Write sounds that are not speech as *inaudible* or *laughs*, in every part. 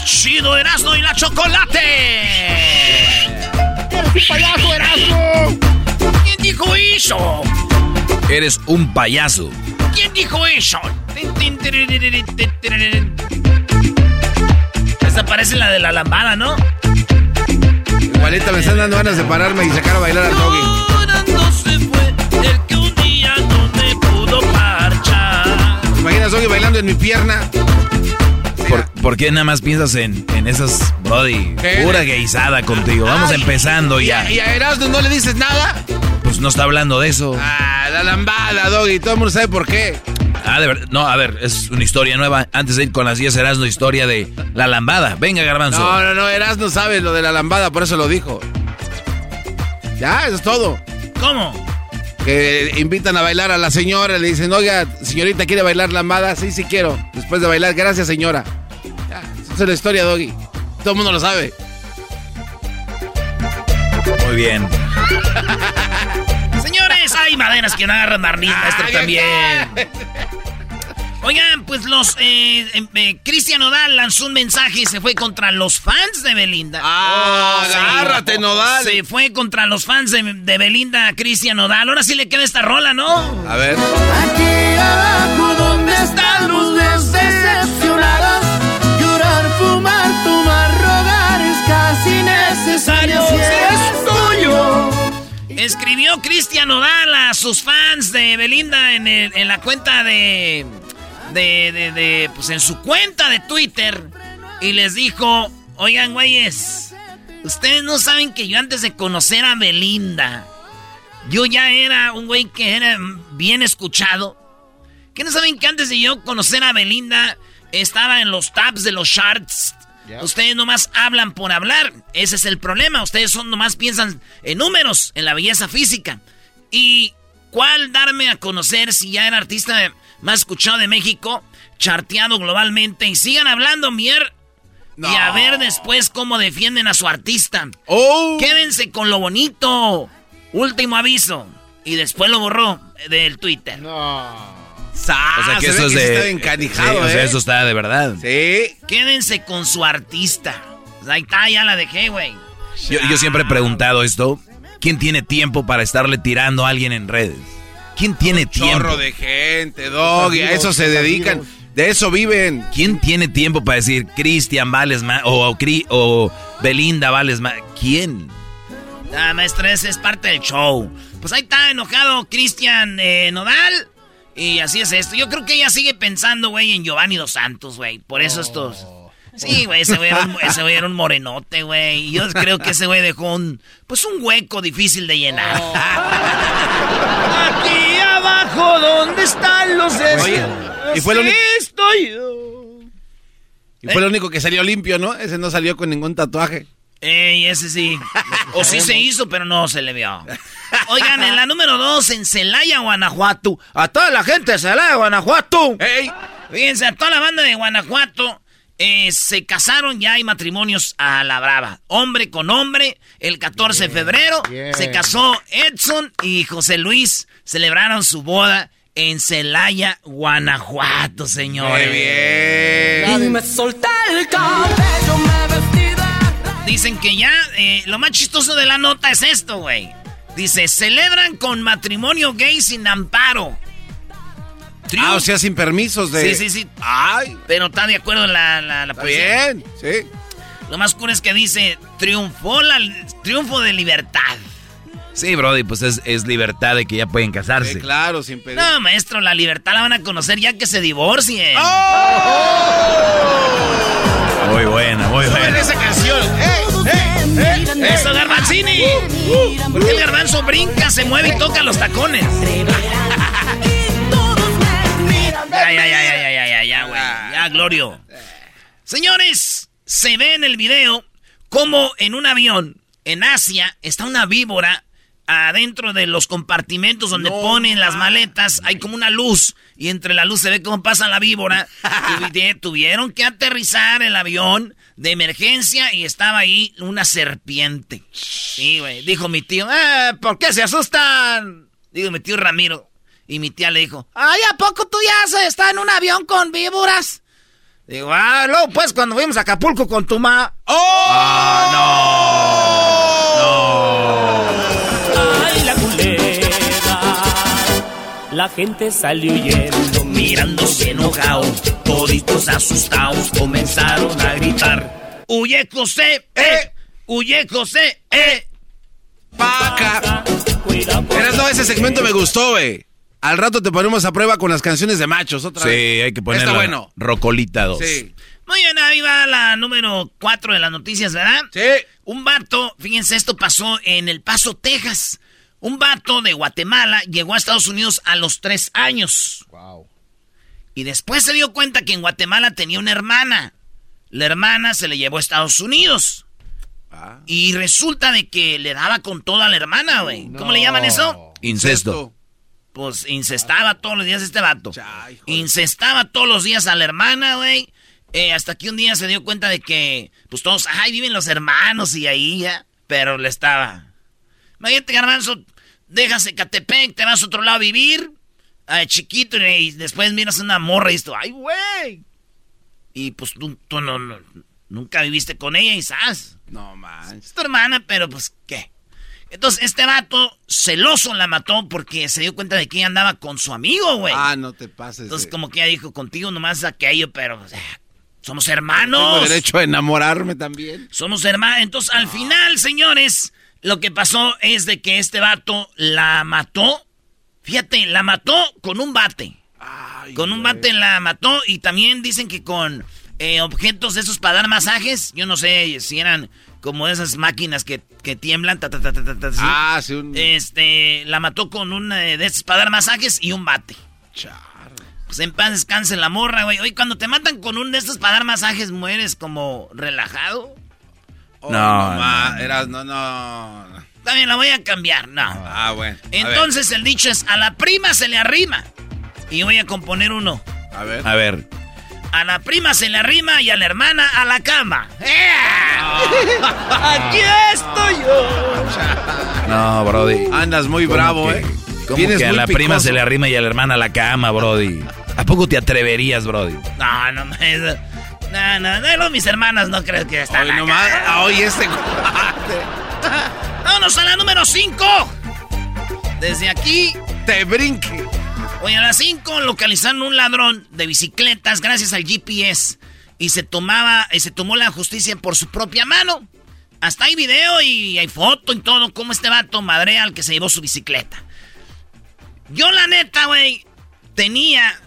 Más chido, Erasmo y la Chocolate. ¡Eres un payaso, Erasmo! ¿Quién dijo eso? Eres un payaso. ¿Quién dijo eso? Esta parece la de la lambada, ¿no? Igualita me están dando ganas de pararme y sacar a bailar al doggy. Llorando se fue el que un día no me pudo marchar. ¿Te imaginas doggy bailando en mi pierna? ¿Por, por qué nada más piensas en, en esas, Brody? Pura gaysada contigo. Vamos Ay, empezando ¿Y ya. y a Erasmo no le dices nada? Pues no está hablando de eso. Ah, la lambada, doggy. Todo el mundo sabe por qué. Ah, de verdad. No, a ver, es una historia nueva. Antes de ir con las 10 Erasmo, historia de la lambada. Venga, Garbanzo. No, no, no. Erasmo sabe lo de la lambada, por eso lo dijo. Ya, eso es todo. ¿Cómo? Que invitan a bailar a la señora, le dicen, oiga, señorita, ¿quiere bailar lambada? Sí, sí quiero. Después de bailar, gracias, señora. Es la historia, Doggy. Todo el mundo lo sabe. Muy bien. Señores, hay maderas que no agarran barniz, maestro, Ay, también. Oigan, pues los... Eh, eh, eh, Cristian Nodal lanzó un mensaje y se fue contra los fans de Belinda. Ah, Sí. agárrate, Nodal. Se fue contra los fans de, de Belinda, Cristian Nodal. Ahora sí le queda esta rola, ¿no? A ver. Aquí abajo donde están Escribió Cristian Nodal a sus fans de Belinda en, la cuenta de, de, Pues en su cuenta de Twitter. Y les dijo: Oigan, güeyes, ustedes no saben que yo antes de conocer a Belinda, yo ya era un güey que era bien escuchado. ¿Qué no saben que antes de yo conocer a Belinda estaba en los tabs de los charts? Ustedes nomás hablan por hablar. Ese es el problema. Ustedes son nomás piensan en números, en la belleza física. ¿Y cuál darme a conocer si ya era artista más escuchado de México, charteado globalmente? Y sigan hablando, mier. Y a ver después cómo defienden a su artista. ¡Oh! Quédense con lo bonito. Último aviso. Y después lo borró del Twitter. Sa- O sea que se eso ve es sí de. está encanijado, Sí, o sea, eso está de verdad. Sí. Quédense con su artista. Ahí está, ya la dejé, güey. Yo, yo siempre he preguntado esto. ¿Quién tiene tiempo para estarle tirando a alguien en redes? ¿Quién tiene tiempo? Chorro de gente, Doggy. A eso se dedican. De eso viven. ¿Quién tiene tiempo para decir Cristian vales más o, o o Belinda vales más? ¿Quién? Ah, maestra, ese es parte del show. Pues ahí está enojado Cristian eh, Nodal. Y así es esto. Yo creo que ella sigue pensando, güey, en Giovanni Dos Santos, güey. Por eso estos. Sí, güey, ese güey era era un morenote, güey. Y yo creo que ese güey dejó un. Pues un hueco difícil de llenar. *laughs* Aquí abajo, donde están los Oye, y fue lo único- Estoy Y fue lo único que salió limpio, ¿no? Ese no salió con ningún tatuaje. Ey, ese sí. *laughs* O sí se hizo, pero no se le vio. Oigan, en la número dos, en Celaya, Guanajuato. A toda la gente de Celaya, Guanajuato. ¡Ey! Fíjense, a toda la banda de Guanajuato eh, se casaron, ya hay matrimonios a la brava. Hombre con hombre, el 14 de febrero se casó Edson y José Luis. Celebraron su boda en Celaya, Guanajuato, señores. Muy bien. Y me solté el cabello, me vestí. Dicen que ya, eh, lo más chistoso de la nota es esto, güey. Dice, celebran con matrimonio gay sin amparo. Ah, o sea, sin permisos de. Sí, sí, sí. Ay, Pero está de acuerdo la, la, la policía. bien. Sí. Lo más cool es que dice, triunfó la, triunfo de libertad. Sí, Brody, pues es, libertad de que ya pueden casarse. Claro, sin pedir. No, maestro, la libertad la van a conocer ya que se divorcien. ¡Oh! Muy buena, muy Suben buena. esa canción. ¡Eh! ¡Eh! ¡Eh! eh! ¡Eso, Garbanzini! Uh, uh, uh, porque el garbanzo brinca, se mueve y toca los tacones. ya, ya, ya, ya, ya, ya, ya, güey. Ya, Glorio. Señores, se ve en el video como en un avión en Asia está una víbora adentro de los compartimentos donde ponen las maletas, hay como una luz y entre la luz se ve cómo pasa la víbora. y *laughs* tuvieron que aterrizar el avión de emergencia y estaba ahí una serpiente. Sí, güey. Dijo mi tío, eh, ¿por qué se asustan? Digo mi tío Ramiro. Y mi tía le dijo, ay, ¿a poco tú ya se está en un avión con víboras? Digo, ah, luego pues cuando fuimos a Acapulco con tu ma. ¡Oh! Ah, La gente salió huyendo, mirándose enojado. Toditos asustados comenzaron a gritar. ¡Huye, José! ¡Eh! ¡Huye, José! ¡Eh! ¡Paca! Pero no, ese segmento me gustó, güey. Al rato te ponemos a prueba con las canciones de machos otra vez. Sí, hay que poner Está bueno. Rocolita 2. Sí. Muy bien, ahí va la número 4 de las noticias, ¿verdad? Sí. Un vato, fíjense, esto pasó en El Paso, Texas. Un vato de Guatemala llegó a Estados Unidos a los 3 años. Wow. Y después se dio cuenta que en Guatemala tenía una hermana. La hermana se le llevó a Estados Unidos. Ah. Y resulta de que le daba con toda la hermana, güey. ¿Cómo le llaman eso? Incesto. Pues incestaba todos los días este vato. Incestaba todos los días a la hermana, güey. Eh, hasta que un día se dio cuenta de que, pues todos, ay, viven los hermanos y ahí ya. Pero le estaba. Imagínate, garbanzo, dejas Ecatepec, te vas a otro lado a vivir, a chiquito, y después miras una morra y esto, ay, güey. Y pues tú, tú no, no- nunca viviste con ella y sabes. No manches. Es tu hermana, pero pues, ¿qué? Entonces, este vato celoso la mató porque se dio cuenta de que ella andaba con su amigo, güey. Ah, no te pases. Entonces, como que ella dijo, contigo nomás aquello, pero, o sea, somos Tengo hermanos. derecho a enamorarme también. Somos hermanos. Entonces, al final, señores, lo que pasó es de que este vato la mató. Fíjate, la mató con un bate. Ay, Con un bate la mató y también dicen que con eh, objetos de esos para dar masajes. Yo no sé si eran como esas máquinas que, que tiemblan. ta, ta, ta, ta, ta, ta, así. Ah, sí, un. Este, la mató con una de esas para dar masajes y un bate. Char. Pues en paz descanse la morra, güey. Oye, cuando te matan con un de estos para dar masajes, mueres como relajado. Oh, No, ma, no, no. Eras, no, no. También la voy a cambiar, no. Ah, bueno. Entonces el dicho es, a la prima se le arrima. Y voy a componer uno. A ver. A ver. A la prima se le arrima y a la hermana a la cama. ¡Eh! *laughs* Aquí estoy yo. No, Brody. Andas muy ¿Cómo bravo, que- ¿eh? ¿Cómo Vienes que a la prima se le arrima y a la hermana a la cama, Brody? ¿A poco te atreverías, Brody? No, no, me... No, no, mis hermanas no creo que están Hoy nomás. Hoy este. *laughs* Vámonos a la número 5. Desde aquí Te brinque. Oye, a las 5 localizaron un ladrón de bicicletas gracias al GPS y se tomaba, y se tomó la justicia por su propia mano. Hasta hay video y hay foto y todo, como este vato madrea al que se llevó su bicicleta. Yo la neta, güey, tenía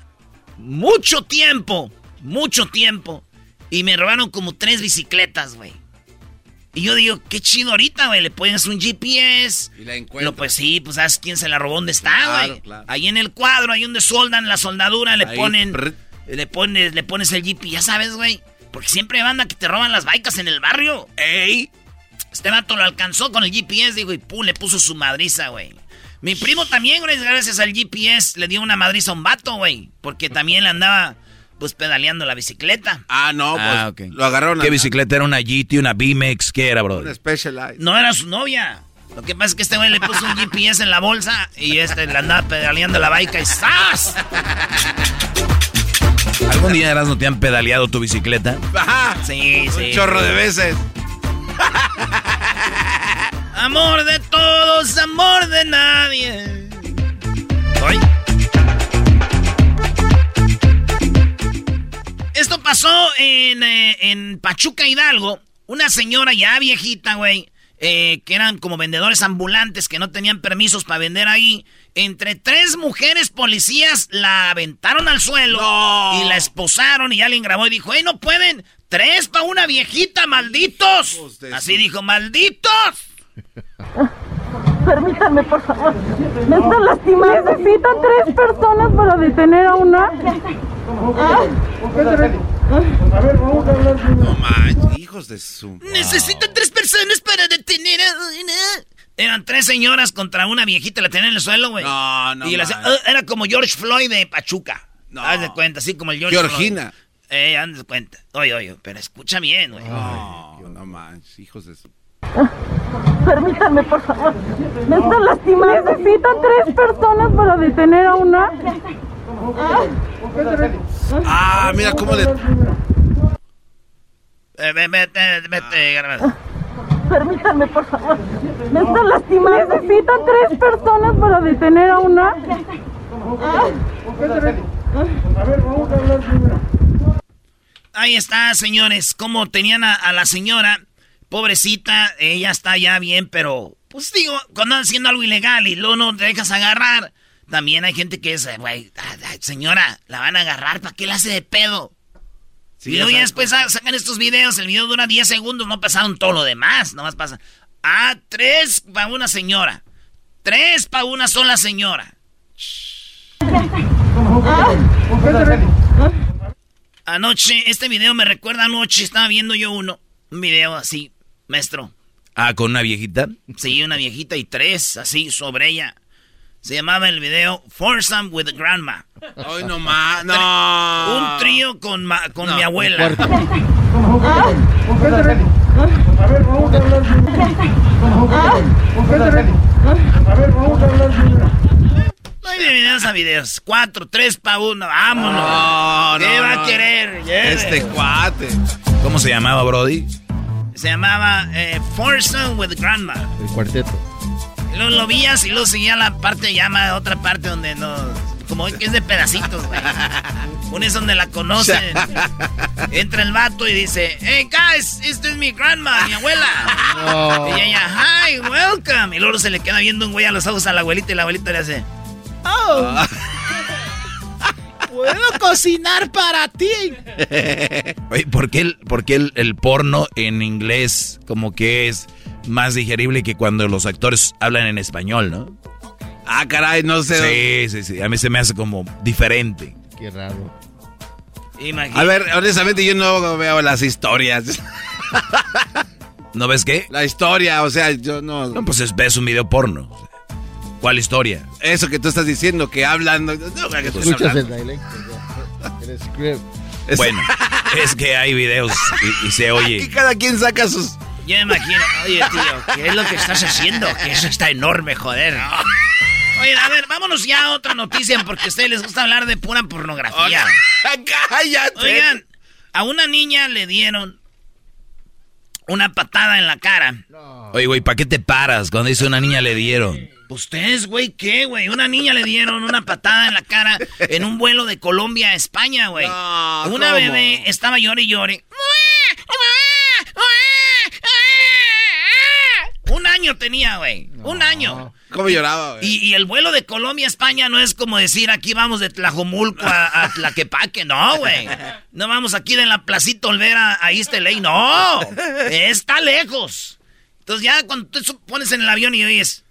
mucho tiempo, mucho tiempo, y me robaron como tres bicicletas, güey. Y yo digo, qué chido ahorita, güey, le pones un GPS, Y la encuentro. no, pues sí, pues sabes quién se la robó, dónde está, Claro, güey. claro. Ahí en el cuadro, ahí donde soldan la soldadura, le Ahí, ponen, prr. le pones, le pones el y ya sabes, güey. Porque siempre hay banda que te roban las bikes en el barrio. ¡Ey! Este vato lo alcanzó con el GPS, digo, y pum, le puso su madriza, güey. Mi primo también, gracias al GPS, le dio una madriza a un vato, güey. Porque también le andaba, pues, pedaleando la bicicleta. Ah, no, pues. Ah, ok. Lo agarraron ¿Qué a- bicicleta era una GT, una B-Max? ¿Qué era, Un Brody? Specialized. No era su novia. Lo que pasa es que este güey le puso un GPS en la bolsa y este le andaba pedaleando la bike y ¡zas! ¿Algún día eras no te han pedaleado tu bicicleta? Ajá. Sí, Un sí. chorro de veces. Amor de todos, amor de nadie. Ay. Esto pasó en, eh, en Pachuca Hidalgo. una señora ya viejita, güey, eh, que eran como vendedores ambulantes que no tenían permisos para vender ahí. Entre tres mujeres policías la aventaron al suelo y la esposaron y alguien grabó y dijo, ¡Ey, no pueden! ¡Tres para una viejita, malditos! Así dijo, ¡malditos! *laughs* Permítanme, por favor. Me están lastimando. Necesitan tres personas para detener a una. No manches, hijos de su. Necesitan tres personas para detener a una. Eran tres señoras contra una viejita, la tenían en el suelo, güey. No, no. y la- manches. eh, era como George Floyd de Pachuca. No. Haz de cuenta, así como el George Georgina. Floyd. Eh, haz de cuenta. Oye, oye, pero escucha bien, güey. No, no manches, hijos de su. Permítanme, por favor. Me están lastimando. Necesitan tres personas para detener a una. Ah, mira cómo le. Eh, ve- vete, vete, garbanzo. Permítanme, por favor. Me están lastimando. Necesitan tres personas para detener a una. Ahí está, señores. Como tenían a, a la señora, pobrecita, ella está ya bien, pero, pues digo, cuando andan haciendo algo ilegal y luego no te dejas agarrar, también hay gente que es, güey, ah, ah, señora, la van a agarrar, ¿para qué la hace de pedo? y luego ya después sa- sacan estos videos, el video dura 10 segundos, no pasaron todo lo demás, nomás pasa. Ah, tres para una señora. Tres para una sola señora. Anoche, este video me recuerda anoche, estaba viendo yo uno. Un video así, maestro. Ah, con una viejita. Sí, una viejita y tres, así, sobre ella. Se llamaba el video Foursome with Grandma. Ay, no más. No. Un trío con, ma- con No, mi abuela. No hay de videos a videos. Cuatro, tres pa' uno. Vámonos. No, ¿Qué no, va no. a querer? Lleve. Este cuate. ¿Cómo se llamaba, Brody? Se llamaba eh, Foursome with Grandma. El cuarteto. Luego lo vías y luego seguía la parte, llama otra parte donde no. Como que es de pedacitos, güey. *laughs* Una es donde la conocen. *laughs* Entra el vato y dice: Hey guys, esta es mi grandma, mi abuela. *laughs* No. Y ella, hi, welcome. Y luego se le queda viendo un güey a los ojos a la abuelita y la abuelita le hace: Oh, puedo cocinar para ti. *laughs* Oye, ¿por qué, el, por qué el, el porno en inglés como que es más digerible que cuando los actores hablan en español, no? Ah, caray, no sé. Sí, sí, sí. A mí se me hace como diferente. Qué raro. Imagínate. A ver, honestamente yo no veo las historias. ¿No ves qué? La historia, o sea, yo no... No, pues es- ves un video porno. ¿Cuál historia? Eso que tú estás diciendo, que hablan... No, que tú Escuchas hablando. el dialecto. ya. El script. Es- Bueno, es que hay videos y, y se Aquí oye. cada quien saca sus... Yo me imagino, oye tío, ¿qué es lo que estás haciendo? Que eso está enorme, joder. Oye, a ver, vámonos ya a otra noticia porque a ustedes les gusta hablar de pura pornografía. *laughs* ¡Cállate! Oigan, a una niña le dieron una patada en la cara. Oye, güey, ¿para qué te paras? Cuando dice una niña le dieron. ¿Ustedes, güey, qué, güey? Una niña le dieron una patada en la cara en un vuelo de Colombia a España, güey. No, una ¿cómo? bebé estaba llore y llore. Un año tenía, güey. Un año. ¿Cómo lloraba, güey? Y, y el vuelo de Colombia a España no es como decir aquí vamos de Tlajomulco a, a Tlaquepaque, no, güey. No vamos aquí de la Placita Olvera a LA, no. Está lejos. Entonces ya cuando tú pones en el avión y oyes...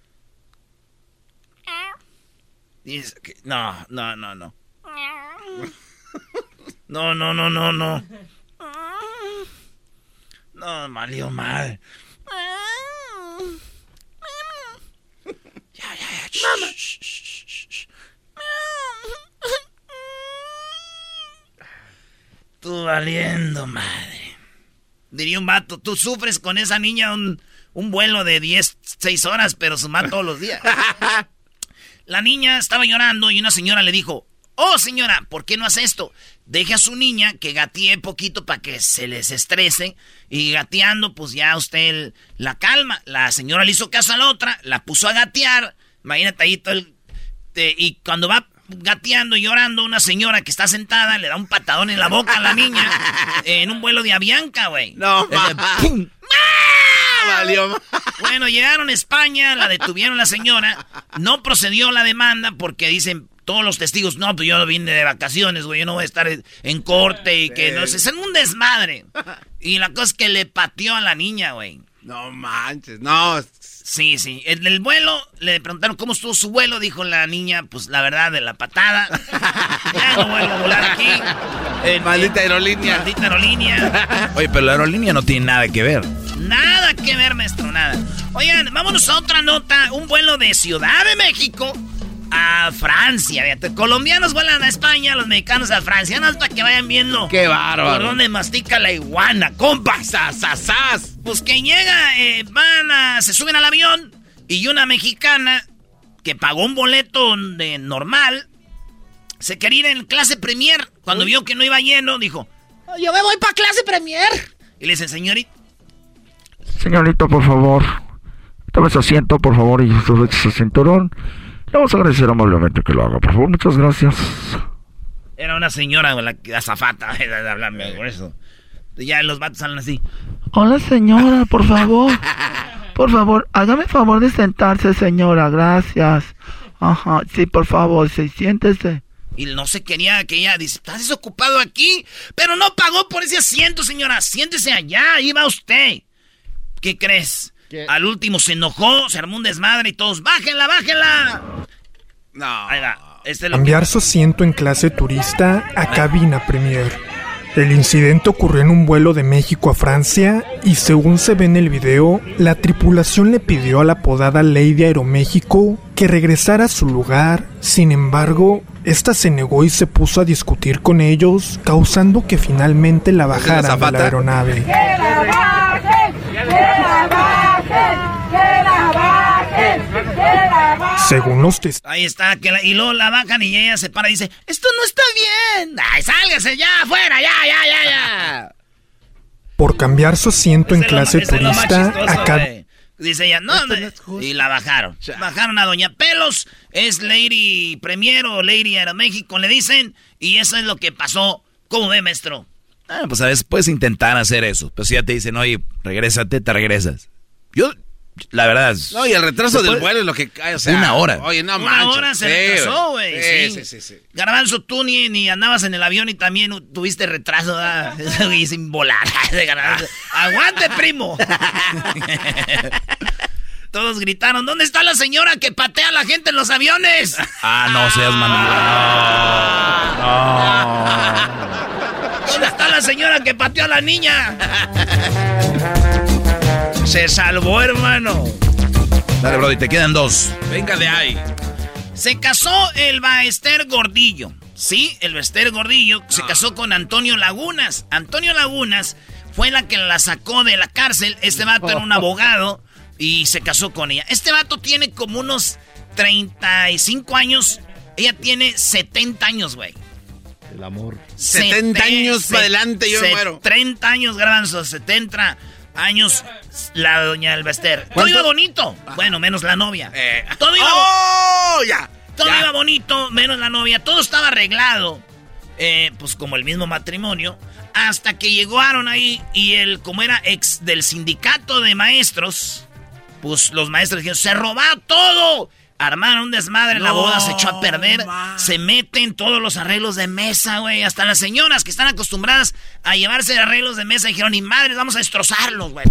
dices que- no, no, no, no. No, no, no, no, no. No, valió mal. Ya, ya, ya. Mamá. Tú valiendo madre. Diría un vato, tú sufres con esa niña un, un vuelo de 10, 6 horas, pero su todos los días. *laughs* La niña estaba llorando y una señora le dijo, oh señora, ¿por qué no hace esto? Deje a su niña que gatee poquito para que se les estrese y gateando pues ya usted la calma. La señora le hizo caso a la otra, la puso a gatear, imagínate ahí todo el... y cuando va gateando y llorando, una señora que está sentada le da un patadón en la boca a la niña *laughs* en un vuelo de Avianca, güey. No, Ese, Valió Bueno, llegaron a España, la detuvieron la señora, no procedió la demanda porque dicen todos los testigos, no, pues yo vine de vacaciones, güey, yo no voy a estar en- en corte y que no sé, es un desmadre. Y la cosa es que le pateó a la niña, güey. No manches, no. Sí, sí. En el vuelo le preguntaron cómo estuvo su vuelo, dijo la niña, pues la verdad, de la patada. *laughs* ya no vuelvo a volar aquí. Eh, Maldita aerolínea. Maldita aerolínea. *laughs* Oye, pero la aerolínea no tiene nada que ver. Nada que ver, maestro, nada. Oigan, vámonos a otra nota. Un vuelo de Ciudad de México a Francia. Fíjate, colombianos vuelan a España, los mexicanos a Francia. Nada más para que vayan viendo Qué bárbaro. por dónde mastica la iguana, compa. ¡Sas, sas, sas! Pues que llega, eh, van a, se suben al avión y una mexicana que pagó un boleto de normal se quería ir en clase premier. Cuando vio que no iba lleno, dijo, "Oh, yo me voy para clase premier. Y le dicen, señorita, Señorita, por favor, tome su asiento, por favor, y su cinturón. Le vamos a agradecer amablemente que lo haga, por favor. Muchas gracias. Era una señora, la azafata, *laughs* de hablarme por eso. Ya los vatos salen así. Hola, señora, *laughs* por favor. Por favor, hágame favor de sentarse, señora. Gracias. Ajá, sí, por favor, sí, siéntese. Y no se quería que ella dice, ¿estás desocupado aquí? Pero no pagó por ese asiento, señora. Siéntese allá, ahí va usted. ¿Qué crees? ¿Qué? Al último se enojó, se armó un desmadre y todos, ¡bájenla, bájenla! No. Ahí va. Este es que- Cambiar su asiento en clase turista a cabina premier. El incidente ocurrió en un vuelo de México a Francia y según se ve en el video, la tripulación le pidió a la apodada Lady Aeroméxico que regresara a su lugar. Sin embargo, esta se negó y se puso a discutir con ellos, causando que finalmente la bajaran de la aeronave. Según los testigos, Ahí está, que la- y luego la bajan y ella se para y dice, esto no está bien. ¡Ay, sálgase ya, afuera, ya, ya, ya, ya! por cambiar su asiento en Ese clase lo turista chistoso, a cabina güey. Dice ella, no, no, y la bajaron. Bajaron a Doña Pelos, es Lady Premier o Lady Aeroméxico, le dicen, y eso es lo que pasó. ¿Cómo ve, maestro? Ah, pues a veces puedes intentar hacer eso. Pero si ya te dicen, oye, regrésate, te regresas. Yo, la verdad. No, y el retraso del vuelo es lo que cae, o sea. Una hora. Oye, no Una hora se Sí, retrasó, güey. Sí, Sí, sí, sí. Garbanzo, tú ni, ni andabas en el avión y también tuviste retraso, *laughs* y sin volar. *laughs* ¡Aguante, primo! *laughs* Todos gritaron, ¿dónde está la señora que patea a la gente en los aviones? Ah, no seas mandilón. ¿Dónde está la señora que pateó a la niña? Se salvó, hermano. No. Dale, Brody, te quedan dos. Venga de ahí. Se casó el Baester Gordillo. Sí, el Baester Gordillo se casó con Antonio Lagunas. Antonio Lagunas fue la que la sacó de la cárcel. Este vato era un abogado y se casó con ella. Este vato tiene como unos 35 años. Ella tiene 70 años, güey. El amor. 70 años para adelante, yo me muero. 30 años, garbanzo, 70 años la doña Elvester. Todo iba bonito. Bueno, menos la novia. Eh. Todo iba ¡Oh! Ya. todo ya. iba bonito, menos la novia. Todo estaba arreglado. eh, pues como el mismo matrimonio. Hasta que llegaron ahí y él, como era ex del sindicato de maestros, pues los maestros dijeron, se robó todo. Armaron un desmadre, la boda se echó a perder. man. Se meten todos los arreglos de mesa, güey. Hasta las señoras que están acostumbradas a llevarse arreglos de mesa dijeron, ni madres, vamos a destrozarlos, güey.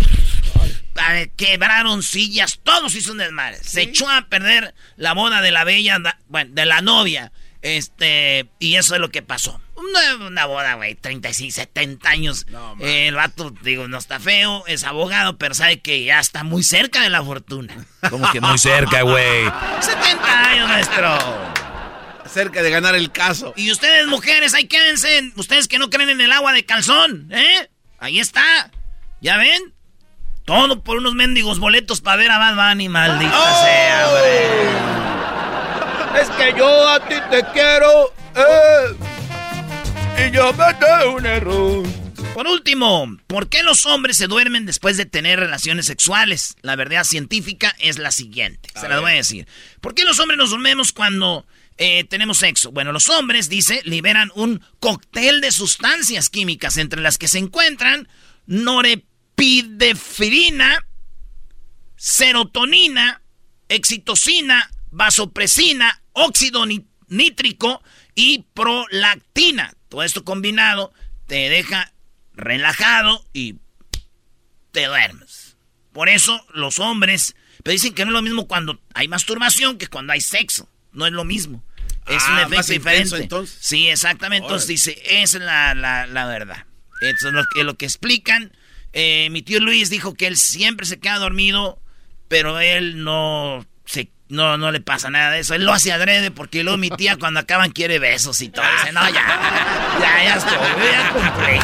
Quebraron sillas, todos hizo un desmadre. Se echó a perder la boda de la bella, bueno, de la novia. Este, y eso es lo que pasó. Una, una boda, güey, 35, 70 años. No. Eh, el vato, digo, no está feo, es abogado, pero sabe que ya está muy cerca de la fortuna. Como que muy cerca, güey. 70 años, maestro. Cerca de ganar el caso. Y ustedes, mujeres, ahí quédense. Ustedes que no creen en el agua de calzón, ¿eh? Ahí está. ¿Ya ven? Todo por unos mendigos boletos para ver a Bad Bunny, maldita sea, hombre. Es que yo a ti te quiero. eh, y yo metí un error. Por último, ¿por qué los hombres se duermen después de tener relaciones sexuales? La verdad científica es la siguiente. Se la voy a decir. ¿Por qué los hombres nos dormimos cuando eh, tenemos sexo. Bueno, los hombres, dice, liberan un cóctel de sustancias químicas entre las que se encuentran norepidefrina, serotonina, excitocina, vasopresina, óxido nítrico y prolactina. Todo esto combinado te deja relajado y te duermes. Por eso los hombres, pero dicen que no es lo mismo cuando hay masturbación que cuando hay sexo. No es lo mismo. Es un ah, efecto diferente. Sí, exactamente. Entonces dice, esa es la, la, verdad. Eso es lo que, lo que explican. Eh, mi tío Luis dijo que él siempre se queda dormido, pero él no se no, no le pasa nada de eso. Él lo hace adrede porque luego mi tía cuando acaban quiere besos y todo. Dice, no, ya, ya, ya estoy, ya cumplí.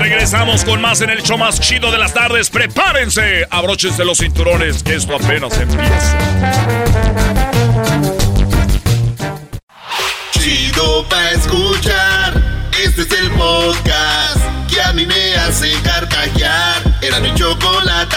Regresamos con más en el show más chido de las tardes. Prepárense, abróchense los cinturones, que esto apenas empieza. Chido pa' escuchar. Este es el podcast que a mí me hace carcajear. Era mi chocolate.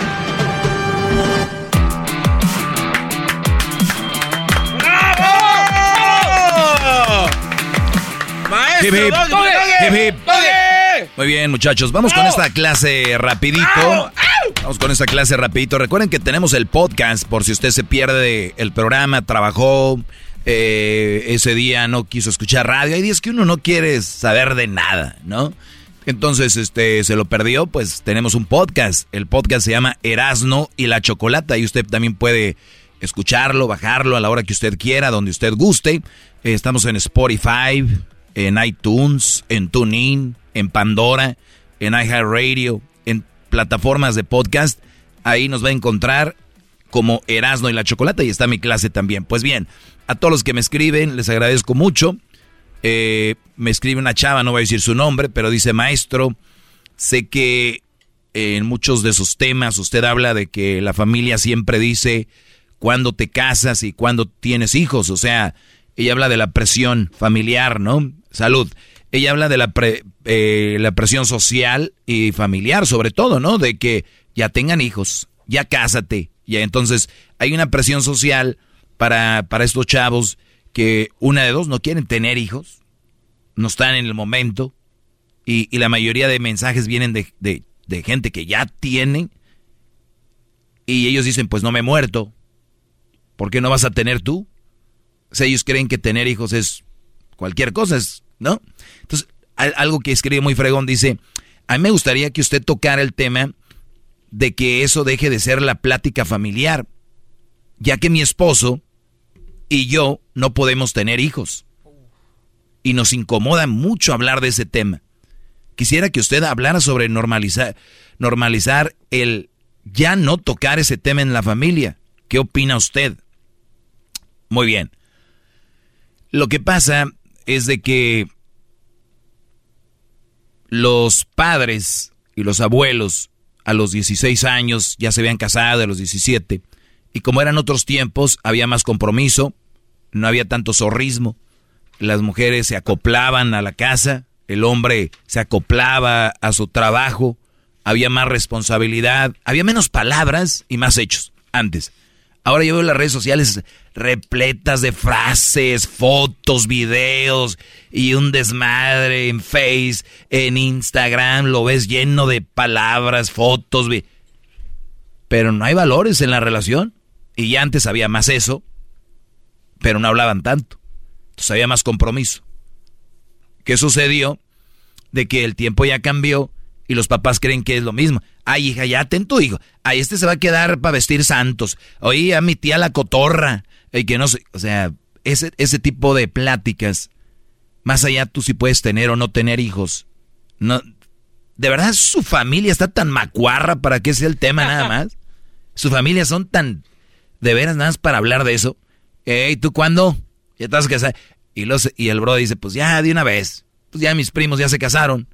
Maestro Muy bien, muchachos. Vamos con esta clase rapidito. Vamos con esta clase rapidito. Recuerden que tenemos el podcast por si usted se pierde el programa, trabajó, eh, ese día no quiso escuchar radio. Hay días que uno no quiere saber de nada, ¿no? Entonces, este, se lo perdió, pues tenemos un podcast. El podcast se llama Erasno y la Chocolata y usted también puede escucharlo, bajarlo a la hora que usted quiera, donde usted guste. estamos en Spotify, en iTunes, en TuneIn, en Pandora, en iHeartRadio, en plataformas de podcast. Ahí nos va a encontrar como Erasno y la Chocolata y está mi clase también. Pues bien, a todos los que me escriben, les agradezco mucho. Eh, me escribe una chava, no voy a decir su nombre, pero dice, maestro, sé que en muchos de sus temas usted habla de que la familia siempre dice cuándo te casas y cuándo tienes hijos. O sea, ella habla de la presión familiar, ¿no? Salud. Ella habla de la, eh, la presión social y familiar, sobre todo, ¿no? De que ya tengan hijos, ya cásate. Ya entonces hay una presión social para, para estos chavos que una de dos no quieren tener hijos, no están en el momento, y, la mayoría de mensajes vienen de, de, gente que ya tiene, y ellos dicen, pues no me he muerto, ¿por qué no vas a tener tú? O ellos creen que tener hijos es cualquier cosa, ¿no? Entonces, algo que escribe muy fregón dice, a mí me gustaría que usted tocara el tema de que eso deje de ser la plática familiar, ya que mi esposo y yo no podemos tener hijos. Y nos incomoda mucho hablar de ese tema. Quisiera que usted hablara sobre normalizar, normalizar el ya no tocar ese tema en la familia. ¿Qué opina usted? Muy bien. Lo que pasa es de que los padres y los abuelos a los 16 años ya se habían casado, a los 17, y como eran otros tiempos, había más compromiso, no había tanto zorrismo, las mujeres se acoplaban a la casa, el hombre se acoplaba a su trabajo, había más responsabilidad, había menos palabras y más hechos antes. Ahora yo veo las redes sociales repletas de frases, fotos, videos y un desmadre en Face, en Instagram, lo ves lleno de palabras, fotos, pero no hay valores en la relación. Y ya antes había más eso, pero no hablaban tanto. Entonces había más compromiso. ¿Qué sucedió? De que el tiempo ya cambió y los papás creen que es lo mismo. Ay, hija, ya ten tu hijo. Ay, este se va a quedar para vestir santos. Oye, a mi tía la cotorra. Y que no sé, o sea, ese, ese tipo de pláticas, más allá tú si puedes tener o no tener hijos. No, ¿De verdad su familia está tan macuarra para que sea el tema nada *laughs* más? ¿Su familia son tan de veras nada más para hablar de eso? Ey, ¿tú cuándo? Ya estás casado. Y, los, y el bro dice, pues ya, de una vez. Pues ya mis primos ya se casaron.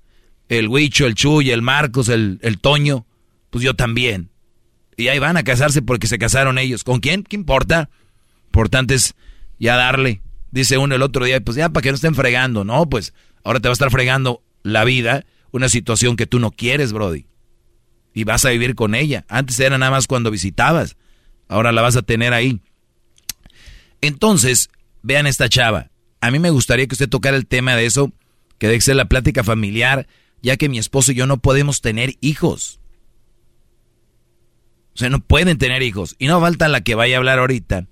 El Huicho, el Chuy, el Marcos, el, el Toño. Pues yo también. Y ahí van a casarse porque se casaron ellos. ¿Con quién? ¿Qué importa? Importante es ya darle. Dice uno el otro día, pues ya para que no estén fregando. No, pues ahora te va a estar fregando la vida, una situación que tú no quieres, Brody. Y vas a vivir con ella. Antes era nada más cuando visitabas. Ahora la vas a tener ahí. Entonces, vean esta chava. A mí me gustaría que usted tocara el tema de eso, que ser la plática familiar, ya que mi esposo y yo no podemos tener hijos. O sea, no pueden tener hijos. Y no falta la que vaya a hablar ahorita.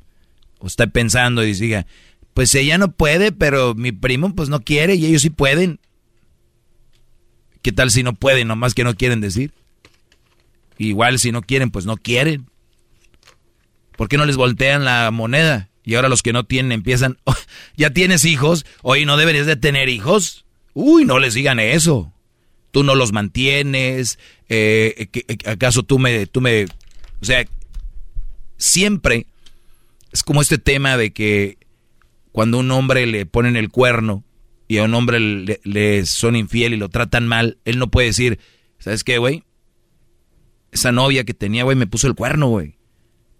O pensando y diga, pues ella no puede, pero mi primo pues no quiere y ellos sí pueden. ¿Qué tal si no pueden, nomás que no quieren decir? Igual si no quieren, pues no quieren. ¿Por qué no les voltean la moneda? Y ahora los que no tienen empiezan, *laughs* oh, ya tienes hijos, hoy no deberías de tener hijos. Uy, no les digan eso. Tú no los mantienes. Eh, ¿Acaso tú me, tú me o sea, siempre es como este tema de que cuando un hombre le ponen el cuerno y a un hombre le, son infiel y lo tratan mal, él no puede decir, ¿sabes qué, güey? Esa novia que tenía, güey, me puso el cuerno, güey.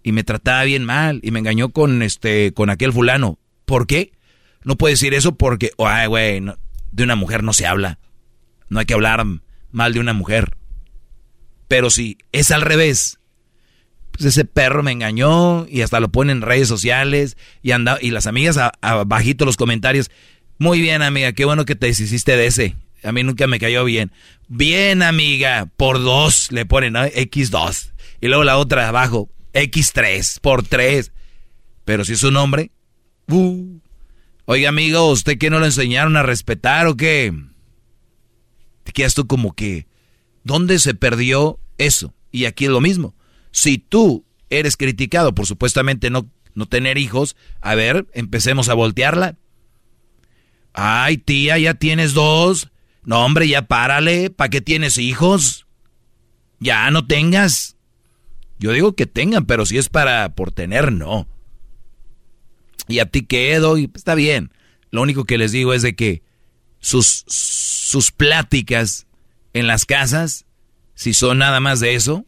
Y me trataba bien mal y me engañó con este con aquel fulano. ¿Por qué? No puede decir eso porque, ay, güey, de una mujer no se habla. No hay que hablar mal de una mujer. Pero si es al revés, pues ese perro me engañó y hasta lo pone en redes sociales y anda y las amigas abajito los comentarios. Muy bien, amiga, qué bueno que te deshiciste de ese. A mí nunca me cayó bien. Bien, amiga, por dos le ponen ¿no? X2. Y luego la otra abajo, X3, por tres. Pero si es un hombre, uh. Oiga, amigo, ¿usted qué no lo enseñaron a respetar o qué? Te quedas tú como que, ¿dónde se perdió eso? Y aquí es lo mismo. Si tú eres criticado por supuestamente no, no tener hijos, a ver, empecemos a voltearla. Ay, tía, ya tienes dos. No, hombre, ya párale. ¿Para qué tienes hijos? Ya no tengas. Yo digo que tengan, pero si es para por tener, no. Y a ti quedo, y está bien. Lo único que les digo es de que sus, sus pláticas en las casas, si son nada más de eso,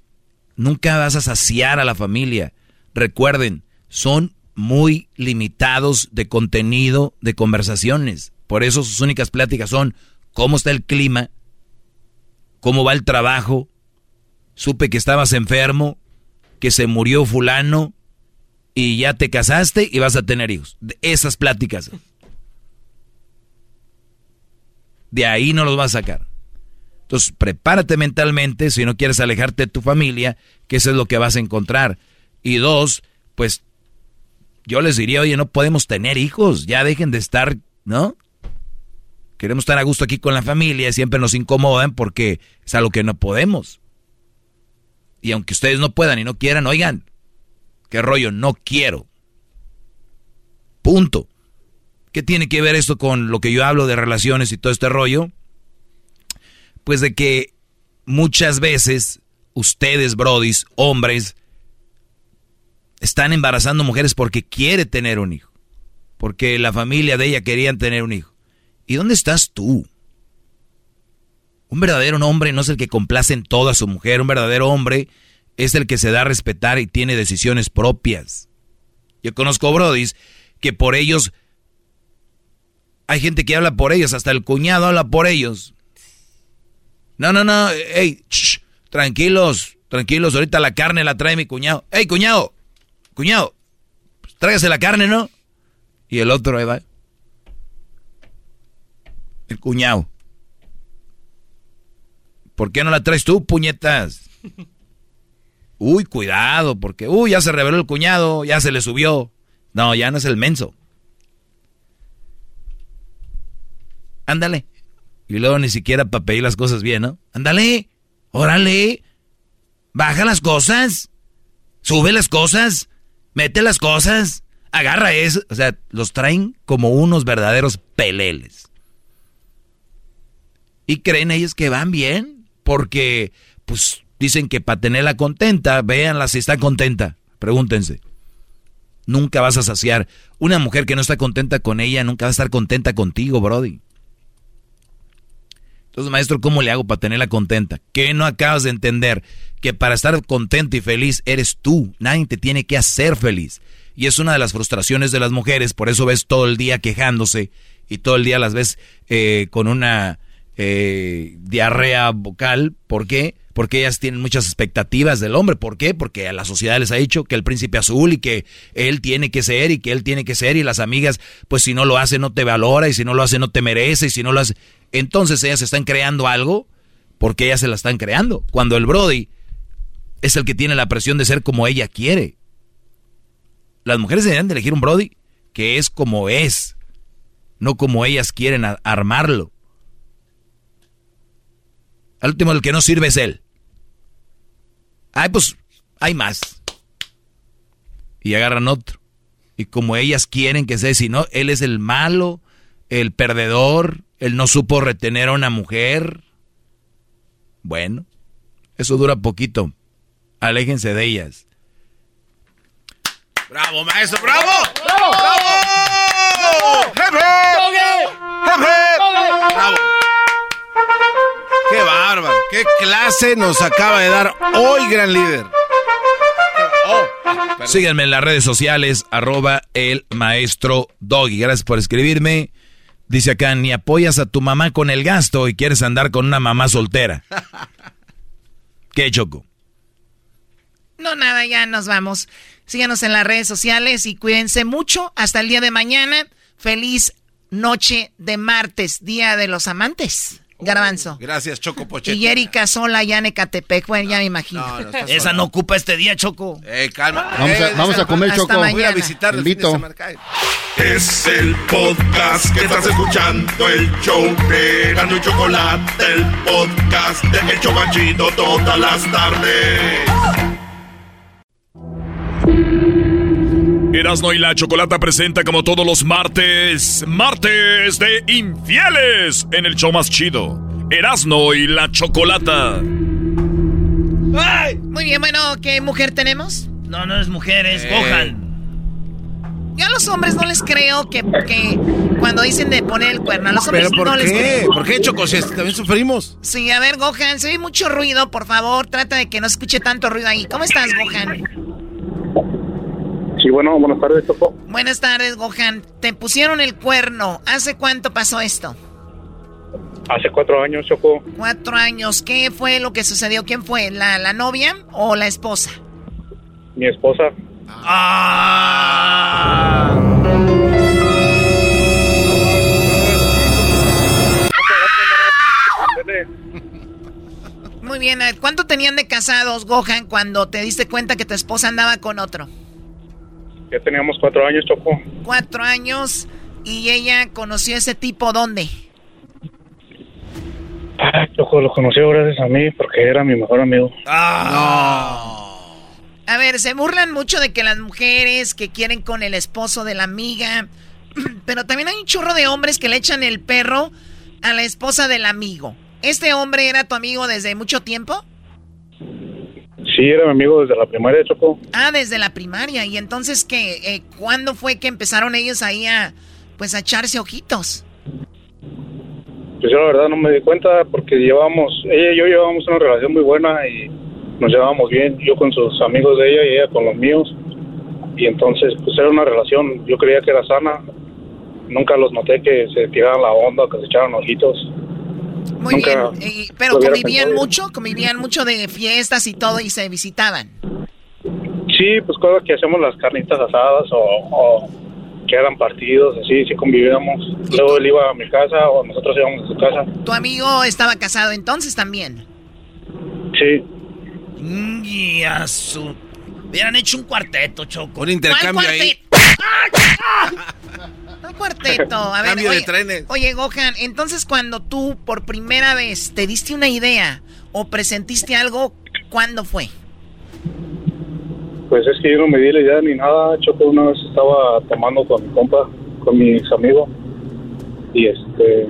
Nunca vas a saciar a la familia. Recuerden, son muy limitados de contenido de conversaciones. Por eso sus únicas pláticas son cómo está el clima, cómo va el trabajo, supe que estabas enfermo, que se murió fulano y ya te casaste y vas a tener hijos. De esas pláticas. De ahí no los vas a sacar. Entonces, prepárate mentalmente si no quieres alejarte de tu familia, que eso es lo que vas a encontrar. Y dos, pues yo les diría, oye, no podemos tener hijos, ya dejen de estar, ¿no? Queremos estar a gusto aquí con la familia, siempre nos incomodan porque es algo que no podemos. Y aunque ustedes no puedan y no quieran, oigan, qué rollo, no quiero. Punto. ¿Qué tiene que ver esto con lo que yo hablo de relaciones y todo este rollo? Pues de que muchas veces ustedes, brodis, hombres, están embarazando mujeres porque quiere tener un hijo. Porque la familia de ella querían tener un hijo. ¿Y dónde estás tú? Un verdadero hombre no es el que complace en todo a su mujer. Un verdadero hombre es el que se da a respetar y tiene decisiones propias. Yo conozco brodis que por ellos... Hay gente que habla por ellos, hasta el cuñado habla por ellos. No, no, no, ey, tranquilos, tranquilos, ahorita la carne la trae mi cuñado. Ey, cuñado, cuñado, pues tráigase la carne, ¿no? Y el otro ahí va. El cuñado. ¿Por qué no la traes tú, puñetas? Uy, cuidado, porque, uy, ya se reveló el cuñado, ya se le subió. No, ya no es el menso. Ándale. Y luego ni siquiera para pedir las cosas bien, ¿no? Ándale, órale, baja las cosas, sube las cosas, mete las cosas, agarra eso. O sea, los traen como unos verdaderos peleles. Y creen ellos que van bien, porque, pues, dicen que para tenerla contenta, véanla si está contenta. Pregúntense. Nunca vas a saciar. Una mujer que no está contenta con ella nunca va a estar contenta contigo, Brody. Entonces, maestro, ¿cómo le hago para tenerla contenta? ¿Qué no acabas de entender? Que para estar contento y feliz eres tú. Nadie te tiene que hacer feliz. Y es una de las frustraciones de las mujeres, por eso ves todo el día quejándose y todo el día las ves eh, con una eh, diarrea vocal. ¿Por qué? Porque ellas tienen muchas expectativas del hombre. ¿Por qué? Porque a la sociedad les ha dicho que el príncipe azul y que él tiene que ser y que él tiene que ser y las amigas, pues si no lo hace no te valora y si no lo hace no te merece y si no lo hace... Entonces ellas están creando algo porque ellas se la están creando. Cuando el Brody es el que tiene la presión de ser como ella quiere. Las mujeres deberían de elegir un Brody que es como es, no como ellas quieren armarlo. Al último, el que no sirve es él. Ay, pues hay más. Y agarran otro. Y como ellas quieren que sea, si no, él es el malo, el perdedor, él no supo retener a una mujer. Bueno, eso dura poquito. Aléjense de ellas. ¡Bravo, maestro! ¡Bravo! ¡Bravo! ¡Bravo! ¡Bravo! ¡Qué bárbaro! ¡Qué clase nos acaba de dar hoy, gran líder! Oh, Síganme en las redes sociales, arroba el maestro Doggy. Gracias por escribirme. Dice acá, ni apoyas a tu mamá con el gasto y quieres andar con una mamá soltera. *laughs* ¿Qué, Choco? No, nada, ya nos vamos. Síganos en las redes sociales y cuídense mucho. Hasta el día de mañana. Feliz noche de martes, Día de los Amantes. Garbanzo. Gracias, Choco Pochete. Y Erika Sola, ya en Ecatepec. Bueno, ya me imagino. Esa no ocupa este día, Choco. Eh, calma. Vamos a, vamos a comer, Choco. Voy a visitar el Invito. Es el podcast que estás escuchando, el show de Gano y Chocolate, el podcast de El Chobachito todas las tardes. Erasno y la Chocolata presenta como todos los martes, martes de infieles en el show más chido. Erasno y la Chocolata. Muy bien, bueno, ¿qué mujer tenemos? No, no es mujer, es Eh. Gohan. Yo a los hombres no les creo que, que cuando dicen de poner el cuerno, a los hombres ¿Pero por no les qué? creo. ¿Por qué, Choco? Si también sufrimos. Sí, a ver, Gohan, se oye mucho ruido, por favor, trata de que no escuche tanto ruido ahí. ¿Cómo estás, Gohan? Sí, bueno, buenas tardes, Choco. Buenas tardes, Gohan. Te pusieron el cuerno. ¿Hace cuánto pasó esto? Hace cuatro años, Choco, Cuatro años. ¿Qué fue lo que sucedió? ¿Quién fue? ¿La, la novia o la esposa? mi esposa, Ah. Muy bien. ¿Cuánto tenían de casados, Gohan, cuando te diste cuenta que tu esposa andaba con otro? Ya teníamos cuatro años, Choco. Cuatro años. ¿Y ella conoció a ese tipo dónde? Ah, Choco lo conoció gracias a mí porque era mi mejor amigo. A ver, se burlan mucho de que las mujeres que quieren con el esposo de la amiga, *clears throat* pero también hay un chorro de hombres que le echan el perro a la esposa del amigo. ¿Este hombre era tu amigo desde mucho tiempo? Sí, era mi amigo desde la primaria, Choco. Ah, desde la primaria. ¿Y entonces qué? Eh, ¿Cuándo fue que empezaron ellos ahí a, pues, a echarse ojitos? Pues yo la verdad no me di cuenta porque llevábamos, ella y yo llevábamos una relación muy buena y nos llevábamos bien, yo con sus amigos de ella y ella con los míos. Y entonces, pues era una relación, yo creía que era sana. Nunca los noté que se tiraran la onda, que se echaran ojitos. Muy Nunca bien. Y- pero convivían pensado. mucho, convivían mucho de fiestas y todo y se visitaban. Sí, pues cosas que hacemos las carnitas asadas o, o que eran partidos, así, sí convivíamos. Luego él iba a mi casa o nosotros íbamos a su casa. ¿Tu amigo estaba casado entonces también? Sí. Mm, Y a su... Hubieran hecho un cuarteto, Choco. Un intercambio ¿Cuál ahí. Un cuarteto. A *laughs* ver, Cambio de oye, trenes. oye, Gohan, entonces cuando tú por primera vez te diste una idea o presentiste algo, ¿cuándo fue? Pues es que yo no me di la idea ni nada. Choco una vez estaba tomando con mi compa, con mis amigos. Y este,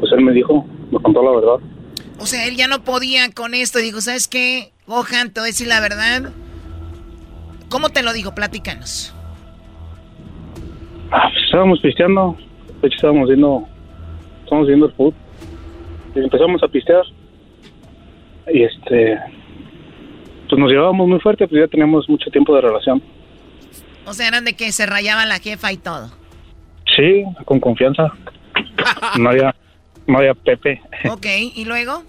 pues él me dijo, me contó la verdad. O sea, él ya no podía con esto dijo, ¿sabes qué? Gohan, te voy a decir la verdad. ¿Cómo te lo dijo? Platícanos. Estábamos pisteando. De hecho, estábamos viendo, estábamos viendo el fútbol. y empezamos a pistear. Y este, pues nos llevábamos muy fuerte, pues ya teníamos mucho tiempo de relación. O sea, eran de que se rayaba la jefa y todo. Sí, con confianza. No había, no había Pepe. Ok, ¿y luego?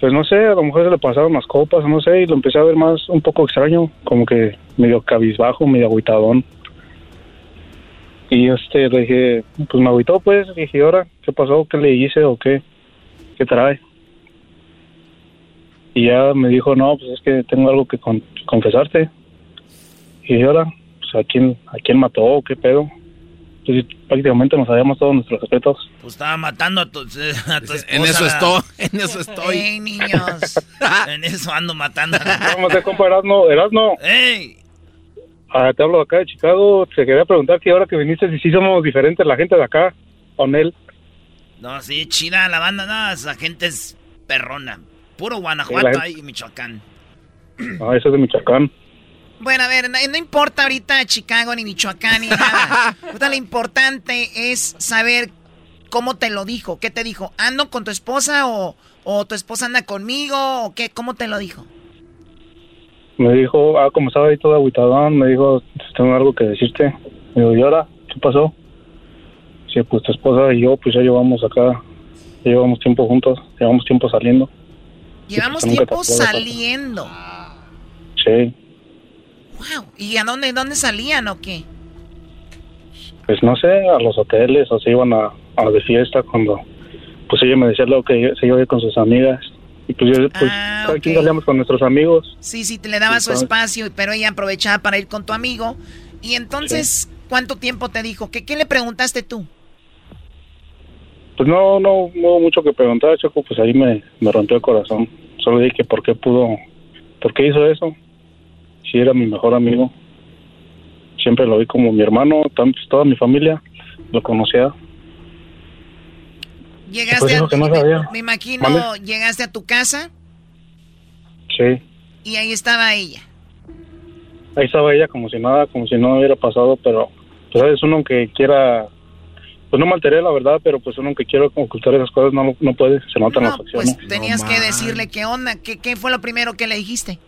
Pues no sé, a lo mejor se le pasaron las copas, no sé, y lo empecé a ver más un poco extraño, como que medio cabizbajo, medio agüitadón. Y este, le dije, pues me agüitó, pues, le dije, ahora, ¿qué pasó? ¿Qué le hice o qué? ¿Qué trae? Y ya me dijo, no, pues es que tengo algo que con- confesarte. Y dije, ahora, pues, ¿a quién, ¿a quién mató o qué pedo? Pues prácticamente nos habíamos todos nuestros respetos. Pues estaba matando a tu, *laughs* a tu esposa. En eso estoy, *laughs* en eso estoy. Ey, niños. *laughs* en eso ando matando. Vamos a compa Erasmo, Erasmo. ¡Ey! Ah, te hablo acá de Chicago. Te quería preguntar que ahora que viniste, si sí somos diferentes la gente de acá, con él. No, sí, chida la banda, no, esa gente es perrona. Puro Guanajuato ahí, Michoacán. Ah, eso es de Michoacán. Bueno, a ver, no, no importa ahorita Chicago ni Michoacán ni nada. *laughs* Ahorita lo importante es saber cómo te lo dijo. ¿Qué te dijo? ¿Ando con tu esposa o, o tu esposa anda conmigo o qué? ¿Cómo te lo dijo? Me dijo, ah, como estaba ahí todo agüitadón, me dijo, tengo algo que decirte. Me digo, ¿y ahora? ¿Qué pasó? Sí, pues tu esposa y yo, pues ya llevamos acá, ya llevamos tiempo juntos, llevamos tiempo saliendo. Llevamos pues, tiempo saliendo. Sí, Wow. ¿Y a dónde, dónde salían o qué? pues no sé, a los hoteles o se iban a, a de fiesta cuando, pues ella me decía lo que se iba a ir con sus amigas. Y pues yo, pues, Ah, cada quien salíamos con nuestros amigos. Sí, sí, te le daba su espacio, pero ella aprovechaba para ir con tu amigo. Y entonces, ¿cuánto tiempo te dijo? ¿Qué, qué le preguntaste tú? Pues no, no, no hubo mucho que preguntar, Choco, pues ahí me, me rompió el corazón. Solo dije por qué pudo, por qué hizo eso. Si era mi mejor amigo. Siempre lo vi como mi hermano, tanto, toda mi familia lo conocía. Llegaste Pues a, dijo que no me- sabía. me imagino, ¿Mande? llegaste a tu casa Sí, y ahí estaba ella. ahí estaba ella como si nada, como si no hubiera pasado, pero pues sabes, uno que quiera, pues no me alteré la verdad, pero pues uno que quiera ocultar esas cosas no, no puede, se notan las acciones. Pues tenías que decirle qué onda, qué, qué fue lo primero que le dijiste.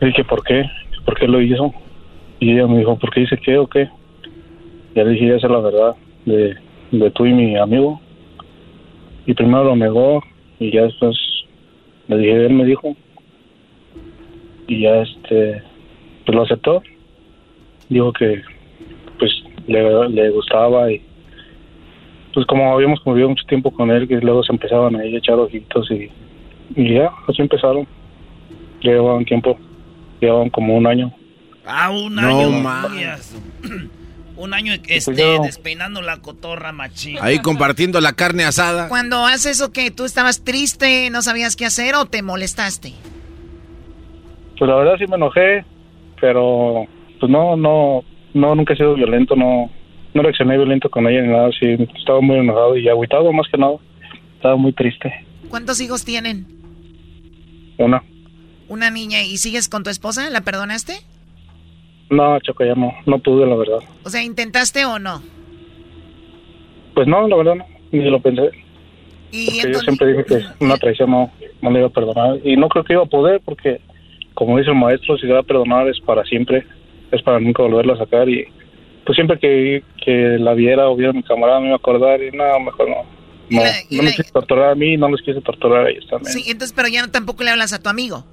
Y dije, ¿por qué? ¿Por qué lo hizo? Y ella me dijo, ¿por qué dice qué o qué? Ya le dije, esa es la verdad de, de tú y mi amigo. Y primero lo negó y ya después le dije, él me dijo. Y ya este, pues lo aceptó. Dijo que pues le, le gustaba y pues como habíamos convivido mucho tiempo con él, que luego se empezaban ahí a echar ojitos y, y ya, así empezaron. Ya Llevaban tiempo, llevaban como un año. Ah, un No año. mames. *clears throat* un año este, Pues yo- despeinando la cotorra machín. Ahí compartiendo la carne asada. Cuando haces eso, que ¿Tú estabas triste, no sabías qué hacer o te molestaste? Pues la verdad sí me enojé, pero pues no, no, no, nunca he sido violento, no, no reaccioné violento con ella ni nada, sí, estaba muy enojado y agüitado más que nada, estaba muy triste. ¿Cuántos hijos tienen? Una, Una niña y sigues con tu esposa, ¿la perdonaste? No, Choco, ya no, no pude, la verdad. O sea, ¿intentaste o no? Pues no, la verdad no, ni lo pensé. Y Porque yo siempre dije que una traición no, no le iba a perdonar y no creo que iba a poder porque, como dice el maestro, si se va a perdonar es para siempre, es para nunca volverla a sacar y pues siempre que, que la viera o viera a mi camarada me iba a acordar y no, mejor no. No, la- no la- me quise torturar a mí, no les quise torturar a ellos también. sí, entonces, pero ya no, tampoco le hablas a tu amigo.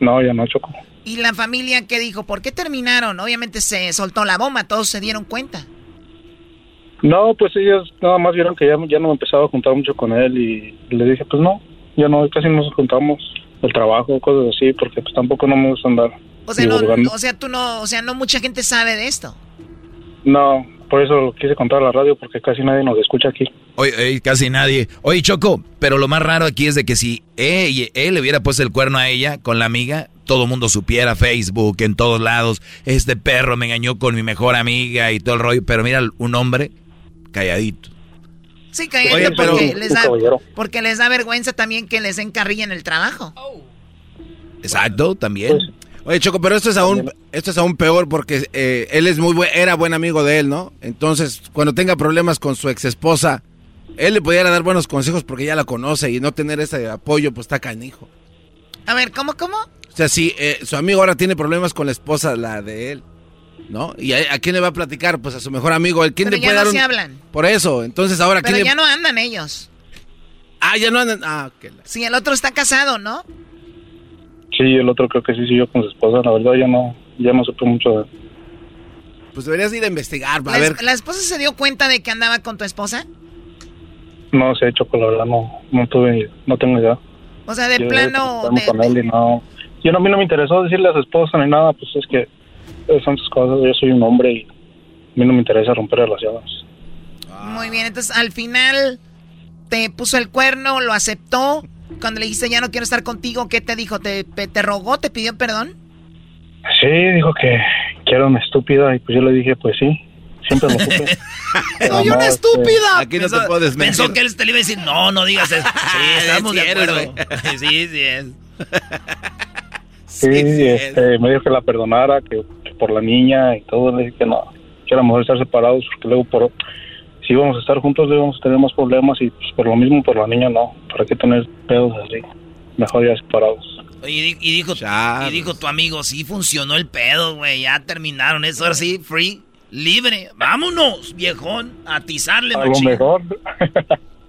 No, ya no, Choco. ¿Y la familia qué dijo? ¿Por qué terminaron? Obviamente se soltó la bomba, todos se dieron cuenta. No, pues ellos nada más vieron que ya, ya no me empezaba a juntar mucho con él y le dije, pues no, ya no, casi no nos juntamos el trabajo, cosas así, porque pues tampoco no me gusta andar O sea, no, o sea, tú no, o sea, no mucha gente sabe de esto. No, por eso lo quise contar a la radio, porque casi nadie nos escucha aquí. Oye, oye, casi nadie. Oye, Choco, pero lo más raro aquí es de que si él, él le hubiera puesto el cuerno a ella con la amiga, todo el mundo supiera, Facebook, en todos lados, este perro me engañó con mi mejor amiga y todo el rollo, pero mira, un hombre calladito. Sí, pero- porque, les da, porque les da vergüenza también que les den carrilla en el trabajo. Exacto, también. Pues, Oye, Choco, pero esto es aún, esto es aún peor porque eh, él es muy buen, era buen amigo de él, ¿no? Entonces, cuando tenga problemas con su ex esposa, él le pudiera dar buenos consejos porque ya la conoce y no tener ese apoyo, pues está canijo. A ver, ¿cómo, cómo? O sea, si eh, su amigo ahora tiene problemas con la esposa, la de él, ¿no? ¿Y a, quién le va a platicar? Pues a su mejor amigo. ¿Quién Pero le puede ya no dar se hablan. Por eso, entonces ahora... Pero ¿quién ya le... no andan ellos. Ah, ya no andan... Ah, ok. Sí, el otro está casado, ¿no? Sí, el otro creo que sí siguió con su esposa. La verdad ya no, ya no supe mucho de Pues deberías ir a investigar, ¿La, a ver. ¿La esposa se dio cuenta de que andaba con tu esposa? No sé, Choco, la verdad no, no tuve, no tengo idea. O sea, de Yo plano... de- con él y no, yo no, a mí no me interesó decirle a su esposa ni nada, pues es que son sus cosas, yo soy un hombre y a mí no me interesa romper relaciones. Muy bien, entonces al final te puso el cuerno, lo aceptó. Cuando le dijiste ya no quiero estar contigo, ¿qué te dijo? ¿Te, te rogó? ¿Te pidió perdón? Sí, dijo que, que era una estúpida y pues yo le dije, pues sí, siempre lo supe. *laughs* ¡Soy una estúpida! Aquí no Pensó- te puedes meter. Pensó que él te le iba a decir, no, no digas eso. *laughs* Sí, estamos Sí de acuerdo. *laughs* Sí, sí es. Sí, este, me dijo que la perdonara, que, que por la niña y todo, le dije que no, que era mejor estar separados porque luego por si íbamos a estar juntos íbamos a tener más problemas y pues por lo mismo por la niña no, para qué tener pedos así, mejor ya separados. Oye, y, di- y dijo, y dijo tu amigo, sí funcionó el pedo, güey. Ya terminaron eso, ahora sí, free, libre. Vámonos, viejón, a atizarle, A lo machín. mejor,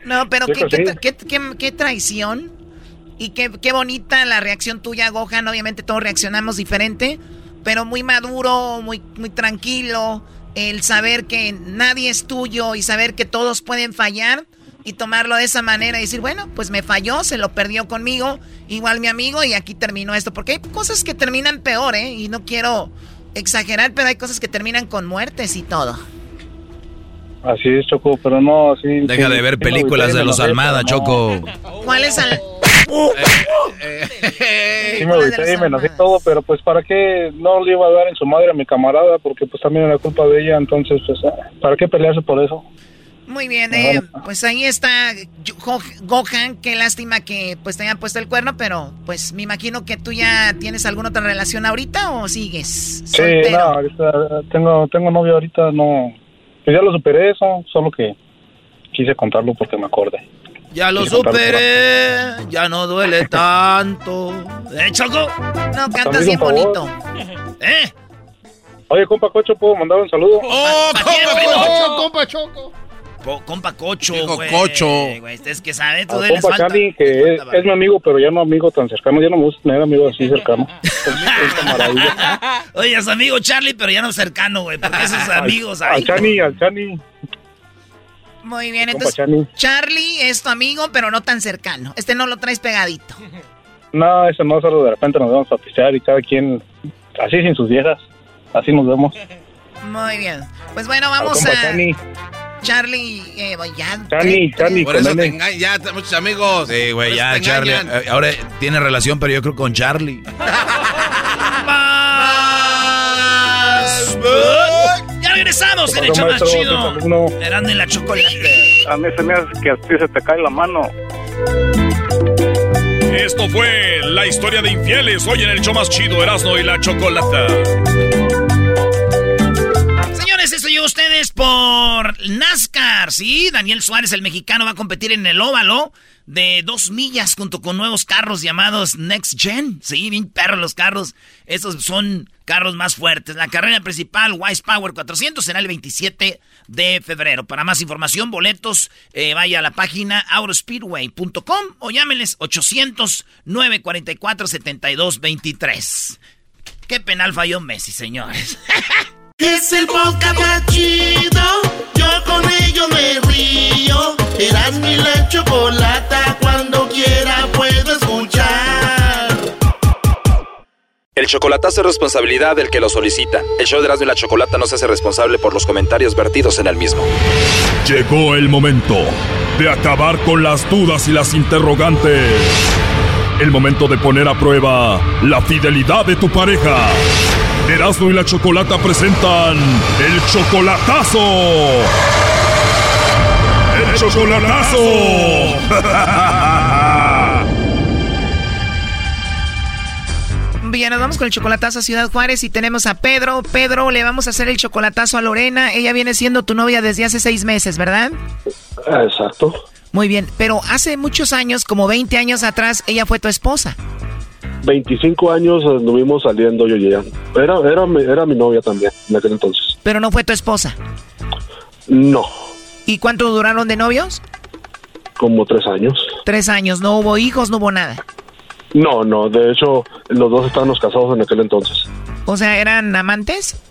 No, pero *laughs* Sí, qué, qué sí. tra- qué- qué- qué traición. Y qué, qué bonita la reacción tuya, Gohan. Obviamente todos reaccionamos diferente, pero muy maduro, muy, muy tranquilo. El saber que nadie es tuyo y saber que todos pueden fallar y tomarlo de esa manera y decir, bueno, pues me falló, se lo perdió conmigo, igual mi amigo y aquí terminó esto. Porque hay cosas que terminan peor, ¿eh? Y no quiero exagerar, pero hay cosas que terminan con muertes y todo. así es Choco, pero no así. Deja sí, de ver películas de los Almada. Choco. ¿Cuál es el...? Sí me agüité y me enojé todo, pero pues para qué no le iba a dar en su madre a mi camarada, porque pues también era culpa de ella, entonces pues ah, para qué pelearse por eso. Muy bien, eh, pues ahí está Go- Gohan, qué lástima que pues te hayan puesto el cuerno, pero pues me imagino que tú ya tienes alguna otra relación ahorita o sigues Sí, soltero. no, ahorita tengo, tengo novio ahorita, no, pues ya lo superé eso, solo que quise contarlo porque me acordé. Ya lo superé, ya no duele tanto. ¿Eh, Choco? No, cantas bien bonito. ¿Eh? Oye, compa Cocho, ¿puedo mandar un saludo? ¡Oh, compa Choco! compa Choco! Po- compa Cocho, güey. Cocho. Güey, es que sabe, tú Al les compa. Chani, que es, es mi amigo, pero ya no amigo tan cercano, ya no me gusta tener amigos así cercanos. *laughs* Oye, es amigo Charlie, pero ya no cercano, güey, porque esos amigos Al ahí. Chani, al Chani. Muy bien, entonces. Charlie es tu amigo, pero no tan cercano. Este no lo traes pegadito. No, eso no, solo de repente nos vamos a pistear y cada quien, así sin sus viejas, así nos vemos. Muy bien. Pues bueno, vamos compa a Chani, Charlie, eh, ya. Por eso te N. engañan, ya muchos amigos. Sí, güey, ya, Charlie. engañan. eh, Ahora tiene relación, pero yo creo con Charlie. *laughs* Regresamos en show más chido. Eran en la chocolate. A mí se me hace que a ti se te cae la mano. Esto fue la historia de infieles hoy en el show más chido Erasmo y la Chocolata. Llegó a ustedes por NASCAR, ¿sí? Daniel Suárez, el mexicano, va a competir en el óvalo de dos millas junto con nuevos carros llamados Next Gen. Sí, bien perros los carros. Estos son carros más fuertes. La carrera principal, Wise Power 400, será el 27 de febrero. Para más información, boletos, eh, vaya a la página autospeedway.com o llámenles 800-944-7223. ¿Qué penal falló Messi, señores? *laughs* Es el podcast más chido. Yo con ello me río. Eras mi la chocolata. Cuando quiera puedo escuchar. El chocolatazo es responsabilidad del que lo solicita. El show de Erasmo y la Chocolata no se hace responsable por los comentarios vertidos en el mismo. Llegó el momento de acabar con las dudas y las interrogantes. El momento de poner a prueba la fidelidad de tu pareja. Erasmo y la Chocolata presentan el chocolatazo. El chocolatazo. *laughs* Bien, nos vamos con el chocolatazo a Ciudad Juárez y tenemos a Pedro. Pedro, le vamos a hacer el chocolatazo a Lorena. Ella viene siendo tu novia desde hace seis meses, ¿verdad? Exacto. Muy bien, pero hace muchos años, como 20 años atrás, ella fue tu esposa. 25 años anduvimos saliendo yo y ella. Era, era, era mi novia también en aquel entonces. Pero no fue tu esposa. No, ¿Y cuánto duraron de novios? como tres años. Tres años. No hubo hijos, no hubo nada. No, no, de hecho, los dos estábamos casados en aquel entonces. O sea, ¿eran amantes?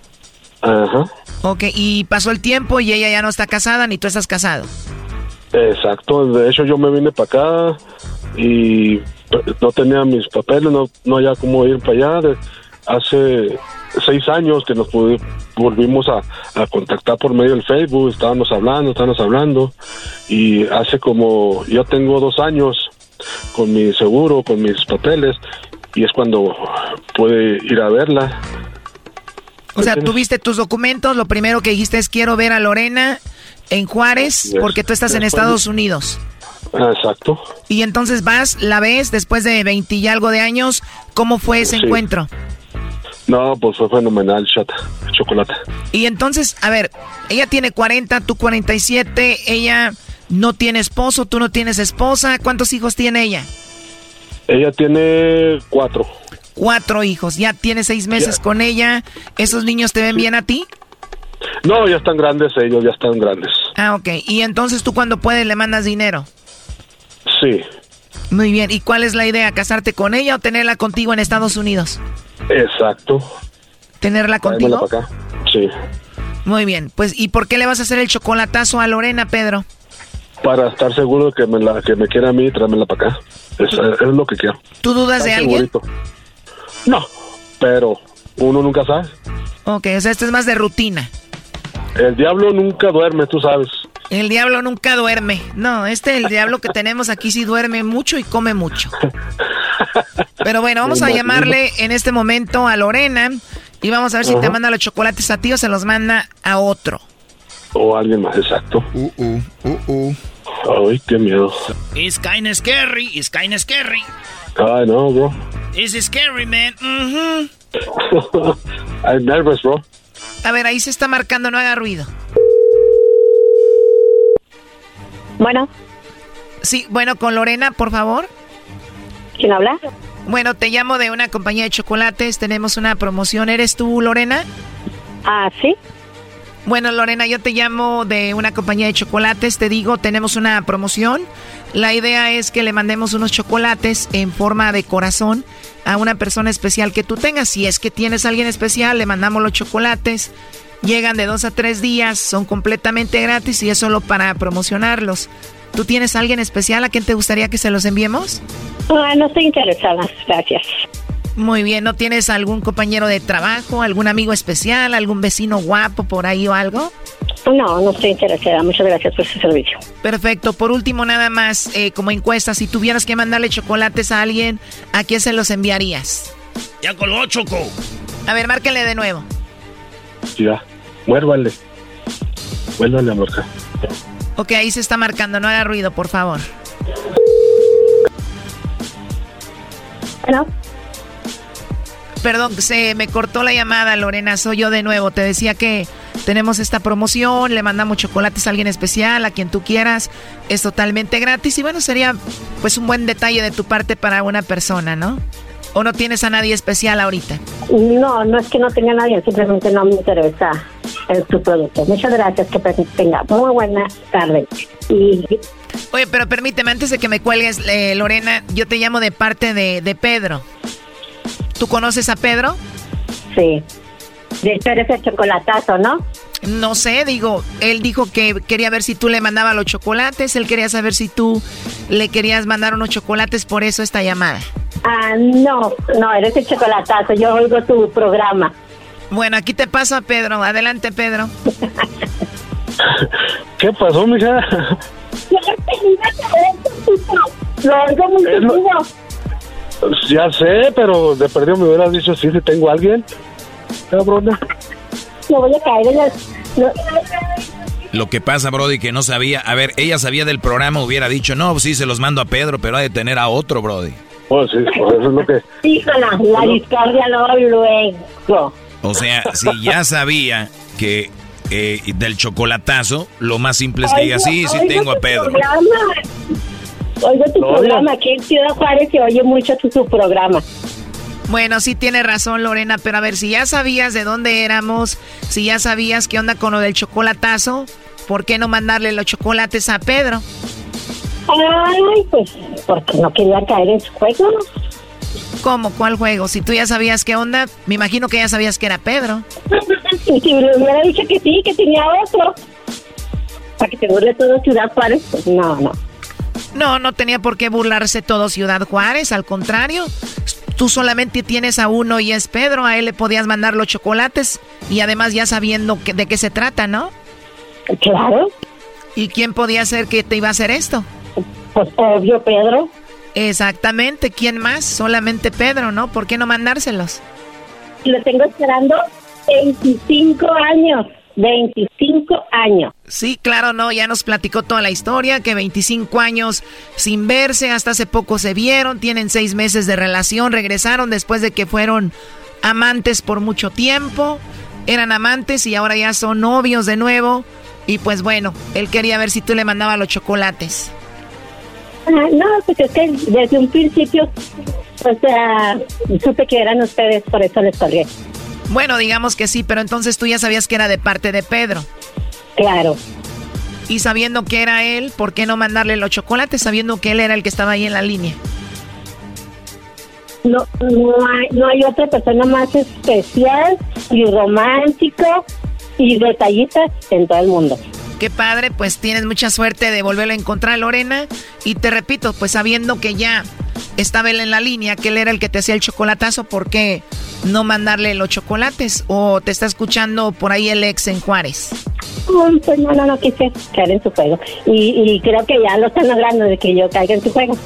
Ajá, Ok, y pasó el tiempo y ella ya no está casada ni tú estás casado. Exacto. De hecho, yo me vine para acá y p- no tenía mis papeles, no, no había cómo ir para allá. De- hace seis años que nos pudi- volvimos a, a contactar por medio del Facebook, estábamos hablando, estábamos hablando. Y hace como, yo tengo dos años con mi seguro, con mis papeles, y es cuando puede ir a verla. O sea, tuviste tus documentos, lo primero que dijiste es quiero ver a Lorena en Juárez Yes. porque tú estás en Estados Unidos. Exacto. Y entonces vas, la ves después de 20 y algo de años, ¿cómo fue ese Sí. encuentro? No, pues fue fenomenal, chata, chocolate. Y entonces, a ver, ella tiene 40, tú 47, ella no tiene esposo, tú no tienes esposa, ¿cuántos hijos tiene ella? Ella tiene cuatro. Cuatro hijos, ya tiene seis meses con ella, ¿esos niños te ven bien a ti? No, ya están grandes ellos, ya están grandes. Ah, ok, y entonces tú cuando puedes le mandas dinero. Sí, Muy bien, ¿y cuál es la idea? ¿Casarte con ella o tenerla contigo en Estados Unidos? exacto. ¿Tenerla contigo? para acá. Sí, Muy bien, pues ¿y por qué le vas a hacer el chocolatazo a Lorena, Pedro? para estar seguro de que me, la, que me quiera a mí, tráemela para acá. Es, es lo que quiero. ¿Tú dudas de alguien? No, pero uno nunca sabe. Ok, o sea, esto es más de rutina. El diablo nunca duerme, tú sabes. El diablo nunca duerme. No, este el diablo que tenemos aquí sí duerme mucho y come mucho. Pero bueno, vamos a llamarle en este momento a Lorena y vamos a ver si te manda los chocolates a ti o se los manda a otro. O alguien más, exacto. Uh, uh, uh, uh. Ay, qué miedo. It's kinda scary, it's kinda scary. Ay, no, bro. It's scary, man. *laughs* I'm nervous, bro. A ver, ahí se está marcando, no haga ruido. Bueno. Sí, bueno, con Lorena, por favor. ¿Quién habla? Bueno, te llamo de una compañía de chocolates, tenemos una promoción. ¿Eres tú, Lorena? Ah, sí. Bueno, Lorena, yo te llamo de una compañía de chocolates, te digo, tenemos una promoción. La idea es que le mandemos unos chocolates en forma de corazón a una persona especial que tú tengas. Si es que tienes alguien especial, le mandamos los chocolates. Llegan de dos a tres días, son completamente gratis y es solo para promocionarlos. ¿Tú tienes alguien especial a quien te gustaría que se los enviemos? Ah, no estoy interesada, gracias. Muy bien, ¿no tienes algún compañero de trabajo, algún amigo especial, algún vecino guapo por ahí o algo? No, no estoy interesada. Muchas gracias por su servicio. Perfecto. Por último, nada más, eh, como encuesta, si tuvieras que mandarle chocolates a alguien, ¿a quién se los enviarías? Ya colgó, Choco. A ver, márquenle de nuevo. Ya, muérvale. Muérvale, amorca. Ok, ahí se está marcando, no haga ruido, por favor. Bueno. Perdón, se me cortó la llamada, Lorena, soy yo de nuevo. Te decía que tenemos esta promoción, le mandamos chocolates a alguien especial, a quien tú quieras. Es totalmente gratis y bueno, sería pues un buen detalle de tu parte para una persona, ¿no? ¿O no tienes a nadie especial ahorita? No, no es que no tenga nadie, simplemente no me interesa el, tu producto. Muchas gracias, que tenga muy buena tarde. Y Oye, pero permíteme, antes de que me cuelgues, eh, Lorena, yo te llamo de parte de, de Pedro. ¿Tú conoces a Pedro? Sí. De hecho, eres el chocolatazo, ¿no? No sé, digo, él dijo que quería ver si tú le mandabas los chocolates, él quería saber si tú le querías mandar unos chocolates, por eso esta llamada. Ah, no, no, eres el chocolatazo. Yo oigo tu programa. Bueno, aquí te paso a Pedro. Adelante, Pedro. *laughs* ¿Qué pasó, mija? Lo oigo muy seguido. Ya sé, pero de perdido me hubieras dicho sí, si tengo a alguien. Cabrona. No voy a caer en las... no- Lo que pasa, Brody, que no sabía. A ver, ella sabía del programa, hubiera dicho, no, sí, se los mando a Pedro, pero ha de tener a otro, Brody. Pues sí, pues eso es lo que. Híjola, la discordia luego, luego. O sea, si ya sabía que eh, del chocolatazo, lo más simple es que diga, sí, sí tengo a Pedro. Oigo tu programa, aquí en Ciudad Juárez se oye mucho tu, tu programa. Bueno, sí tiene razón Lorena, pero a ver, si ya sabías de dónde éramos, si ya sabías qué onda con lo del chocolatazo, ¿por qué no mandarle los chocolates a Pedro? Ay, pues porque no quería caer en su juego. ¿Cómo? ¿Cuál juego? Si tú ya sabías qué onda, me imagino que ya sabías que era Pedro. *laughs* y si me hubiera dicho que sí, que tenía otro, para que te burle todo Ciudad Juárez, pues no, no. No, no tenía por qué burlarse todo Ciudad Juárez, al contrario. Tú solamente tienes a uno y es Pedro, a él le podías mandar los chocolates y además ya sabiendo de qué se trata, ¿no? Claro. ¿Y quién podía ser que te iba a hacer esto? Pues obvio, Pedro. Exactamente, ¿quién más? Solamente Pedro, ¿no? ¿Por qué no mandárselos? Lo tengo esperando 25 años. 25 años. Sí, claro, no, ya nos platicó toda la historia, que 25 años sin verse, hasta hace poco se vieron, tienen seis meses de relación, regresaron después de que fueron amantes por mucho tiempo, eran amantes y ahora ya son novios de nuevo. Y pues bueno, él quería ver si tú le mandabas los chocolates. Ah, no, pues es que desde un principio, o sea, supe que eran ustedes, por eso les colgué. Bueno, digamos que sí, pero entonces tú ya sabías que era de parte de Pedro. Claro. Y sabiendo que era él, ¿por qué no mandarle los chocolates sabiendo que él era el que estaba ahí en la línea? No, no hay, no hay otra persona más especial y romántico y detallista en todo el mundo. Qué padre, pues tienes mucha suerte de volverlo a encontrar, Lorena. Y te repito, pues sabiendo que ya estaba él en la línea, que él era el que te hacía el chocolatazo, ¿por qué no mandarle los chocolates? ¿O te está escuchando por ahí el ex en Juárez? pues no, no, no quise caer en su juego. Y, y creo que ya lo están hablando de que yo caiga en su juego.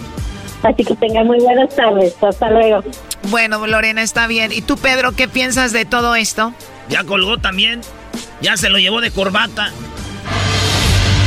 Así que tenga muy buenas tardes. Hasta luego. Bueno, Lorena, está bien. ¿Y tú, Pedro, qué piensas de todo esto? Ya colgó también. Ya se lo llevó de corbata.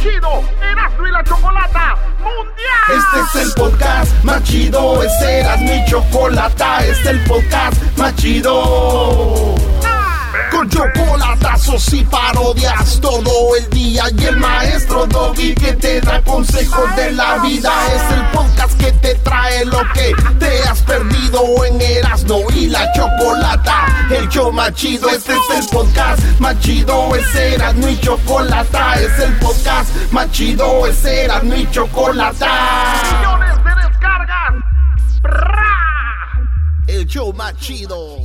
chido Erasmo y la Chocolata Mundial. Este es el podcast más chido, este era mi chocolata, este es el podcast más chido. Con chocolatazos y parodias todo el día y el maestro Doggy que te da consejos de la vida es el podcast que te trae lo que te has perdido en Erasmo y la Chocolata. El show más chido, este es el podcast más chido, es Erasmo y Chocolata, es el podcast más chido, es Erasmo y Chocolata. Millones de descargas. El show más chido.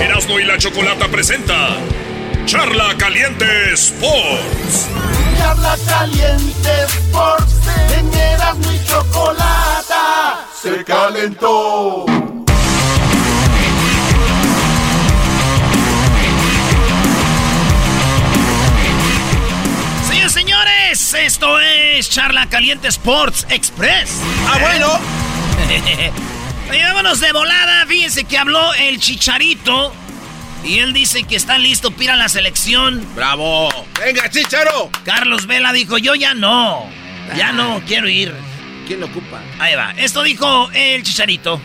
Erasmo y la Chocolata presenta Charla Caliente Sports. Charla Caliente Sports. En Erasmo y Chocolata se calentó. Señores, señores, esto es Charla Caliente Sports Express. Ah, bueno. *laughs* Oye, vámonos de volada. Fíjense que habló el chicharito. Y él dice que está listo para la selección. ¡Bravo! ¡Venga, chicharo! Carlos Vela dijo: Yo ya no. Ya no quiero ir. ¿Quién lo ocupa? Ahí va. Esto dijo el chicharito.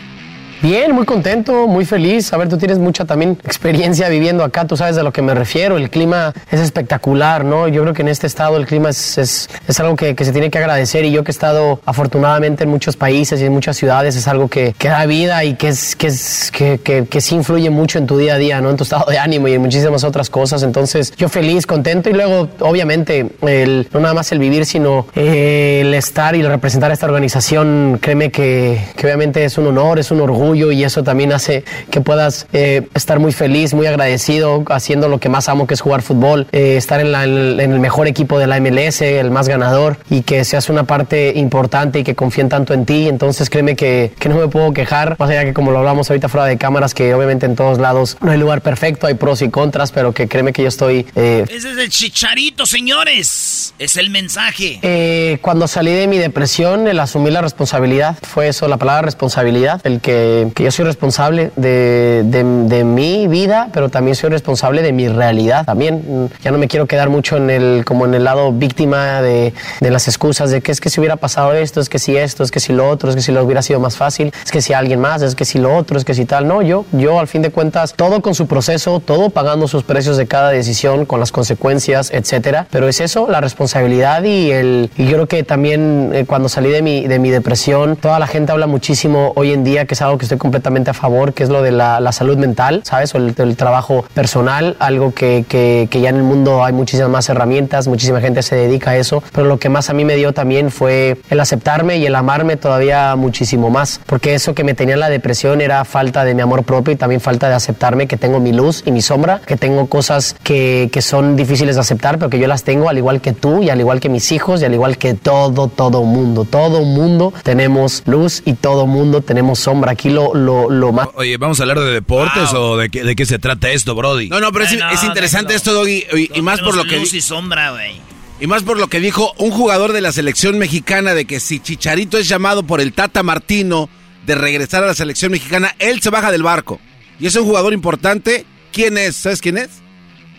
Bien, muy contento, muy feliz. A ver, tú tienes mucha también experiencia viviendo acá, tú sabes de lo que me refiero. El clima es espectacular, ¿no? Yo creo que en este estado el clima es, es, es algo que, que, se tiene que agradecer y yo que he estado afortunadamente en muchos países y en muchas ciudades es algo que, que da vida y que, es, que, es, que, que, que sí influye mucho en tu día a día, ¿no? En tu estado de ánimo y en muchísimas otras cosas. Entonces, yo feliz, contento y luego, obviamente, el, no nada más el vivir, sino el estar y el representar a esta organización, créeme que, que obviamente es un honor, es un orgullo y eso también hace que puedas eh, estar muy feliz, muy agradecido, haciendo lo que más amo que es jugar fútbol, eh, estar en, la- el- en el mejor equipo de la MLS, el más ganador y que seas una parte importante y que confíen tanto en ti. Entonces créeme que, que no me puedo quejar, más allá que como lo hablamos ahorita fuera de cámaras, que obviamente en todos lados no hay lugar perfecto, hay pros y contras, pero que créeme que yo estoy... eh, Ese es el chicharito, señores. Es el mensaje. eh, cuando salí de mi depresión, el asumir la responsabilidad, fue eso, la palabra responsabilidad, el que, que yo soy responsable de, de- de mi vida, pero también soy responsable de mi realidad también. Ya no me quiero quedar mucho en el, como en el lado víctima de, de las excusas, de que es que si hubiera pasado esto, es que si esto, es que si lo otro, es que si lo hubiera sido más fácil, es que si alguien más, es que si lo otro, es que si tal. No, yo, yo al fin de cuentas, todo con su proceso, todo pagando sus precios de cada decisión, con las consecuencias, etcétera. Pero es eso, la responsabilidad y el. Y yo creo que también eh, cuando salí de mi, de mi depresión, toda la gente habla muchísimo hoy en día, que es algo que estoy completamente a favor, que es lo de la, la salud mental, ¿sabes? O el, el trabajo personal, algo que, que, que ya en el mundo hay muchísimas más herramientas, muchísima gente se dedica a eso. Pero lo que más a mí me dio también fue el aceptarme y el amarme todavía muchísimo más. Porque eso que me tenía en la depresión era falta de mi amor propio y también falta de aceptarme que tengo mi luz y mi sombra, que tengo cosas que, que son difíciles de aceptar, pero que yo las tengo al igual que tú y al igual que mis hijos y al igual que todo, todo mundo. Todo mundo tenemos luz y todo mundo tenemos sombra. Aquí lo, lo, lo más... Oye, ¿vamos a hablar de deportes o de qué, de qué se trata esto, Brody? No, no, pero es, no, interesante déjalo. esto, Doggy, y, y más por lo que Luz y sombra, güey. y más por lo que dijo un jugador de la selección mexicana de que si Chicharito es llamado por el Tata Martino de regresar a la selección mexicana, él se baja del barco. Y es un jugador importante. ¿Quién es? ¿Sabes quién es?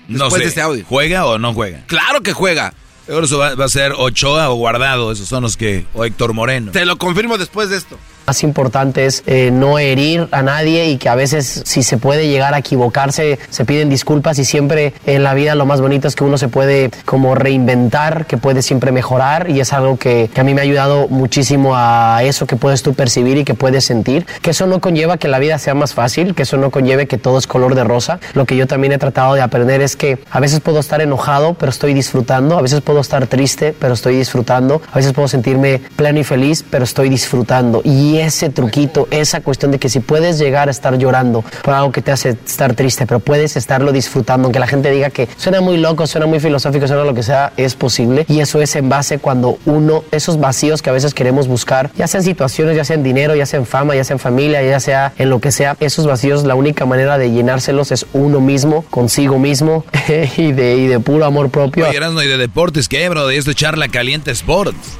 No Después sé, de este audio. ¿Juega o no juega? Claro que juega. Seguro eso va, va a ser Ochoa o Guardado, esos son los que... O Héctor Moreno. Te lo confirmo después de esto. Más importante es eh, no herir a nadie y que a veces si se puede llegar a equivocarse se piden disculpas y siempre en la vida lo más bonito es que uno se puede como reinventar, que puede siempre mejorar y es algo que, que a mí me ha ayudado muchísimo a eso que puedes tú percibir y que puedes sentir, que eso no conlleva que la vida sea más fácil, que eso no conlleve que todo es color de rosa. Lo que yo también he tratado de aprender es que a veces puedo estar enojado pero estoy disfrutando, a veces puedo estar triste pero estoy disfrutando, a veces puedo sentirme pleno y feliz pero estoy disfrutando y ese truquito, esa cuestión de que si puedes llegar a estar llorando por algo que te hace estar triste, pero puedes estarlo disfrutando, aunque la gente diga que suena muy loco, suena muy filosófico, suena lo que sea, es posible. Y eso es en base cuando uno, esos vacíos que a veces queremos buscar, ya sean situaciones, ya sea en dinero, ya sea en fama, ya sea en familia, ya sea en lo que sea, esos vacíos, la única manera de llenárselos es uno mismo, consigo mismo *laughs* y, de, y de puro amor propio. Oye, Erasmo, ¿y de deportes qué, bro? De esto es charla caliente sports.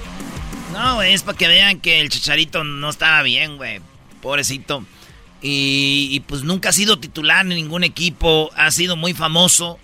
No, güey, es para que vean que el chicharito no estaba bien, güey. Pobrecito. Y, y, pues nunca ha sido titular en ningún equipo. Ha sido muy famoso.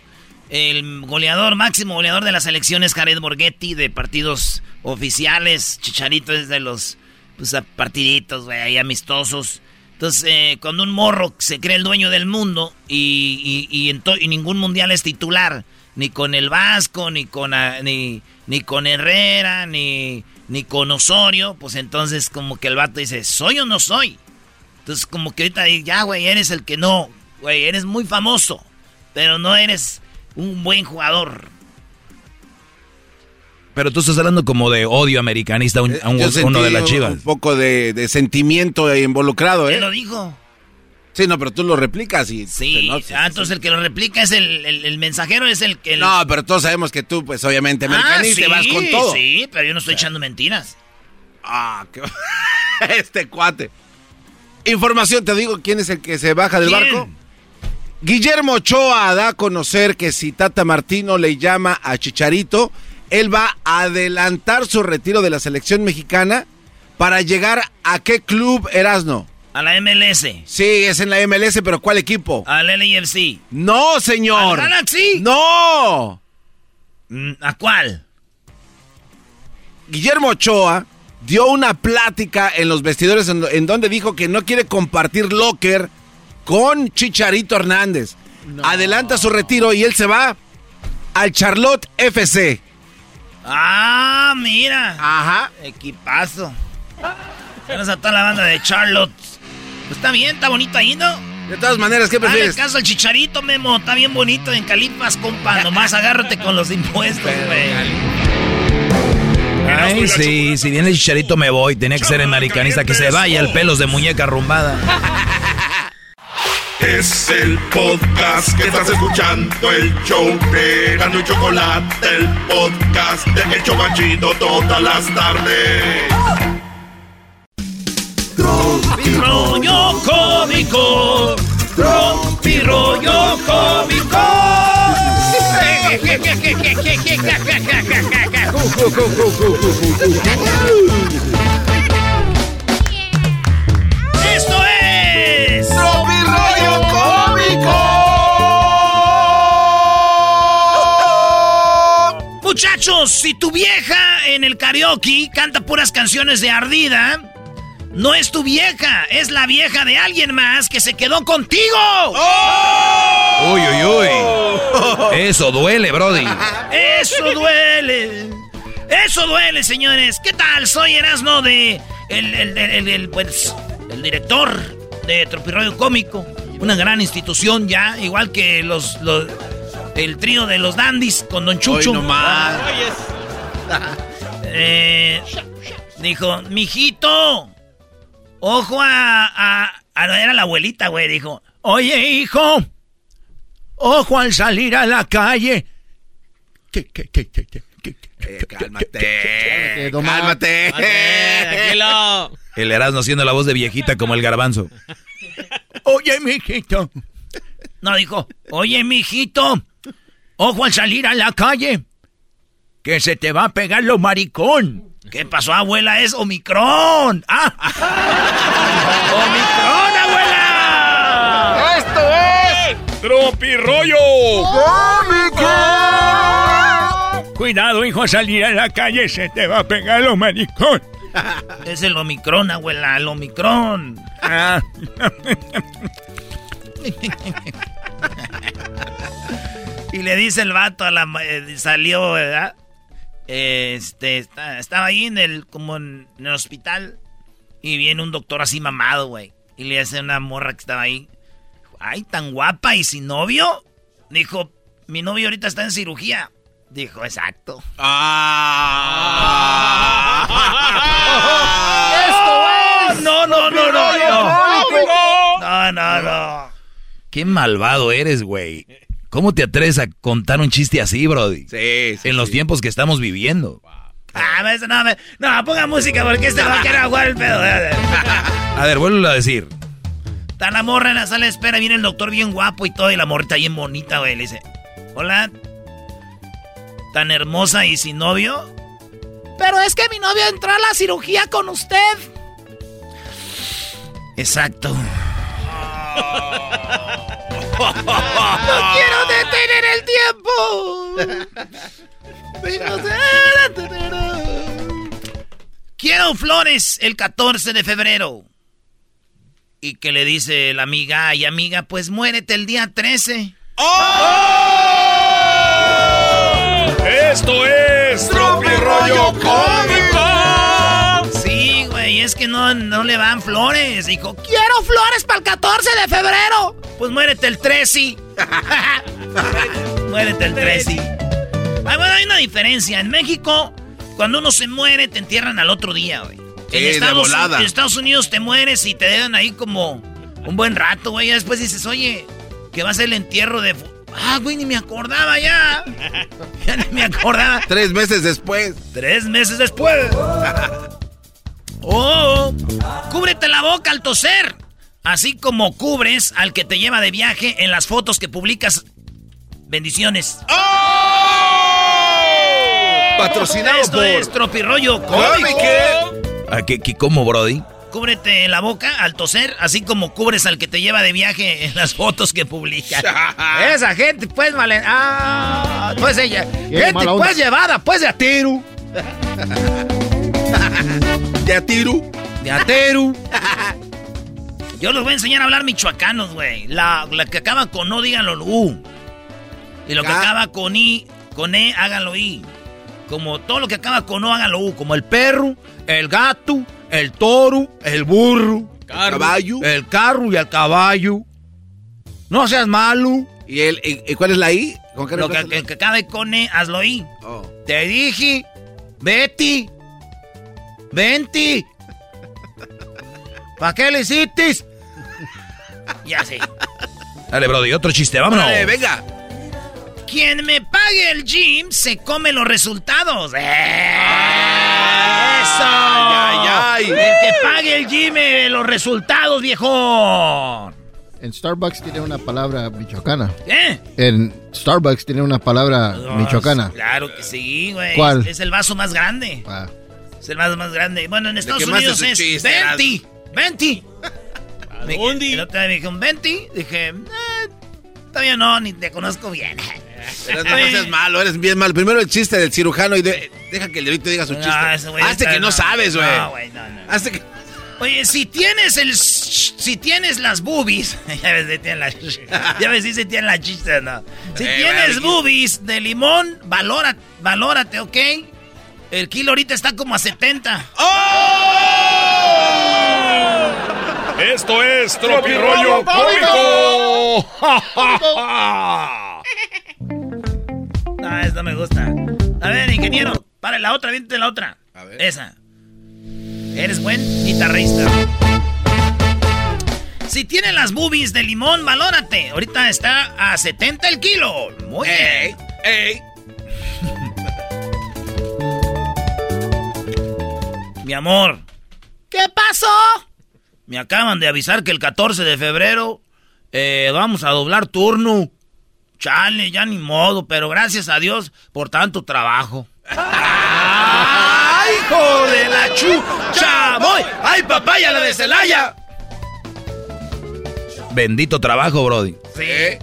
El goleador, máximo goleador de la selección es Jared Borghetti de partidos oficiales. Chicharito es de los pues, partiditos, güey, ahí amistosos. Entonces, eh, cuando un morro se cree el dueño del mundo y, y, y y ningún mundial es titular, ni con el Vasco, ni con, ni, ni con Herrera, ni, ni con Osorio, pues entonces como que el vato dice, ¿soy o no soy? Entonces como que ahorita ya, güey, eres el que no, güey, eres muy famoso, pero no eres un buen jugador. Pero tú estás hablando como de odio americanista a un- a un- Yo uno de las chivas. Un poco de, de sentimiento involucrado, ¿eh? ¿Quién lo dijo? Sí, no, pero tú lo replicas y... Sí, ah, entonces el que lo replica es el, el- el mensajero, es el que... No, pero todos sabemos que tú, pues obviamente, ah, sí, vas con todo. Sí, pero yo no estoy echando mentiras. Ah, qué... *laughs* este cuate. Información, te digo, ¿quién es el que se baja del ¿Quién? barco? Guillermo Ochoa da a conocer que si Tata Martino le llama a Chicharito, él va a adelantar su retiro de la selección mexicana para llegar a qué club Erasno. A la MLS. Sí, es en la MLS, pero ¿cuál equipo? Al LAFC. No, señor. ¿Al Galaxy? No. Mm, ¿A cuál? Guillermo Ochoa dio una plática en los vestidores en, en donde dijo que no quiere compartir locker con Chicharito Hernández. Adelanta su retiro y él se va al Charlotte FC. Ah, mira. Ajá. Equipazo. Tienes a toda la banda de Charlotte. Pues está bien, está bonito ahí, ¿no? De todas maneras, ¿qué prefieres? Dale caso al chicharito, Memo. Está bien bonito en Calipas, compa. *laughs* Nomás agárrate con los impuestos, güey. Ay, sí, si viene el chicharito me voy. Tenía que ser americanista, que se vaya el pelos de muñeca rumbada. *laughs* Es el podcast que estás escuchando, el show de Gano y Chocolate, el podcast de El Chocachito todas las tardes. Rollo cómico, tropi rollo cómico. Esto es Tropi rollo cómico. Muchachos, si tu vieja en el karaoke canta puras canciones de ardida, no es tu vieja, es la vieja de alguien más que se quedó contigo. Uy, uy, uy. *laughs* Eso duele, Brody. Eso duele. Eso duele, señores. ¿Qué tal? Soy Erasmo de. El, el, el, el- el, pues, el director de Tropirroyo Cómico. Una gran institución ya, igual que los, los- el trío de los Dandis con Don Chucho. Hoy nomás. *laughs* Eh, dijo, mijito, ojo a, a, a- Era la abuelita, güey, dijo. Oye, hijo, ojo al salir a la calle. ¿Qué, qué, qué, qué, qué, qué, Eh, cálmate. Cálmate. El Erasmo haciendo la voz de viejita como el garbanzo. Oye, mijito. No, dijo, oye, mijito, ojo al salir a la calle, que se te va a pegar lo maricón. ¿Qué pasó, abuela? Es Omicron. ¡Ah! ¡Omicron, abuela! Esto es Tropi rollo. Cuidado, hijo, al salir a la calle se te va a pegar lo maricón. Es el Omicron, abuela, el Omicron. Ah. *laughs* y le dice el vato a la... ma- eh, salió, ¿verdad? Este, está- estaba ahí en el, como en, en el hospital. Y viene un doctor así mamado, güey. Y le hace una morra que estaba ahí. Ay, tan guapa y sin novio. Dijo, mi novio ahorita está en cirugía. Dijo, exacto. *laughs* Esto es No, no, no, no, no. No, no, no. Qué malvado eres, güey. ¿Cómo te atreves a contar un chiste así, Brody? Sí, sí. En los tiempos que estamos viviendo. Ah, ves, no, me- no, ponga música porque este va a querer jugar el pedo. A ver, vuelvo a decir. Está la morra en la sala de espera, viene el doctor bien guapo y todo, y la morrita bien bonita, güey. Le dice, hola, tan hermosa y sin novio. Pero es que mi novio entró a la cirugía con usted. Exacto. No quiero detener el tiempo. *laughs* Quiero flores el 14 de febrero. Y que le dice la amiga, ay amiga, pues muérete el día 13. Esto es Tropi rollo cómico. Es que no, no le van flores. Dijo, quiero flores para el 14 de febrero. Pues muérete el 13. *laughs* muérete el 13. Ay, bueno, hay una diferencia. En México, cuando uno se muere, te entierran al otro día, güey. Sí, en, Estados, en Estados Unidos te mueres y te dejan ahí como un buen rato, güey. Ya después dices, oye, que va a ser el entierro de... Ah, güey, ni me acordaba ya. *laughs* Ya ni me acordaba. Tres meses después. Tres meses después. *laughs* Oh, cúbrete la boca al toser. Así como cubres al que te lleva de viaje en las fotos que publicas. Bendiciones. Patrocinado Esto por... es Tropirollo Cómico. ¿A qué, qué- cómo, Brody? Cúbrete la boca al toser, así como cubres al que te lleva de viaje en las fotos que publicas. *laughs* Esa gente, pues, vale. Ah, pues ella. Gente, pues, llevada, pues, de atero. *laughs* De Atiru. De atero. Yo les voy a enseñar a hablar michoacanos, güey. La, la que acaba con no, díganlo U. Y lo que Ah. acaba con I, con E, háganlo I. Como todo lo que acaba con O, háganlo U. Como el perro, el gato, el toro, el burro. Caballo. El carro y el caballo. No seas malo. ¿Y, el, y, cuál es la I? ¿Con qué Lo que, que acabe con E, hazlo I. Oh. Te dije, Betty, Venti. ¿Para qué le hiciste? Ya sé. Dale, Brody, otro chiste, vámonos. Dale, venga. Quien me pague el gym se come los resultados. ¡Eh! ¡Eso! Ay, ay, ay. El que pague el gym eh, los resultados, viejo. En Starbucks tiene una palabra michoacana. ¿Qué? En Starbucks tiene una palabra michoacana. Claro que sí, güey. ¿Cuál? Es, es el vaso más grande. Ah. Es el vaso más grande. Bueno, en Estados Unidos es chiste, venti. Venti. Me- *laughs* dónde? El otro día me venti. Dije, eh, todavía no, ni te conozco bien. *laughs* No seas malo, eres bien malo. Primero el chiste del cirujano y de- deja que el dedito diga su No, chiste. Hazte que no, sabes, güey. No, güey, no, no. Hazte que... Oye, si tienes el... Si tienes las boobies... *laughs* ya ves si tienen la... Ya ves si se tienen la chiste, ¿no? Si Eh, tienes boobies de limón, valora, valórate, ¿ok? El kilo ahorita está como a 70. Esto es Tropirollo Cómico. No, esto me gusta. A ver, ingeniero, para la otra, vente la otra. A ver. Esa. Eres buen guitarrista. Si tiene las boobies de limón, valórate. Ahorita está a 70 el kilo. Muy Ey, bien. ey. Mi amor. ¿Qué pasó? Me acaban de avisar que el 14 de febrero eh, vamos a doblar turno. Chale, ya ni modo, pero gracias a Dios por tanto trabajo. ¡Ay, hijo de la chucha! ¡Voy! ¡Ay, papaya, la de Celaya! Bendito trabajo, Brody. Sí.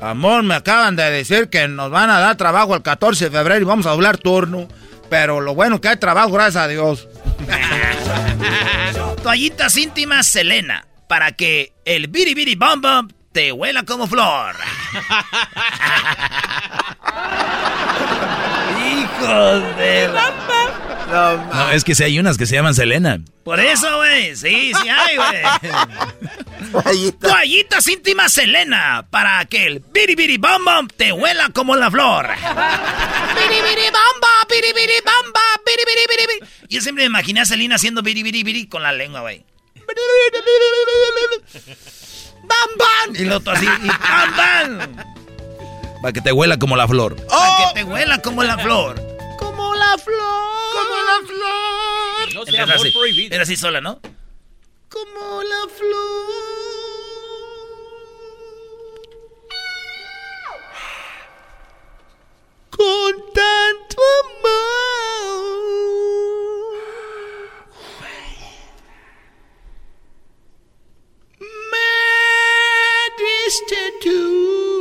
Amor, me acaban de decir que nos van a dar trabajo el 14 de febrero y vamos a doblar turno. Pero lo bueno que hay trabajo, gracias a Dios. *laughs* Toallitas íntimas Selena, para que el biri biri bum bum te huela como flor. *laughs* *laughs* Hijos de la... No, es que si hay unas que se llaman Selena. Por eso, güey. Sí, sí hay, güey. Toallitas íntimas Selena, para que el biri biri bum bum te huela como la flor. Biri biri bamba, biri biri bamba, biri biri biri biri. Yo siempre me imaginé a Selena haciendo biri biri con la lengua, güey. ¡Bam, bam! Y lo otro así, y ¡bam, bam! Para que te huela como la flor. Para que te huela como la flor. Como la flor. Como la flor. No sea amor así. prohibido. Era así sola, ¿no? Como la flor. Con tanto amor. Me diste tú.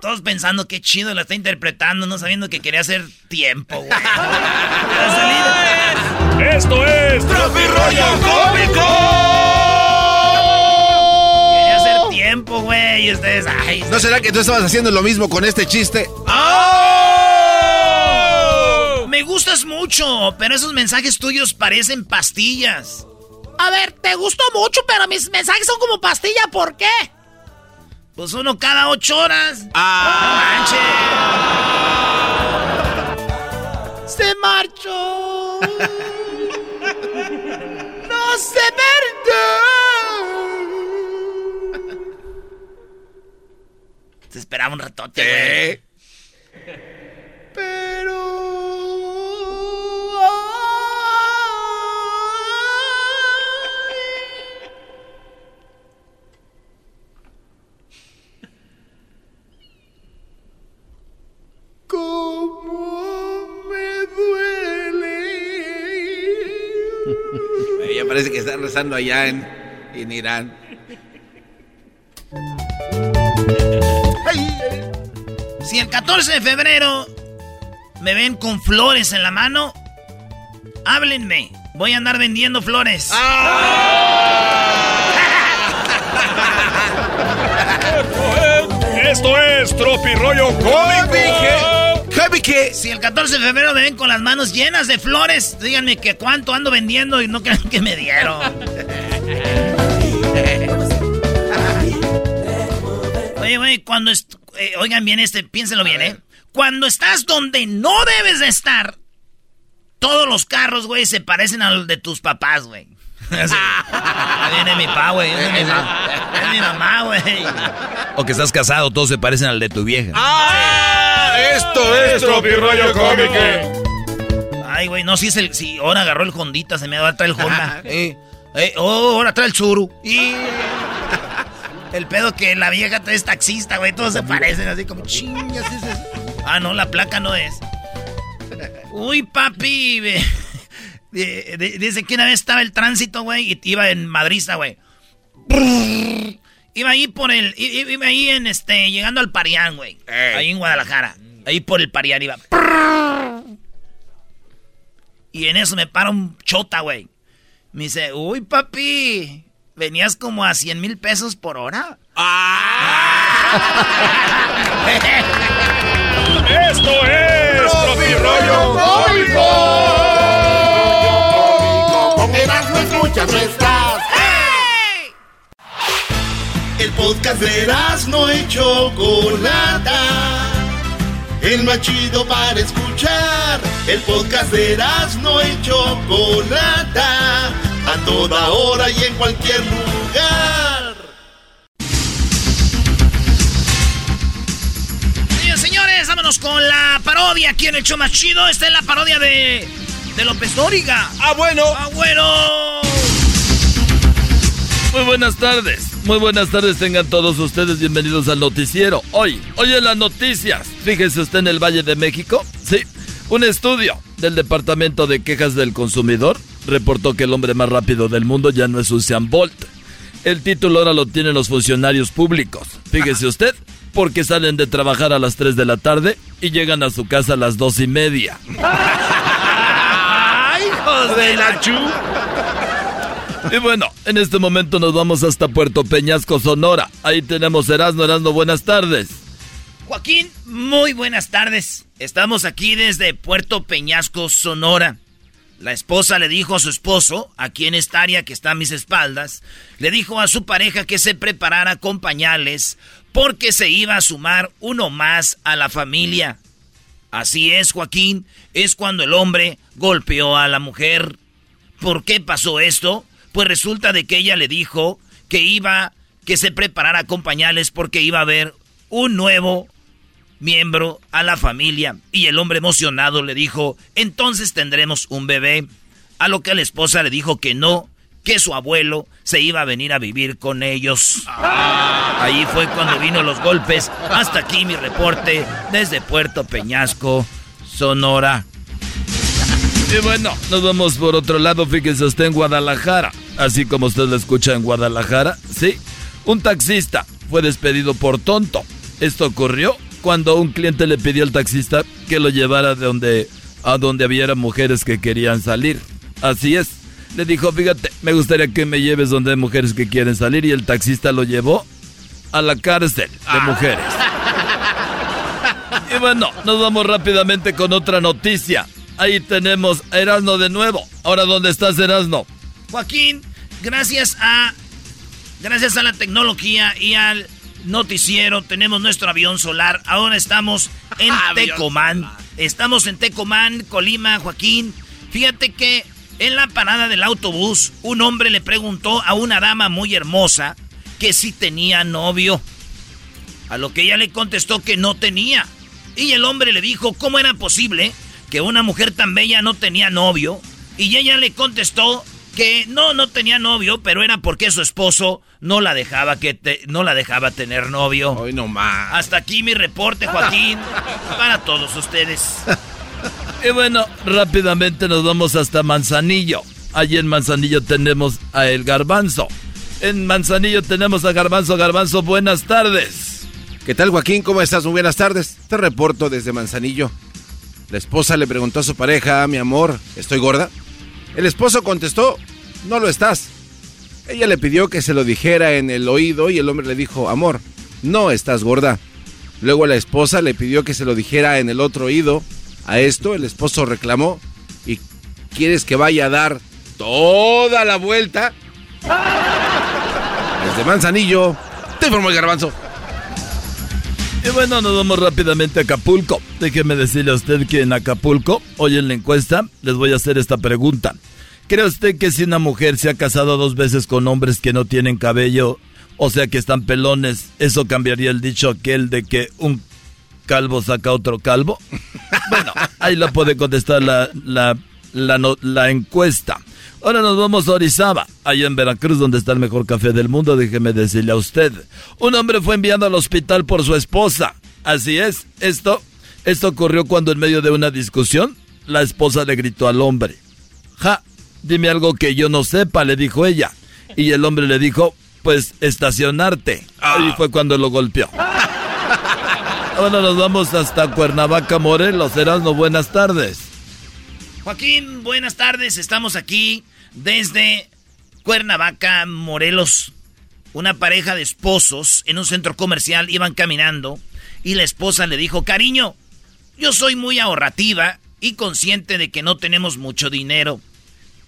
Todos pensando qué chido la está interpretando, no sabiendo que quería hacer tiempo, güey. *laughs* Esto es Tropirollo Cómico. Quería hacer tiempo, güey. Y ustedes, ay. ¿No será que tú estabas haciendo lo mismo con este chiste? Me gustas mucho, pero esos mensajes tuyos parecen pastillas. A ver, te gusto mucho, pero mis mensajes son como pastilla, ¿por qué? Pues uno cada ocho horas. Ah. ¡No Se marchó. no se verdad. Se esperaba un ratote, güey. Pero. ¿Cómo me duele? Ya parece que están rezando allá en, en Irán. Si el 14 de febrero me ven con flores en la mano, háblenme. Voy a andar vendiendo flores. Esto es Tropirollo Cómico. Si el 14 de febrero me ven con las manos llenas de flores, díganme que cuánto ando vendiendo y no crean que me dieron. *laughs* Oye, güey, cuando eh, oigan bien este, piénsenlo bien, ¿eh? Cuando estás donde no debes de estar, todos los carros, güey, se parecen a los de tus papás, güey. *laughs* viene mi pa, güey. Es, mi, mamá, güey. O que estás casado, todos se parecen al de tu vieja. ¡Ah! Esto es rollo cómico. Ay, güey, no, si es el. Si ahora agarró el Hondita, se me va a traer el Honda. *laughs* eh, eh, oh, ahora trae el Zuru. Y. El pedo que la vieja es taxista, güey. Todos se parecen así como chingas. Ah, no, la placa no es. Uy, papi. Dice que una vez estaba el tránsito, güey, y iba en Madrid, güey. Iba ahí por el. Iba ahí en este. Llegando al Parián, güey. Ahí en Guadalajara. Ahí por el Parián iba. Y en eso me para un chota, güey. Me dice, uy, papi. Venías como a 100 mil pesos por hora. ¡Ah! *laughs* escuchas no estás. El podcast de Erasmo y Chocolata. El más chido para escuchar. El podcast de Erasmo y Chocolata. A toda hora y en cualquier lugar. señores, vámonos con la parodia aquí en el show más chido. Esta es la parodia de, de López Dóriga. ¡Ah, bueno! ¡Ah, bueno! Muy buenas tardes. Muy buenas tardes tengan todos ustedes bienvenidos al noticiero. Hoy, hoy en las noticias. Fíjese usted en el Valle de México. Sí, un estudio del Departamento de Quejas del Consumidor reportó que el hombre más rápido del mundo ya no es Usain Bolt. El título ahora lo tienen los funcionarios públicos. Fíjese usted, porque salen de trabajar a las 3 de la tarde y llegan a su casa a las 2 y media. *laughs* ¡Ay, hijos de la chu! *laughs* Y bueno, en este momento nos vamos hasta Puerto Peñasco, Sonora. Ahí tenemos Erasmo, Erasmo, buenas tardes. Joaquín, muy buenas tardes. Estamos aquí desde Puerto Peñasco, Sonora. La esposa le dijo a su esposo, aquí en esta área que está a mis espaldas, le dijo a su pareja que se preparara con pañales porque se iba a sumar uno más a la familia. Así es, Joaquín, es cuando el hombre golpeó a la mujer. ¿Por qué pasó esto? Pues resulta de que ella le dijo que iba, que se preparara con pañales porque iba a haber un nuevo miembro a la familia. Y el hombre emocionado le dijo, entonces tendremos un bebé. A lo que la esposa le dijo que no, que su abuelo se iba a venir a vivir con ellos. Ahí fue cuando vino los golpes. Hasta aquí mi reporte desde Puerto Peñasco, Sonora. Y bueno, nos vamos por otro lado, fíjense usted en Guadalajara. Así como usted lo escucha en Guadalajara, sí. Un taxista fue despedido por tonto. Esto ocurrió cuando un cliente le pidió al taxista que lo llevara de donde, a donde había mujeres que querían salir. Así es. Le dijo, fíjate, me gustaría que me lleves donde hay mujeres que quieren salir. Y el taxista lo llevó a la cárcel de Ah. mujeres. Y bueno, nos vamos rápidamente con otra noticia. Ahí tenemos a Erasno de nuevo. Ahora, ¿dónde estás, Erasno? Joaquín, gracias a gracias a la tecnología y al noticiero tenemos nuestro avión solar. Ahora estamos en *laughs* Tecomán. Estamos en Tecomán, Colima, Joaquín. Fíjate que en la parada del autobús un hombre le preguntó a una dama muy hermosa que si tenía novio. A lo que ella le contestó que no tenía. Y el hombre le dijo cómo era posible que una mujer tan bella no tenía novio. Y ella le contestó que no, no tenía novio, pero era porque su esposo no la dejaba que te- no la dejaba tener novio. Hoy no más. Hasta aquí mi reporte, Joaquín, para todos ustedes. *laughs* Y bueno, rápidamente nos vamos hasta Manzanillo. Allí en Manzanillo tenemos a El Garbanzo. En Manzanillo tenemos a Garbanzo. Garbanzo, buenas tardes. ¿Qué tal, Joaquín? ¿Cómo estás? Muy buenas tardes. Te reporto desde Manzanillo. La esposa le preguntó a su pareja, mi amor, ¿estoy gorda? El esposo contestó, no lo estás. Ella le pidió que se lo dijera en el oído y el hombre le dijo, amor, no estás gorda. Luego la esposa le pidió que se lo dijera en el otro oído. A esto el esposo reclamó, ¿y quieres que vaya a dar toda la vuelta? *laughs* Desde Manzanillo, te informó el garbanzo. Y bueno, nos vamos rápidamente a Acapulco. Déjeme decirle a usted que en Acapulco, hoy en la encuesta, les voy a hacer esta pregunta. ¿Cree usted que si una mujer se ha casado dos veces con hombres que no tienen cabello, o sea que están pelones, eso cambiaría el dicho aquel de que un calvo saca otro calvo? Bueno, ahí la puede contestar la, la, la, encuesta. Ahora nos vamos a Orizaba, allá en Veracruz, donde está el mejor café del mundo. Déjeme decirle a usted. Un hombre fue enviado al hospital por su esposa. Así es, esto, esto ocurrió cuando en medio de una discusión, la esposa le gritó al hombre. Ja, dime algo que yo no sepa, le dijo ella. Y el hombre le dijo, pues estacionarte. Ahí fue cuando lo golpeó. *laughs* Ahora nos vamos hasta Cuernavaca, Morelos. Erasmo, buenas tardes. Joaquín, buenas tardes. Estamos aquí desde Cuernavaca, Morelos. Una pareja de esposos en un centro comercial iban caminando y la esposa le dijo, cariño, yo soy muy ahorrativa y consciente de que no tenemos mucho dinero.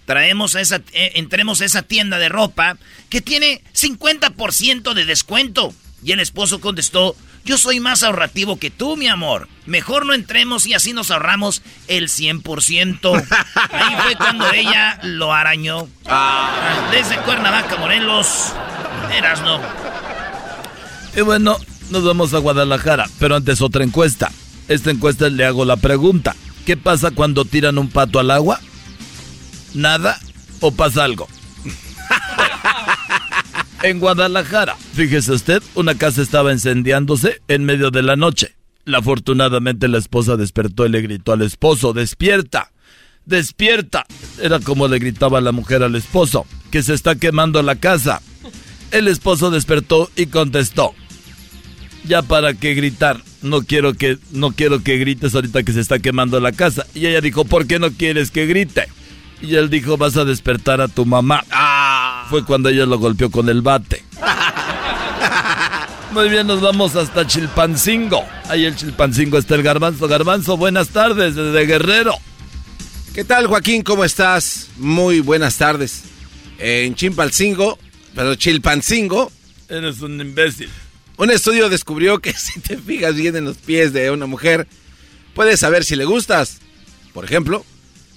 Traemos a esa, eh, entremos a esa tienda de ropa que tiene 50% de descuento. Y el esposo contestó, yo soy más ahorrativo que tú, mi amor. Mejor no entremos y así nos ahorramos el 100%. Ahí fue cuando ella lo arañó. Ah. Desde Cuernavaca, Morelos. Eras no. Y bueno, nos vamos a Guadalajara, pero antes otra encuesta. Esta encuesta le hago la pregunta. ¿Qué pasa cuando tiran un pato al agua? ¿Nada o pasa algo? *laughs* En Guadalajara, fíjese usted, una casa estaba incendiándose en medio de la noche. Afortunadamente la esposa despertó y le gritó al esposo, despierta, despierta. Era como le gritaba la mujer al esposo, que se está quemando la casa. El esposo despertó y contestó, ya para qué gritar, no quiero que, no quiero que grites ahorita que se está quemando la casa. Y ella dijo, ¿por qué no quieres que grite? Y él dijo, vas a despertar a tu mamá. Ah. Fue cuando ella lo golpeó con el bate. *laughs* Muy bien, nos vamos hasta Chilpancingo. Ahí el Chilpancingo está el Garbanzo. Garbanzo, buenas tardes desde Guerrero. ¿Qué tal, Joaquín? ¿Cómo estás? Muy buenas tardes. En Chilpancingo, pero Chilpancingo. Eres un imbécil. Un estudio descubrió que *laughs* si te fijas bien en los pies de una mujer, puedes saber si le gustas. Por ejemplo,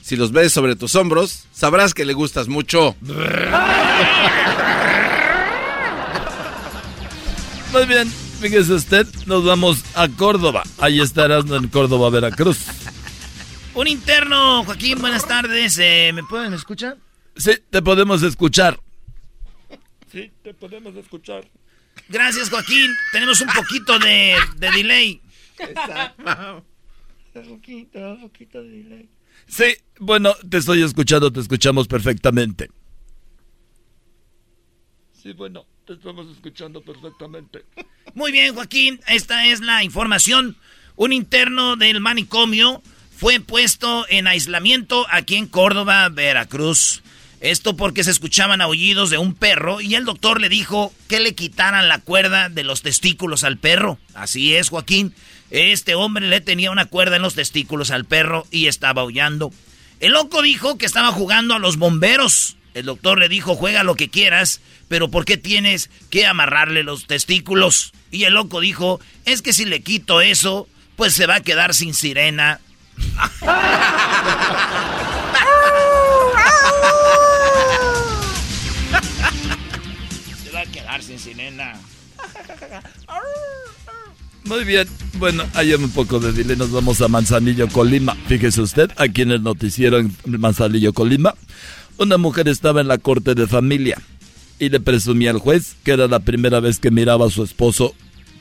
si los ves sobre tus hombros, sabrás que le gustas mucho. Muy bien, fíjese usted, nos vamos a Córdoba. Ahí estarás en Córdoba, Veracruz. Un interno, Joaquín, buenas tardes. Eh, ¿Me pueden escuchar? Sí, te podemos escuchar. Sí, te podemos escuchar. Gracias, Joaquín. Tenemos un poquito de, de delay. Exacto. Un poquito, un poquito de delay. Sí, bueno, te estoy escuchando, te escuchamos perfectamente. Sí, bueno, te estamos escuchando perfectamente. Muy bien, Joaquín, esta es la información. Un interno del manicomio fue puesto en aislamiento aquí en Córdoba, Veracruz. Esto porque se escuchaban aullidos de un perro y el doctor le dijo que le quitaran la cuerda de los testículos al perro. Así es, Joaquín. Este hombre le tenía una cuerda en los testículos al perro y estaba aullando. El loco dijo que estaba jugando a los bomberos. El doctor le dijo, juega lo que quieras, pero ¿por qué tienes que amarrarle los testículos? Y el loco dijo, es que si le quito eso, pues se va a quedar sin sirena. *laughs* se va a quedar sin sirena. *laughs* Muy bien, bueno, hay un poco de dile, nos vamos a Manzanillo, Colima. Fíjese usted, aquí en el noticiero en Manzanillo, Colima, una mujer estaba en la corte de familia y le presumía al juez que era la primera vez que miraba a su esposo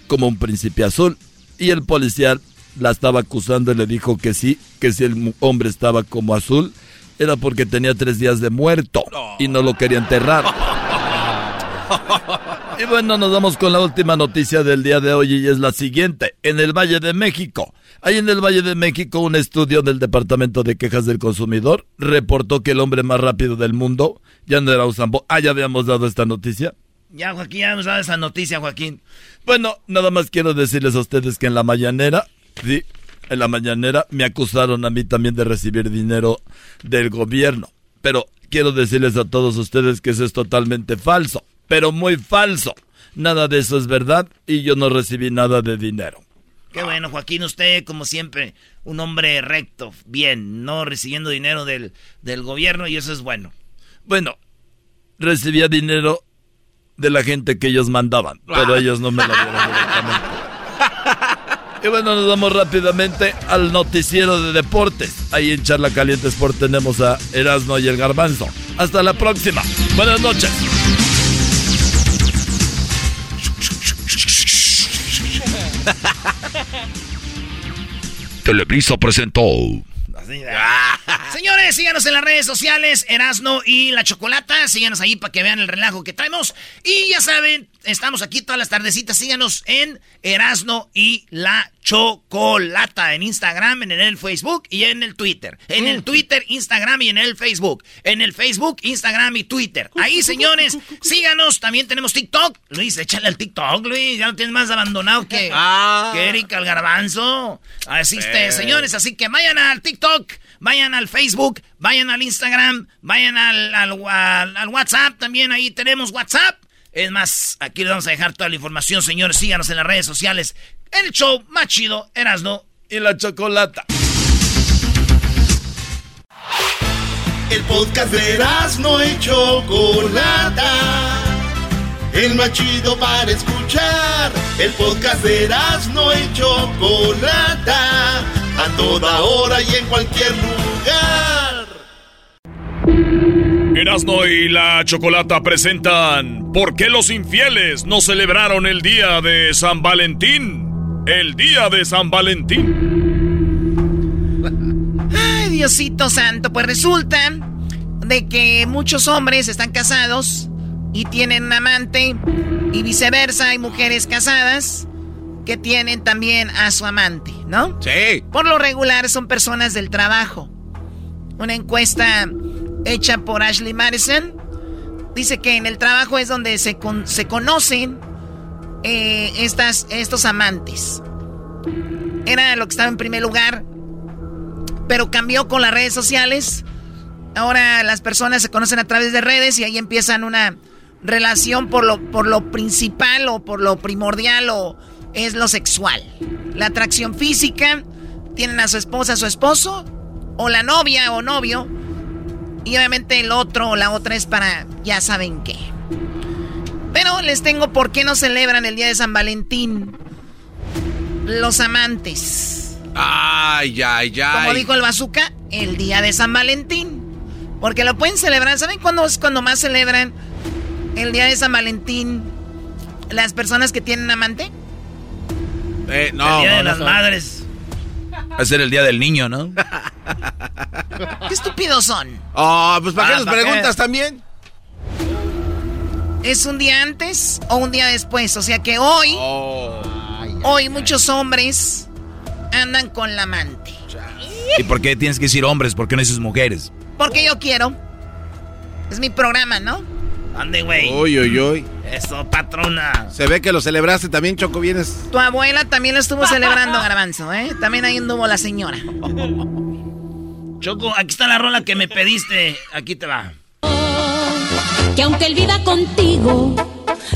como un príncipe azul. Y el policía la estaba acusando y le dijo que sí, que si el hombre estaba como azul, era porque tenía tres días de muerto y no lo quería enterrar. *laughs* Y bueno, nos vamos con la última noticia del día de hoy y es la siguiente. En el Valle de México. Ahí en el Valle de México, un estudio del Departamento de Quejas del Consumidor reportó que el hombre más rápido del mundo ya no era Usambo. Ah, ya habíamos dado esta noticia. Ya, Joaquín, ya hemos dado esa noticia, Joaquín. Bueno, nada más quiero decirles a ustedes que en la mañanera, sí, en la mañanera me acusaron a mí también de recibir dinero del gobierno. Pero quiero decirles a todos ustedes que eso es totalmente falso pero muy falso. Nada de eso es verdad y yo no recibí nada de dinero. Qué bueno, Joaquín, usted como siempre, un hombre recto, bien, no recibiendo dinero del, del gobierno y eso es bueno. Bueno, recibía dinero de la gente que ellos mandaban, pero ellos no me lo dieron directamente. *laughs* Y bueno, nos vamos rápidamente al noticiero de deportes. Ahí en Charla Caliente Sport tenemos a Erasmo y el Garbanzo. Hasta la próxima. Buenas noches. *laughs* Telebrisa presentó. *laughs* Señores, síganos en las redes sociales, Erasno y la Chocolata. Síganos ahí para que vean el relajo que traemos. Y ya saben, estamos aquí todas las tardecitas. Síganos en Erasno y la Chocolata. En Instagram, en el Facebook y en el Twitter. En el Twitter, Instagram y en el Facebook. En el Facebook, Instagram y Twitter. Ahí, señores, síganos. También tenemos TikTok. Luis, échale al TikTok, Luis. Ya lo tienes más abandonado que, Ah. que Erika el garbanzo. Así Eh. señores. Así que vayan al TikTok, vayan al Facebook, vayan al Instagram, vayan al, al, al- al WhatsApp. También ahí tenemos WhatsApp. Es más, aquí les vamos a dejar toda la información, señores. Síganos en las redes sociales. El show más chido, Erasno y la Chocolata. El podcast de no y Chocolata. El más chido para escuchar. El podcast de no y Chocolata. A toda hora y en cualquier lugar. Erasno y la Chocolata presentan ¿Por qué los infieles no celebraron el día de San Valentín? El día de San Valentín. Ay, Diosito santo, pues resulta de que muchos hombres están casados y tienen un amante y viceversa, hay mujeres casadas que tienen también a su amante, ¿no? Sí. Por lo regular son personas del trabajo. Una encuesta hecha por Ashley Madison dice que en el trabajo es donde se, con- se conocen eh, estas, estos amantes. Era lo que estaba en primer lugar, pero cambió con las redes sociales. Ahora las personas se conocen a través de redes y ahí empiezan una relación por lo, por lo principal o por lo primordial o es lo sexual. La atracción física, tienen a su esposa, a su esposo, o la novia o novio, y obviamente el otro o la otra es para ya saben qué. Pero les tengo por qué no celebran el día de San Valentín. Los amantes. Ay, ay, ay. Como dijo el bazooka, el día de San Valentín. Porque lo pueden celebrar. ¿Saben cuándo es cuando más celebran el día de San Valentín las personas que tienen amante? Eh, no, el día de no, las no. madres. Va a ser el día del niño, ¿no? ¿Qué estúpidos son? Oh, pues ¿para qué Ah, nos ¿para qué? preguntas también? ¿Es un día antes o un día después? O sea que hoy, hoy muchos hombres andan con la amante. ¿Y por qué tienes que decir hombres? ¿Por qué no dices mujeres? Porque yo quiero. Es mi programa, ¿no? Ande, güey. Uy, uy, uy. Eso, patrona. Se ve que lo celebraste también, Choco, vienes. Tu abuela también lo estuvo celebrando, Garbanzo, ¿eh? También ahí anduvo la señora. Choco, aquí está la rola que me pediste. Aquí te va. Que aunque él viva contigo,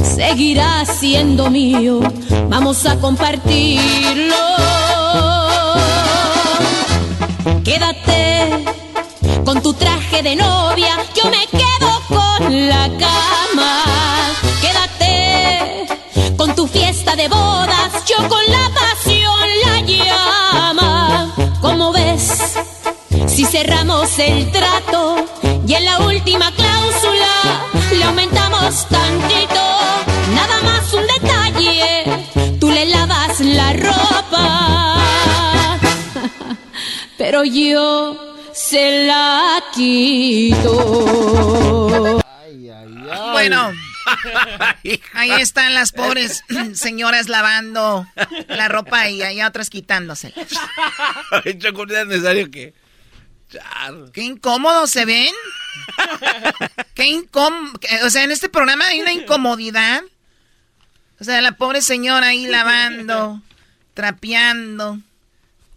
seguirá siendo mío. Vamos a compartirlo. Quédate con tu traje de novia, yo me quedo con la cama. Quédate con tu fiesta de bodas, yo con la pasión la llama. Como ves, si cerramos el trato y en la última le aumentamos tantito, nada más un detalle, tú le lavas la ropa, *laughs* pero yo se la quito. Bueno, ahí están las pobres *laughs* señoras lavando la ropa y hay otras quitándosela. Ay, Choco, no es necesario que. Qué incómodo se ven. Qué incómodo. O sea, en este programa hay una incomodidad. O sea, la pobre señora ahí lavando, trapeando.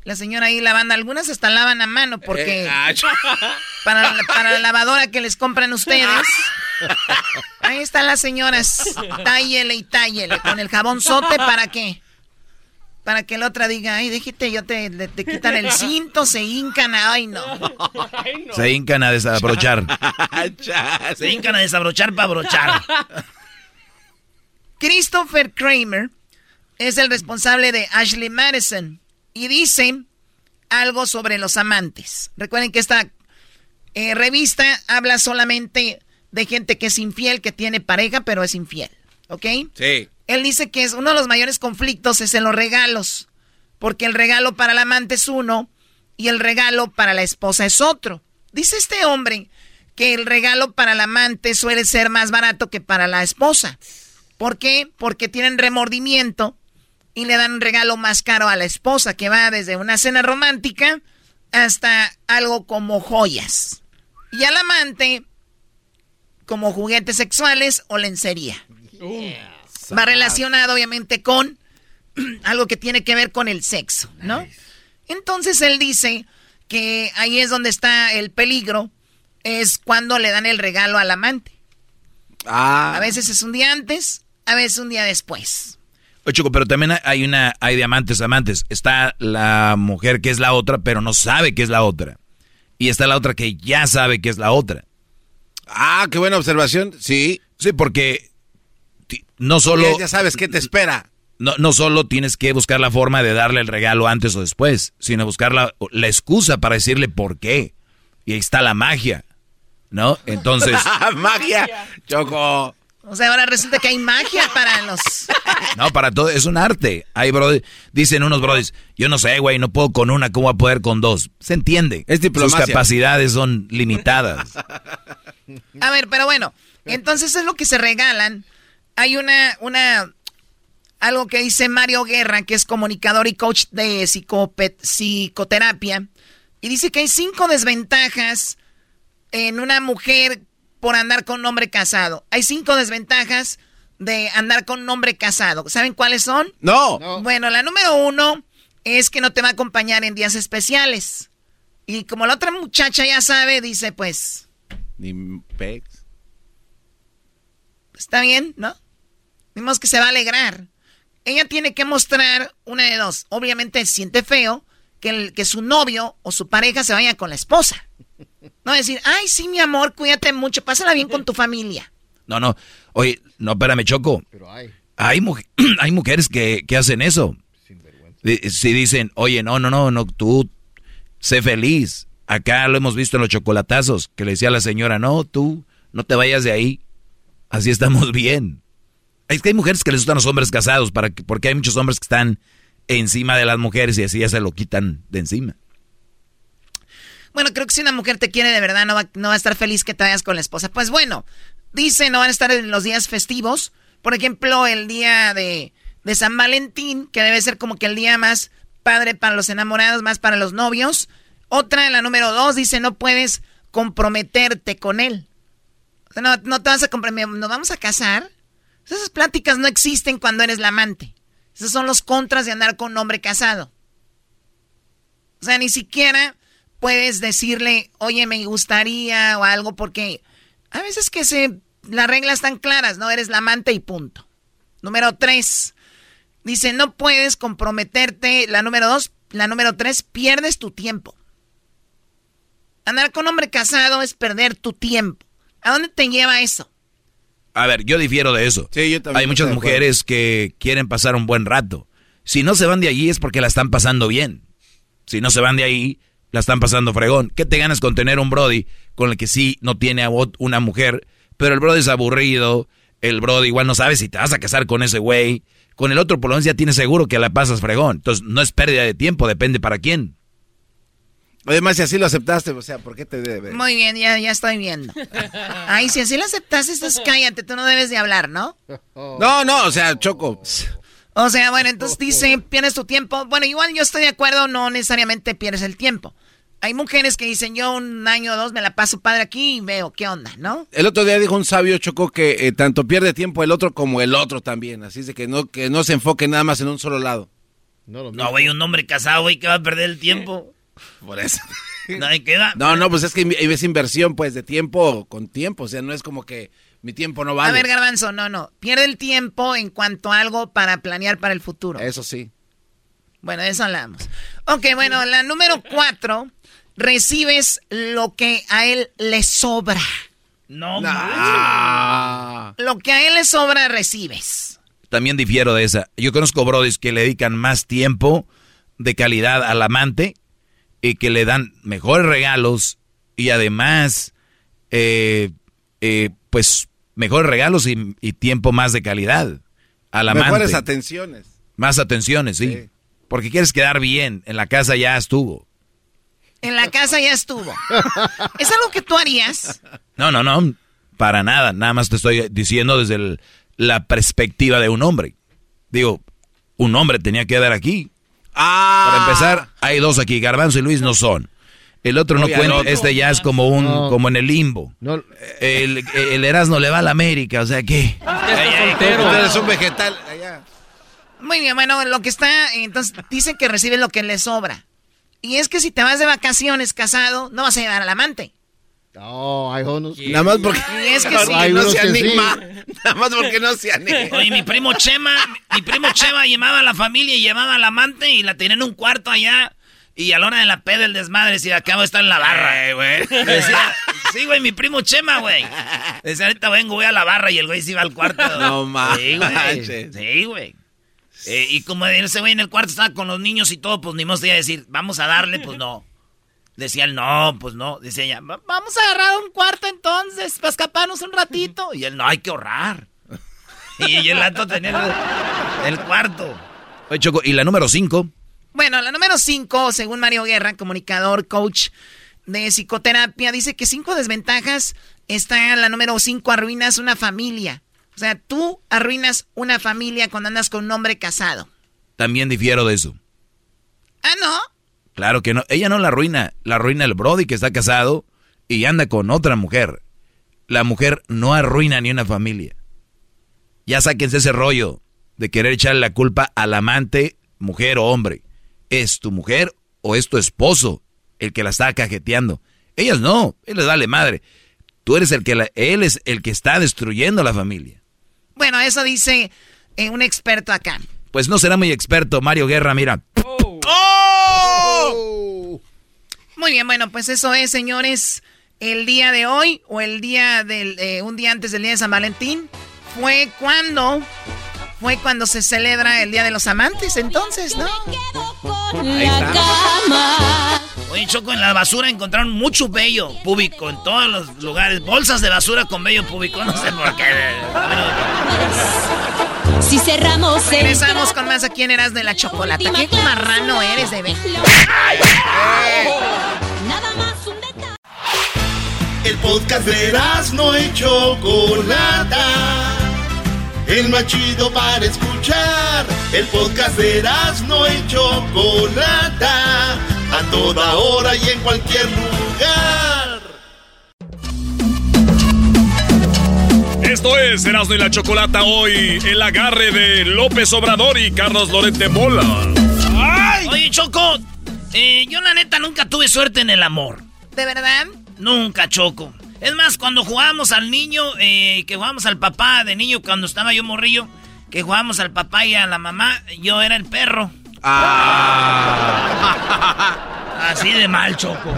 La señora ahí lavando. Algunas hasta lavan a mano porque Eh, ah, para, la- para la lavadora que les compran ustedes. Ahí están las señoras. Tállele y tállele. Con el jabón sote, ¿para qué? Para que la otra diga, ay, déjate, yo te, te, quitan el cinto, se hincan, ay no. *laughs* Se hincan a desabrochar. se hincan a desabrochar para abrochar. *laughs* Christopher Kramer es el responsable de Ashley Madison y dice algo sobre los amantes. Recuerden que esta eh, revista habla solamente de gente que es infiel, que tiene pareja, pero es infiel. ¿Ok? Sí. Él dice que es uno de los mayores conflictos es en los regalos. Porque el regalo para el amante es uno y el regalo para la esposa es otro. Dice este hombre que el regalo para el amante suele ser más barato que para la esposa. ¿Por qué? Porque tienen remordimiento y le dan un regalo más caro a la esposa, que va desde una cena romántica hasta algo como joyas. Y al amante, como juguetes sexuales o lencería. Va relacionado obviamente con *clears throat* algo que tiene que ver con el sexo, ¿no? Entonces él dice que ahí es donde está el peligro, es cuando le dan el regalo al amante. Ah. A veces es un día antes, a veces un día después. Oye, Chico, pero también hay una, hay de amantes amantes. Está la mujer que es la otra, pero no sabe que es la otra. Y está la otra que ya sabe que es la otra. Ah, qué buena observación. Sí. Sí, porque no solo... Ya, sabes qué te espera. No, no solo tienes que buscar la forma de darle el regalo antes o después, sino buscar la, la excusa para decirle por qué. Y ahí está la magia, ¿no? Entonces... *laughs* magia, Choco. O sea, ahora resulta que hay magia para los... *laughs* No, para todo, es un arte. Hay brody, dicen unos brodis, yo no sé, güey, no puedo con una, ¿cómo voy a poder con dos? Se entiende. Es Sus capacidades son limitadas. A ver, pero bueno, entonces es lo que se regalan. Hay una, una, algo que dice Mario Guerra, que es comunicador y coach de psicoterapia, y dice que hay cinco desventajas en una mujer por andar con un hombre casado. Hay cinco desventajas de andar con un hombre casado. ¿Saben cuáles son? No. Bueno, la número uno es que no te va a acompañar en días especiales. Y como la otra muchacha ya sabe, dice pues... Ni pex. Está bien, ¿no? Vimos que se va a alegrar. Ella tiene que mostrar una de dos. Obviamente siente feo que, el, que su novio o su pareja se vaya con la esposa. No decir, ay, sí, mi amor, cuídate mucho, pásala bien con tu familia. No, no. Oye, no, espérame, Choco. Pero hay. Hay, *clears throat* hay mujeres que, que, hacen eso. Si dicen, oye, no, no, no, no, tú sé feliz. Acá lo hemos visto en los chocolatazos, que le decía a la señora, no, tú no te vayas de ahí. Así estamos bien. Es que hay mujeres que les gustan los hombres casados, para porque hay muchos hombres que están encima de las mujeres y así ya se lo quitan de encima. Bueno, creo que si una mujer te quiere de verdad, no va, no va a estar feliz que te vayas con la esposa. Pues bueno, dice, no van a estar en los días festivos. Por ejemplo, el día de, de San Valentín, que debe ser como que el día más padre para los enamorados, más para los novios. Otra, la número dos, dice, no puedes comprometerte con él. No, no te vas a comprometer, nos vamos a casar. Esas pláticas no existen cuando eres la amante. Esos son los contras de andar con un hombre casado. O sea, ni siquiera puedes decirle, oye, me gustaría o algo, porque a veces que se, las reglas están claras, ¿no? Eres la amante y punto. Número tres, dice, no puedes comprometerte. La número dos, la número tres, pierdes tu tiempo. Andar con hombre casado es perder tu tiempo. ¿A dónde te lleva eso? A ver, yo difiero de eso. Sí, yo también Hay muchas mujeres que quieren pasar un buen rato. Si no se van de allí es porque la están pasando bien. Si no se van de ahí, la están pasando fregón. ¿Qué te ganas con tener un Brody con el que sí no tiene una mujer, pero el Brody es aburrido, el Brody igual no sabe si te vas a casar con ese güey, con el otro por lo menos ya tienes seguro que la pasas fregón. Entonces no es pérdida de tiempo, depende para quién. Además, si así lo aceptaste, o sea, ¿por qué te debe? Muy bien, ya, ya estoy viendo. Ay, si así lo aceptaste, estás cállate, tú no debes de hablar, ¿no? No, no, o sea, Choco. O sea, bueno, entonces dice, pierdes tu tiempo. Bueno, igual yo estoy de acuerdo, no necesariamente pierdes el tiempo. Hay mujeres que dicen, yo un año o dos me la paso padre aquí y veo qué onda, ¿no? El otro día dijo un sabio Choco que eh, tanto pierde tiempo el otro como el otro también. Así es de que no, que no se enfoque nada más en un solo lado. No, güey, un hombre casado, güey, que va a perder el tiempo. Por eso. No, queda. No, no, pues es que es inversión, pues, de tiempo con tiempo. O sea, no es como que mi tiempo no vale. A ver, Garbanzo, no, no. Pierde el tiempo en cuanto a algo para planear para el futuro. Eso sí. Bueno, de eso hablamos. Ok, bueno, la número cuatro, recibes lo que a él le sobra. No, nah. Lo que a él le sobra, recibes. También difiero de esa. Yo conozco brodis que le dedican más tiempo de calidad al amante y que le dan mejores regalos y además, eh, eh, pues, mejores regalos y, tiempo más de calidad al amante. Mejores atenciones. Más atenciones, sí. Porque quieres quedar bien. En la casa ya estuvo. En la casa ya estuvo. ¿Es algo que tú harías? No, no, no. Para nada. Nada más te estoy diciendo desde la perspectiva de un hombre. Digo, un hombre tenía que dar aquí. Ah. Para empezar, hay dos aquí. Garbanzo y Luis no son. El otro no cuenta, este ya es como un, como en el limbo. El, el Erasmo le va a la América, o sea que. Es un vegetal. Muy bien, bueno, lo que está, entonces dicen que recibe lo que le sobra. Y es que si te vas de vacaciones casado, no vas a llevar al amante. No, hay unos. Nada más porque. es que sí. no se anima. Nada más porque no se anima. Oye, mi primo Chema, mi primo Chema llevaba a la familia y llevaba al amante y la tenía en un cuarto allá. Y a la hora de la peda el desmadre, si acabo de estar en la barra. güey. sí, güey, mi primo Chema, güey. Decía, ahorita vengo, voy a la barra y el güey se iba al cuarto. No mames. Sí, güey. Sí, güey. Eh, y como ese güey en el cuarto estaba con los niños y todo, pues ni más te iba a decir, vamos a darle, pues no. Decía él, no, pues no. Decía ella, vamos a agarrar un cuarto entonces, para escaparnos un ratito. Y él, no, hay que ahorrar. *laughs* y el alto tenía el, cuarto. Oye, Choco, ¿y la número cinco? Bueno, la número cinco, según Mario Guerra, comunicador, coach de psicoterapia, dice que cinco desventajas está la número cinco, arruinas una familia. O sea, tú arruinas una familia cuando andas con un hombre casado. También difiero de eso. Ah, ¿no? Claro que no. Ella no la arruina. La arruina el Brody que está casado y anda con otra mujer. La mujer no arruina ni una familia. Ya sáquense ese rollo de querer echarle la culpa al amante, mujer o hombre. ¿Es tu mujer o es tu esposo el que la está cajeteando? Ellas no. Él les dale madre. Tú eres el que la, él es el que está destruyendo la familia. Bueno, eso dice eh, un experto acá. Pues no será muy experto, Mario Guerra, mira. ¡Oh! Muy bien, bueno, pues eso es, señores. El día de hoy o el día del eh, un día antes del día de San Valentín fue cuando fue cuando se celebra el Día de los Amantes, entonces, ¿no? La cama. Oye, Choco, en la basura encontraron mucho vello público en todos los lugares. Bolsas de basura con vello público, no sé por qué. Si cerramos Regresamos con más aquí en Eras de la Chocolata. ¿Qué marrano eres de ver? El podcast de no y Chocolata el más chido para escuchar. El podcast de no y Chocolata, a toda hora y en cualquier lugar. Esto es Erasmo y la Chocolata hoy, el agarre de López Obrador y Carlos Lorente Mola. ¡Ay! Oye, Choco, eh, yo la neta nunca tuve suerte en el amor. ¿De verdad? Nunca, Choco. Es más, cuando jugábamos al niño, eh, que jugábamos al papá de niño cuando estaba yo morrillo, que jugábamos al papá y a la mamá, yo era el perro. Ah. *laughs* Así de mal, Choco.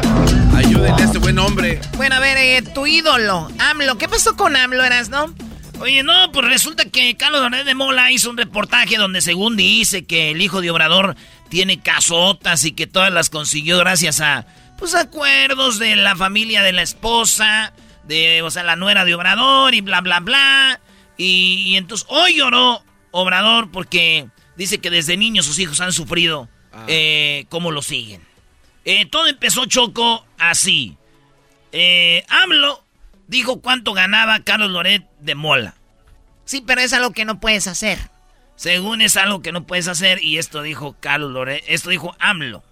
Ayúdenle a este buen hombre. Bueno, a ver, eh, tu ídolo, AMLO. ¿Qué pasó con AMLO, eras, no? Oye, no, pues resulta que Carlos Donet de Mola hizo un reportaje donde según dice que el hijo de Obrador tiene casotas y que todas las consiguió gracias a pues acuerdos de la familia de la esposa, de, o sea, la nuera de Obrador y bla, bla, bla. Y, entonces hoy lloró Obrador porque dice que desde niños sus hijos han sufrido ah. eh, cómo lo siguen. Eh, todo empezó Choco así. Eh, AMLO dijo cuánto ganaba Carlos Loret de Mola. Sí, pero es algo que no puedes hacer. Según es algo que no puedes hacer y esto dijo Carlos Loret, esto dijo AMLO.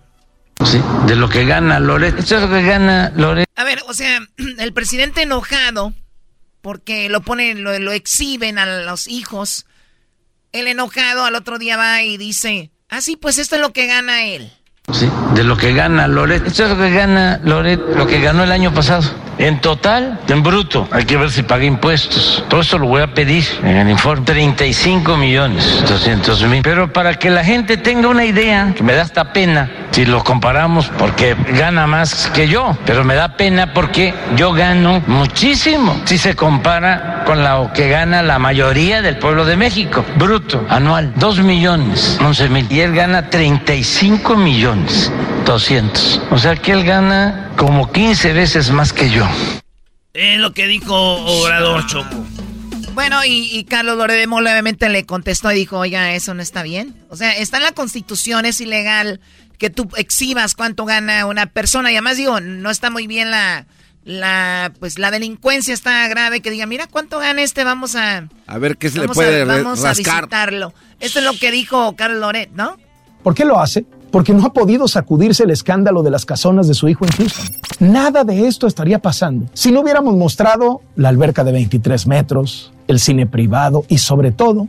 Sí, de lo que gana Loret. Esto es lo que gana Loret. A ver, o sea, *clears throat* el presidente enojado porque lo ponen, lo, lo exhiben a los hijos. El enojado al otro día va y dice, ah, sí, pues esto es lo que gana él. Sí, de lo que gana Loret. Esto es lo que gana Loret, lo que ganó el año pasado. En total, en bruto, hay que ver si paga impuestos. Todo esto lo voy a pedir en el informe. 35 millones 200 mil. Pero para que la gente tenga una idea, que me da hasta pena si lo comparamos, porque gana más que yo, pero me da pena porque yo gano muchísimo si se compara con lo que gana la mayoría del pueblo de México. Bruto, anual, 2 millones 11 mil. Y él gana 35 millones 200. O sea que él gana como 15 veces más que yo. Es lo que dijo Obrador Choco. Bueno, y, Carlos Loredemo obviamente le contestó y dijo, oiga, eso no está bien. O sea, está en la constitución, es ilegal que tú exhibas cuánto gana una persona. Y además digo, no está muy bien la, la, pues la delincuencia está grave, que diga, mira cuánto gana este, vamos a... A ver qué se le puede a, Vamos a visitarlo. Esto es lo que dijo Carlos Loret, ¿no? ¿Por qué lo hace? Porque no ha podido sacudirse el escándalo de las casonas de su hijo en Houston. Nada de esto estaría pasando si no hubiéramos mostrado la alberca de 23 metros, el cine privado y sobre todo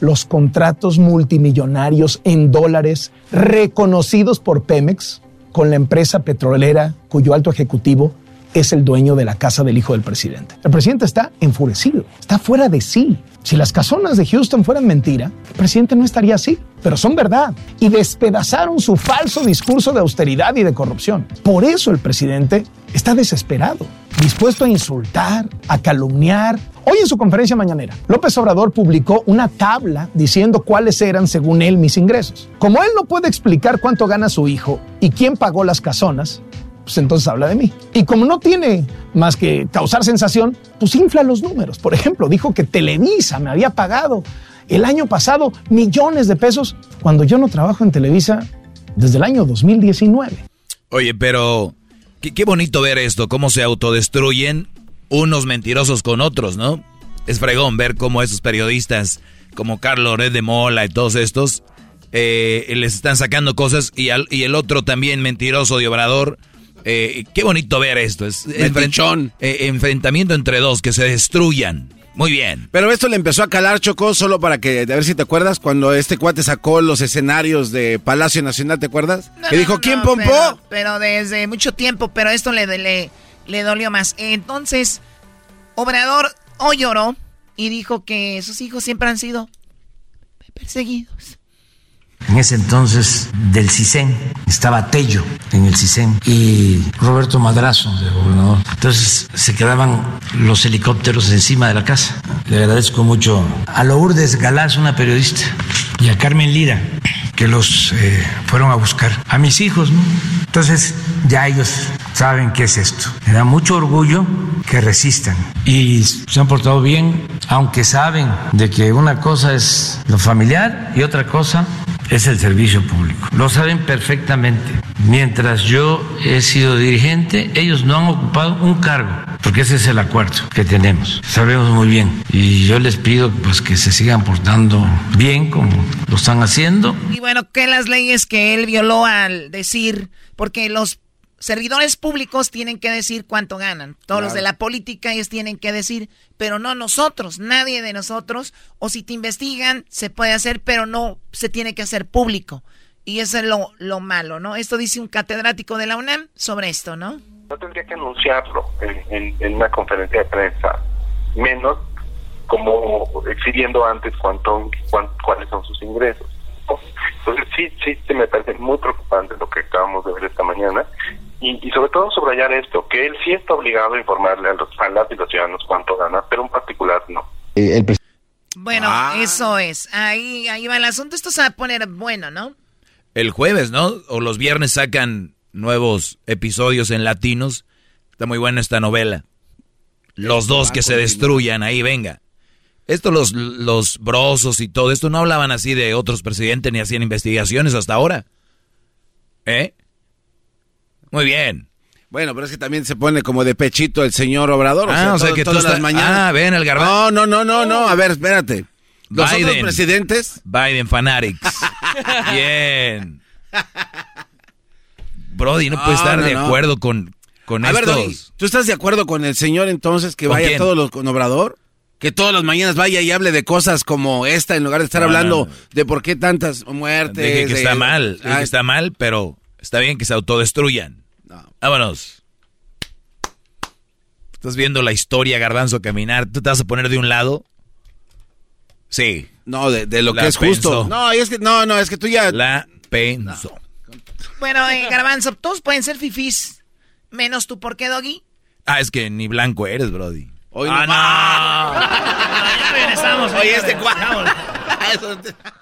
los contratos multimillonarios en dólares reconocidos por Pemex con la empresa petrolera cuyo alto ejecutivo es el dueño de la casa del hijo del presidente. El presidente está enfurecido, está fuera de sí. Si las casonas de Houston fueran mentira, el presidente no estaría así, pero son verdad. Y despedazaron su falso discurso de austeridad y de corrupción. Por eso el presidente está desesperado, dispuesto a insultar, a calumniar. Hoy en su conferencia mañanera, López Obrador publicó una tabla diciendo cuáles eran, según él, mis ingresos. Como él no puede explicar cuánto gana su hijo y quién pagó las casonas, pues entonces habla de mí. Y como no tiene más que causar sensación, pues infla los números. Por ejemplo, dijo que Televisa me había pagado el año pasado millones de pesos cuando yo no trabajo en Televisa desde el año 2019. Oye, pero qué, bonito ver esto, cómo se autodestruyen unos mentirosos con otros, ¿no? Es fregón ver cómo esos periodistas como Carlos Red de Mola y todos estos eh, les están sacando cosas y, y el otro también mentiroso de Obrador eh, qué bonito ver esto. Es enfrentón, eh, enfrentamiento entre dos que se destruyan. Muy bien. Pero esto le empezó a calar, Chocó, solo para que, a ver si te acuerdas, cuando este cuate sacó los escenarios de Palacio Nacional, ¿te acuerdas? que dijo, ¿quién pompó? Pero, desde mucho tiempo, pero esto le, le, le dolió más. Entonces, Obrador hoy lloró y dijo que sus hijos siempre han sido perseguidos en ese entonces del CISEN, estaba Tello en el CISEN y Roberto Madrazo de gobernador. Entonces se quedaban los helicópteros encima de la casa. Le agradezco mucho a Lourdes Galás, una periodista, y a Carmen Lira, que los eh, fueron a buscar. A mis hijos, ¿no? Entonces ya ellos saben qué es esto. Me da mucho orgullo que resistan y se han portado bien, aunque saben de que una cosa es lo familiar y otra cosa es el servicio público. Lo saben perfectamente. Mientras yo he sido dirigente, ellos no han ocupado un cargo, porque ese es el acuerdo que tenemos. Sabemos muy bien. Y yo les pido pues que se sigan portando bien como lo están haciendo. Y bueno, que las leyes que él violó al decir, porque los servidores públicos tienen que decir cuánto ganan. Todos los de la política ellos tienen que decir, pero no nosotros, nadie de nosotros. O si te investigan, se puede hacer, pero no se tiene que hacer público. Y eso es lo, lo malo, ¿no? Esto dice un catedrático de la UNAM sobre esto, ¿no? No tendría que anunciarlo en, en, una conferencia de prensa, menos como exhibiendo antes cuánto, cuáles son sus ingresos. Entonces sí, sí, sí me parece muy preocupante lo que acabamos de ver esta mañana y, sobre todo subrayar esto, que él sí está obligado a informarle a los, a y los ciudadanos cuánto gana, pero en particular no. Eh, bueno, ah. eso es. Ahí, ahí va el asunto. Esto se va a poner bueno, ¿no? El jueves, ¿no? O los viernes sacan nuevos episodios en latinos. Está muy buena esta novela. Los dos que se destruyan, ahí venga. Esto los, los brosos y todo esto no hablaban así de otros presidentes ni hacían investigaciones hasta ahora. ¿Eh? Muy bien. Bueno, pero es que también se pone como de pechito el señor Obrador. Ah, o sea, que todas las mañanas. Ah, ven el garbanzo. No, no, no, no, no. A ver, espérate. Los otros presidentes. Biden Fanatics. *laughs* bien. Brody, no, puede estar de acuerdo con, con a estos. Ver, ¿tú estás de acuerdo con el señor entonces que vaya todos los con Obrador? Que todas las mañanas vaya y hable de cosas como esta en lugar de estar hablando de por qué tantas muertes. Dije que está mal, que ah, está mal, pero está bien que se autodestruyan. Vámonos. Estás viendo la historia, Garbanzo, caminar. ¿Tú te vas a poner de un lado? Sí. No, de, de lo La que es justo. No, es que, no, no, es que tú ya. La pensó. Bueno, eh, Garbanzo, todos pueden ser fifís. Menos tú, ¿por qué, Doggy? Ah, es que ni blanco eres, Brody. Hoy ah, *laughs* Ya regresamos. Oye, este cuadro. *laughs*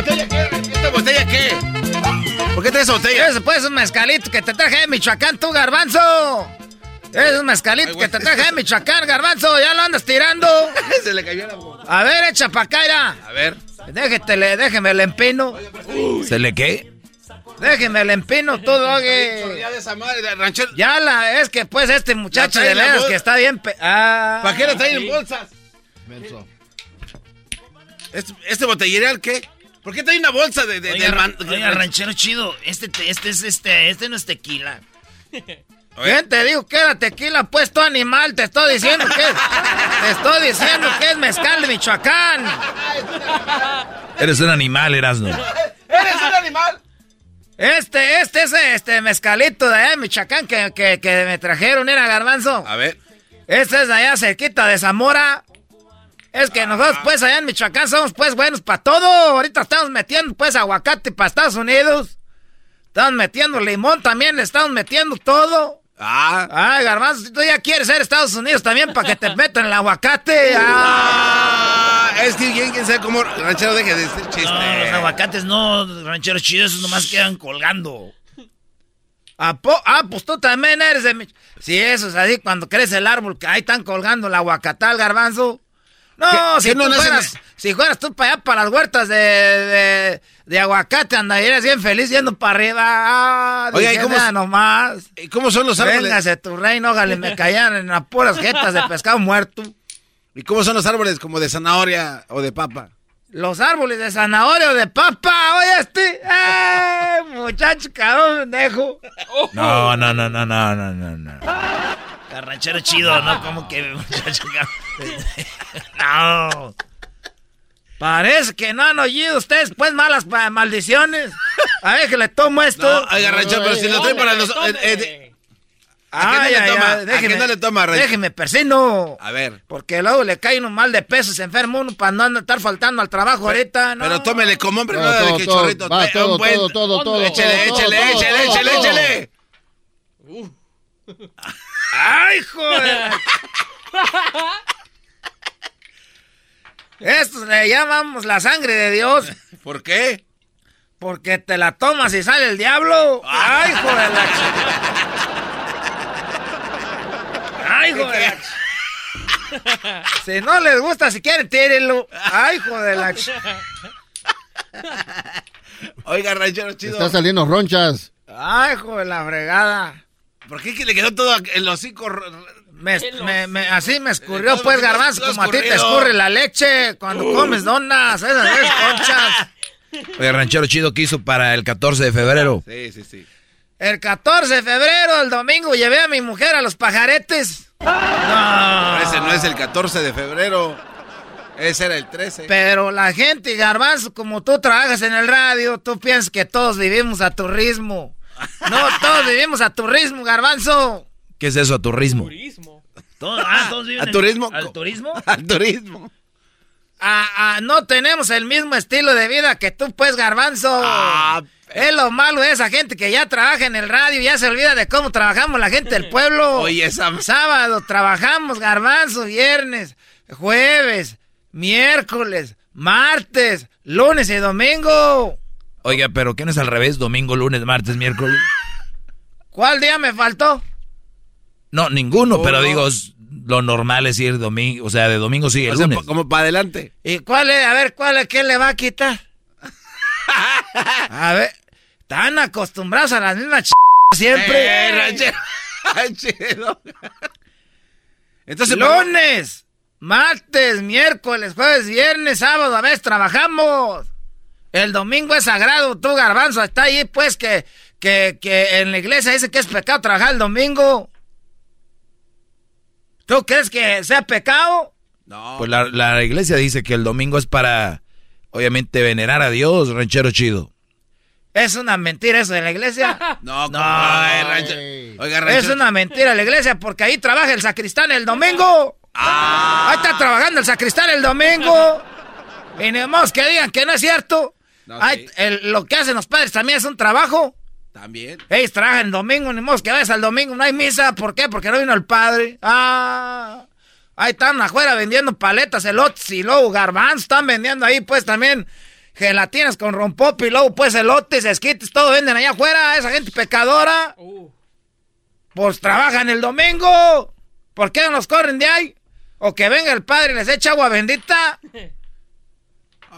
botella qué? ¿Esta botella qué? ¿Por qué traes esa botella? Ese pues es un mezcalito que te traje de Michoacán, tú, Garbanzo. Es un mezcalito que te traje de Michoacán, Garbanzo. Ya lo andas tirando. *laughs* Se le cayó la boca. A ver, echa pa' acá, ya. A ver. Déjeme, déjeme el empino. ¿Se le qué? Déjeme el empino, tú, Doggy. Ya de esa madre, de ranchero. Ya la, es que pues este muchacho La de la veras que está bien... pe- Ah, ¿Para qué lo traen en bolsas? ¿Este, este botellerial qué? ¿Por qué trae una bolsa de, de, Oiga, oiga, ranchero chido, este, te- este es este, este no es tequila. ¿Quién te digo que era tequila? Pues tu animal, te estoy diciendo que te estoy diciendo que es mezcal de Michoacán. Eres un animal, Erasno. *laughs* ¡Eres un animal! Este, este es este mezcalito de allá de Michoacán que, que, que me trajeron, era garbanzo. A ver. Este es de allá cerquita de Zamora. Es que nosotros pues allá en Michoacán somos pues buenos para todo. Ahorita estamos metiendo pues aguacate para Estados Unidos. Estamos metiendo limón también, le estamos metiendo todo. Ah. Ay, garbanzo, si tú ya quieres ser Estados Unidos también para que te *laughs* metan el aguacate. Ah. Ah, es que quién, quién sabe cómo. Ranchero, deje de decir chiste. No, los aguacates no, ranchero chido, esos nomás quedan colgando. ¿A po- ah, pues tú también eres de Sí, eso es así, cuando crece el árbol, que ahí están colgando el aguacatal, garbanzo. No, ¿Qué- si tú no nacen fueras, si fueras tú para allá, para las huertas de, de, de aguacate, andarías bien feliz yendo para arriba. Ah, Oiga, ¿y cómo "Mira s- nomás. ¿Y cómo son los árboles? Véngase tu reino, ójale, me caían en las puras jetas de pescado muerto. ¿Y cómo son los árboles? ¿Como de zanahoria o de papa? Los árboles de zanahoria o de papa, oye este. ¡Eh, muchacho, cabrón, pendejo! No, no, no, no, no, no, no, no. Ranchero chido, ¿no? Como que muchacho. *laughs* No. Parece que no han oído ustedes, pues, malas pa- maldiciones. A ver, que le tomo esto. No, oiga, ranchero, pero si lo trae para los. eh, eh, ¿A qué no Ay, le toma? ay, ¿A qué déjeme, no le toma, ranchero? Déjeme, persino. A ver. Porque luego le cae uno mal de peso, se enferma uno para no estar faltando al trabajo ahorita, ¿no? Pero tómele como hombre, Todo, no de todo, que todo, chorrito. va, todo, un buen- todo, todo, todo, Échele, todo, échele, todo, échele, todo, échele, todo. échele. ¡Ay, joder! Esto le llamamos la sangre de Dios. ¿Por qué? Porque te la tomas y sale el diablo. ¡Ay, joder! La ch- ¡Ay, joder! la ch- Si no les gusta, si quieren, tírenlo. ¡Ay, joder! La ch- Oiga, ranchero chido. Está saliendo ronchas. ¡Ay, joder! La fregada. ¿Por qué que le quedó todo el hocico? Me, me- me- así me escurrió, Todo- pues, garbanzo, como a ti te escurre la leche cuando comes donas, esas esas *laughs* conchas. Oye, ranchero chido, ¿qué hizo para el 14 de febrero? Sí, sí, sí. El 14 de febrero, el domingo, llevé a mi mujer a los pajaretes. No, ese no es el 14 de febrero. Ese era el 13. Pero la gente, Garbanzo, como tú trabajas en el radio, tú piensas que todos vivimos a tu ritmo. No, todos vivimos a tu ritmo, Garbanzo. ¿Qué es eso, a tu ritmo? Todos, ah, todos viven ¿A en- turismo? ¿Al turismo? *laughs* Al turismo. Ah, ah, no tenemos el mismo estilo de vida que tú, pues, Garbanzo. Ah, es lo malo de esa gente que ya trabaja en el radio y ya se olvida de cómo trabajamos la gente del pueblo. *laughs* Oye, esa- Sábado trabajamos, Garbanzo, viernes, jueves, miércoles, martes, lunes y domingo. Oiga, pero ¿qué no es al revés? Domingo, lunes, martes, miércoles. ¿Cuál día me faltó? No, ninguno, Oh, pero no. digo, lo normal es ir domingo, o sea, de domingo sigue el O sea, lunes. como para adelante. ¿Y cuál es? A ver, ¿cuál es? ¿Qué le va a quitar? *laughs* A ver, están acostumbrados a las mismas ch... siempre. Eh, ranchero. *laughs* Ranchero. Entonces, lunes, martes, miércoles, jueves, viernes, sábado, a veces trabajamos. El domingo es sagrado, tú garbanzo, está ahí pues que, que, que en la iglesia dice que es pecado trabajar el domingo. ¿Tú crees que sea pecado? No. Pues la, la iglesia dice que el domingo es para, obviamente, venerar a Dios, ranchero chido. Es una mentira eso de la iglesia. *laughs* No, No. Ay, ranchero. Oiga, Es ranchero. una mentira la iglesia porque ahí trabaja el sacristán el domingo. Ahí está trabajando el sacristán el domingo. Y ni que digan que no es cierto. No, sí. el- lo que hacen los padres también es un trabajo. También. Ellos trabajan el domingo, ni modo que vayas al domingo, no hay misa. ¿Por qué? Porque no vino el padre. Ah, ahí están afuera vendiendo paletas, elotes y luego garbanzos. Están vendiendo ahí pues también gelatinas con rompope y luego pues elotes, esquites, todo venden allá afuera. Esa gente pecadora. Pues trabajan el domingo. ¿Por qué no los corren de ahí? O que venga el padre y les eche agua bendita. *laughs*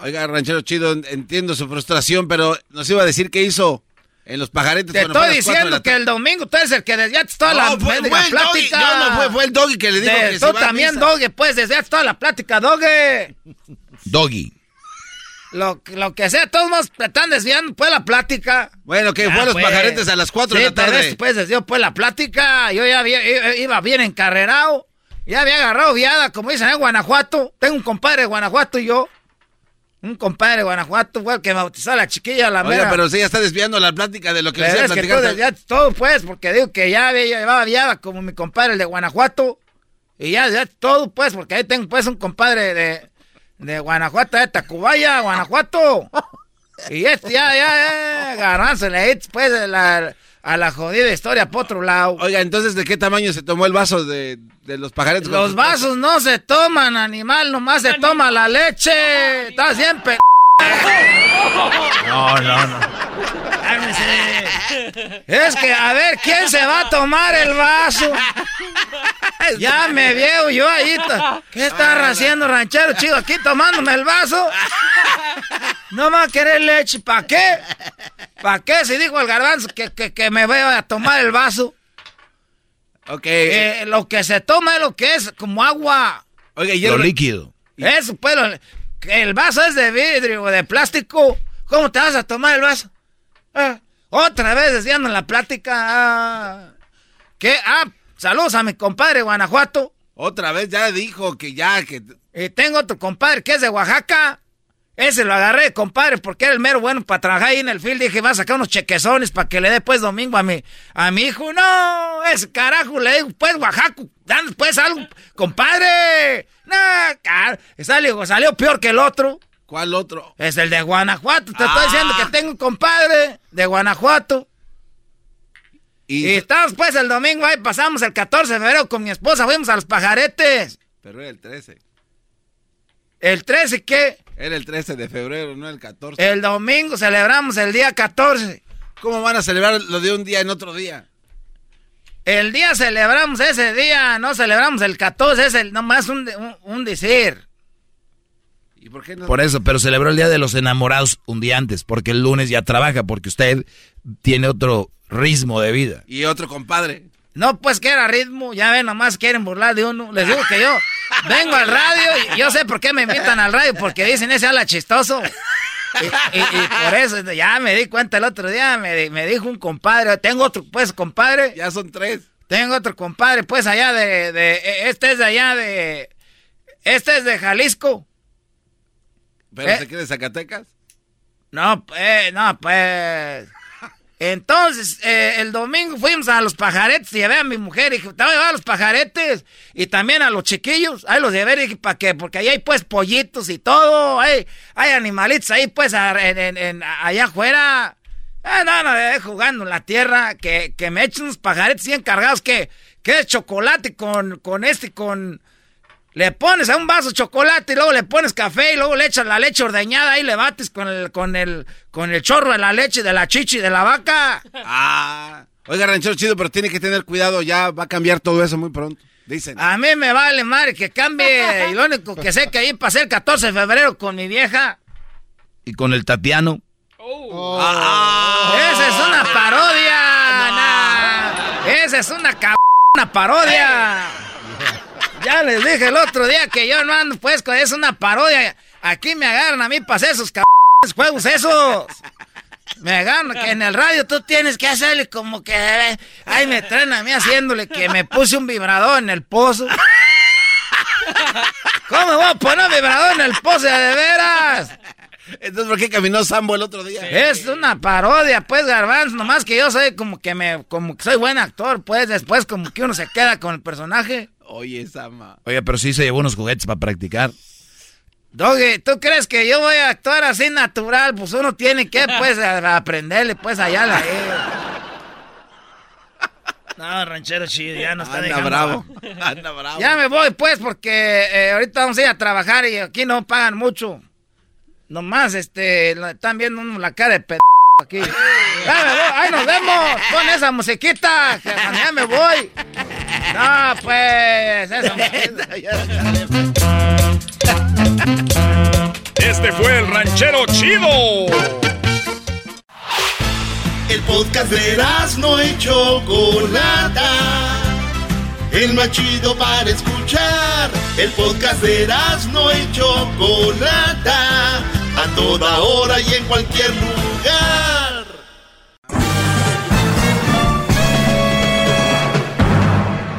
Oiga, ranchero chido, entiendo su frustración, pero nos iba a decir qué hizo en los pajaretes. Te estoy diciendo que el domingo tú eres el que desviaste toda la fue- doggy. plática. Yo no fue- fue el doggy que le dijo De- que Tú también, doggy, pues desviaste toda la plática, doggy. Doggy. Lo, lo que sea, todos nos están desviando, pues, la plática. Bueno, que fue a los pues. pajaretes a las 4 Sí, de la tarde. este, pues, desvió, pues, la plática. Yo ya había- i- iba bien encarrerado. Ya había agarrado viada, como dicen en Guanajuato. Tengo un compadre de Guanajuato y yo. Un compadre de Guanajuato fue el que bautizó a la chiquilla, la Oiga, mera. pero sí ya está desviando la plática de lo que Pero decía es que tú desviaste todo, pues, porque digo que ya llevaba viada como mi compadre, el de Guanajuato. Y ya desviaste todo, pues, porque ahí tengo, pues, un compadre de, de Guanajuato, de Tacubaya, Guanajuato. Y este ya, ya, ya, diste, pues, la, a la jodida historia por otro lado. Oiga, entonces, ¿de qué tamaño se tomó el vaso de, de los pajaretes? Los vasos no se toman, animal, nomás se toma la leche. Estás bien pe... *laughs* No, no, no. Es que, a ver, ¿quién se va a tomar el vaso? Ya me veo yo ahí. ¿Qué está haciendo ranchero chido aquí tomándome el vaso? No me va a querer leche. ¿Para qué? ¿Para qué? Si dijo el garbanzo que, que, que me voy a tomar el vaso. Ok. Eh, lo que se toma es lo que es como agua. Oiga, Lo líquido. Eso, pues, lo- que el vaso es de vidrio o de plástico. ¿Cómo te vas a tomar el vaso? Ah, otra vez desviando la plática. Ah, ¿Qué? Ah, saludos a mi compadre Guanajuato. Otra vez ya dijo que ya, que... Y tengo otro compadre que es de Oaxaca. Ese lo agarré compadre porque era el mero bueno para trabajar ahí en el field. Dije, va a sacar unos chequezones para que le dé pues domingo a mi, a mi hijo. No, ese carajo, le digo, pues Oaxaca, danos pues algo, compadre. No, car- salió, salió peor que el otro. ¿Cuál otro? Es el de Guanajuato. Te Ah. estoy diciendo que tengo un compadre de Guanajuato. Y, estamos pues el domingo ahí, pasamos el 14 de febrero con mi esposa, fuimos a los pajaretes. Pero era el 13. ¿El 13 qué? Era el 13 de febrero, no el 14. El domingo celebramos el día 14. ¿Cómo van a celebrar lo de un día en otro día? El día celebramos ese día, no celebramos el 14, es el, nomás un, un decir. ¿Y por qué no? Por eso, pero celebró el Día de los Enamorados un día antes, porque el lunes ya trabaja, porque usted tiene otro ritmo de vida. Y otro compadre. No, pues que era ritmo, ya ven, nomás quieren burlar de uno. Les digo que yo vengo al radio y yo sé por qué me invitan al radio, porque dicen ese habla chistoso. Y, y- y por eso ya me di cuenta el otro día, me, me dijo un compadre, tengo otro pues compadre. Ya son tres. Tengo otro compadre pues allá de, de este es de allá de, este es de Jalisco. ¿Pero ¿Eh? se quiere Zacatecas? No, pues, no, pues. *laughs* Entonces, eh, el domingo fuimos a los pajaretes, llevé a mi mujer y dije, te voy a llevar a los pajaretes y también a los chiquillos, ahí los llevé, dije, ¿para qué? Porque ahí hay pues pollitos y todo, hay, hay animalitos ahí pues en- en- en- allá afuera. Ah, no, no, eh, jugando en la tierra, que, que me echen unos pajaretes bien cargados, que, que es chocolate con, con este, con... Le pones a un vaso de chocolate y luego le pones café y luego le echas la leche ordeñada y le bates con el, con el, con el chorro de la leche de la chichi de la vaca. *laughs* Ah. Oiga, ranchero chido, pero tiene que tener cuidado, ya va a cambiar todo eso muy pronto. Dicen. A mí me vale madre que cambie y lo único que sé que ahí pasé el 14 de febrero con mi vieja. Y con el Tatiano. Esa es una parodia. nah. Esa es una cab... una parodia. Ya les dije el otro día que yo no ando pues con es una parodia. Aquí me agarran a mí para hacer esos cab... juegos esos. Me agarran que en el radio tú tienes que hacerle como que ay me traen a mí haciéndole que me puse un vibrador en el pozo. ¿Cómo me voy a poner un vibrador en el pozo de veras? Entonces, ¿por qué caminó Sambo el otro día? Es una parodia, pues, Garbanzo. Nomás que yo soy como que me, como que soy buen actor, pues. Después como que uno se queda con el personaje. Oye, Sama. Oye, pero sí se llevó unos juguetes para practicar. Doggy, ¿tú crees que yo voy a actuar así natural? Pues uno tiene que, pues, *laughs* aprenderle, pues, allá la... *laughs* No, ranchero chido, ya no está Anda dejando. bravo. Anda bravo. Ya me voy, pues, porque eh, ahorita vamos a ir a trabajar y aquí no pagan mucho. Nomás, este, están viendo uno la cara de p... aquí. *laughs* Ya me voy, ahí nos vemos. Pon esa musiquita, que ya me voy. No, pues, *laughs* musiquita. *laughs* Este fue el ranchero chido. El podcast de no y Chocolata. El más chido para escuchar. El podcast de no y Chocolata. A toda hora y en cualquier lugar.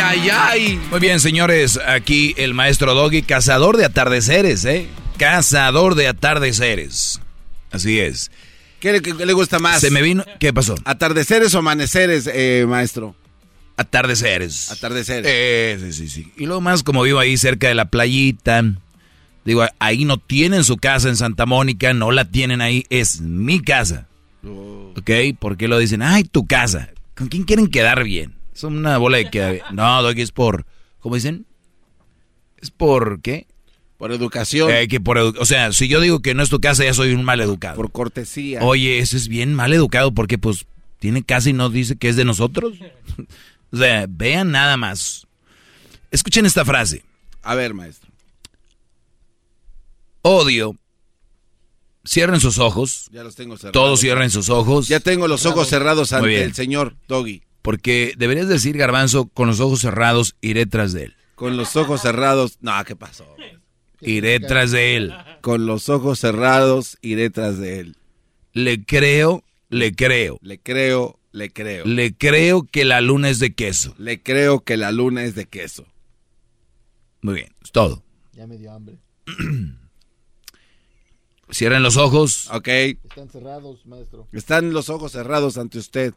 Ay, ay, ay. Muy bien, señores, aquí el maestro Doggy, cazador de atardeceres, ¿eh? Cazador de atardeceres. Así es. ¿Qué le, qué le gusta más? Se me vino. ¿Qué pasó? ¿Atardeceres o amaneceres, eh, maestro? Atardeceres. Atardeceres. Eh, sí, sí, sí. Y luego más, como vivo ahí cerca de la playita. Digo, ahí no tienen su casa en Santa Mónica, no la tienen ahí, es mi casa. ¿Ok? ¿Por qué lo dicen? Ay, tu casa. ¿Con quién quieren quedar bien? Es una bola de bien. No, Doggy, es por. ¿Cómo dicen? Es por qué? Por educación. Eh, que por edu- o sea, si yo digo que no es tu casa, ya soy un mal educado. Por cortesía. Oye, eso es bien mal educado porque pues tiene casa y no dice que es de nosotros. *laughs* o sea, vean nada más. Escuchen esta frase. A ver, maestro. Odio. Cierren sus ojos. Ya los tengo cerrados. Todos cierren sus ojos. Ya tengo los ojos cerrados ante el señor Doggy. Porque deberías decir, Garbanzo, con los ojos cerrados iré tras de él. Con los ojos cerrados. No, ¿qué pasó? Iré tras de él. Con los ojos cerrados iré tras de él. Le creo, le creo. Le creo, le creo. Le creo que la luna es de queso. Le creo que la luna es de queso. Muy bien, es todo. Ya me dio hambre. *clears throat* Cierren los ojos. Ok. Están cerrados, maestro. Están los ojos cerrados ante usted.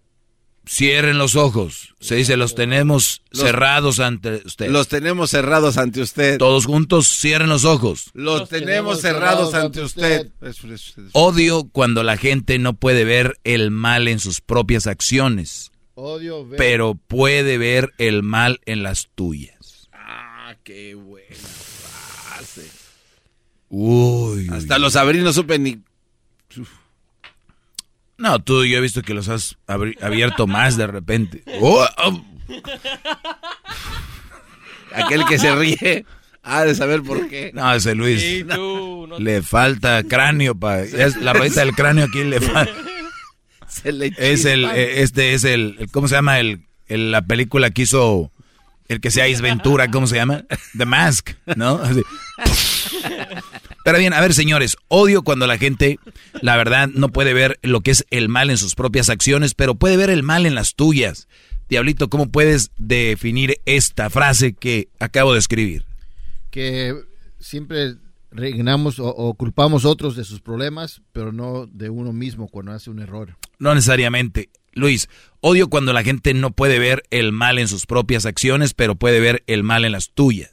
Cierren los ojos. Se dice, los tenemos Los- cerrados ante usted. Los tenemos cerrados ante usted. Todos juntos, cierren los ojos. Los, tenemos, cerrados, ante usted. Odio cuando la gente no puede ver el mal en sus propias acciones, Odio ver. pero puede ver el mal en las tuyas. Ah, qué buena frase. Uy. Hasta los abrí no supe ni... No, tú yo he visto que los has abierto más de repente. Oh, oh. Aquel que se ríe, Ah, de saber por qué. No, ese Luis. Le falta cráneo para. La rodita del cráneo aquí le falta. es el, eh, este es el, ¿cómo se llama? El, la película que hizo el que sea Isventura, ¿cómo se llama? The Mask, ¿no? Pero bien, a ver, señores, odio cuando la gente, la verdad, no puede ver lo que es el mal en sus propias acciones, pero puede ver el mal en las tuyas. Diablito, ¿cómo puedes definir esta frase que acabo de escribir? Que siempre reinamos o, culpamos a otros de sus problemas, pero no de uno mismo cuando hace un error. No necesariamente. Luis, odio cuando la gente no puede ver el mal en sus propias acciones, pero puede ver el mal en las tuyas.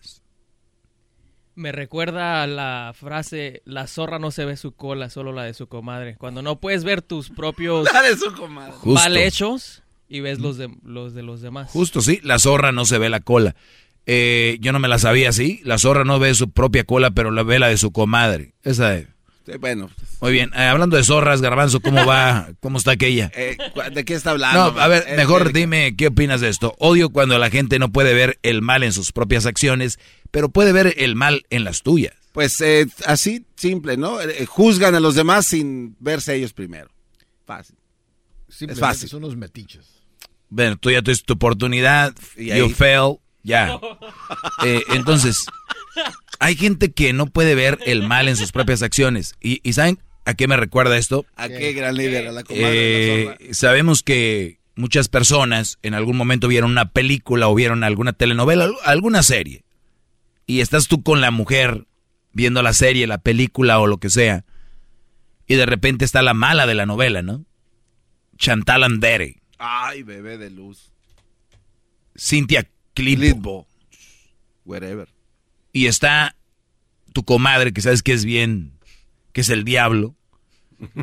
Me recuerda a la frase, la zorra no se ve su cola, solo la de su comadre. Cuando no puedes ver tus propios *laughs* mal hechos y ves los de, los de los demás. Justo, sí, la zorra no se ve la cola. Eh, yo no me la sabía así. La zorra no ve su propia cola, pero la ve la de su comadre. Esa es bueno. Muy bien. Eh, hablando de zorras, Garbanzo, ¿cómo va? *laughs* ¿Cómo está aquella? Eh, ¿De qué está hablando? No, a ver, mejor dime qué opinas de esto. Odio cuando la gente no puede ver el mal en sus propias acciones, pero puede ver el mal en las tuyas. Pues eh, así, simple, ¿no? juzgan a los demás sin verse ellos primero. Fácil. es fácil. Son los metiches. Bueno, tú ya tuviste tu oportunidad, you fail, ya. *laughs* entonces, hay gente que no puede ver el mal en sus propias acciones. ¿Y, saben a qué me recuerda esto? ¿A qué gran líder? A la comadre, eh, sabemos que muchas personas en algún momento vieron una película o vieron alguna telenovela, alguna serie. Y estás tú con la mujer viendo la serie, la película o lo que sea. Y de repente está la mala de la novela, ¿no? Chantal Andere. Ay, bebé de luz. Cintia Clipo. Whatever y está tu comadre, que sabes que es bien, que es el diablo,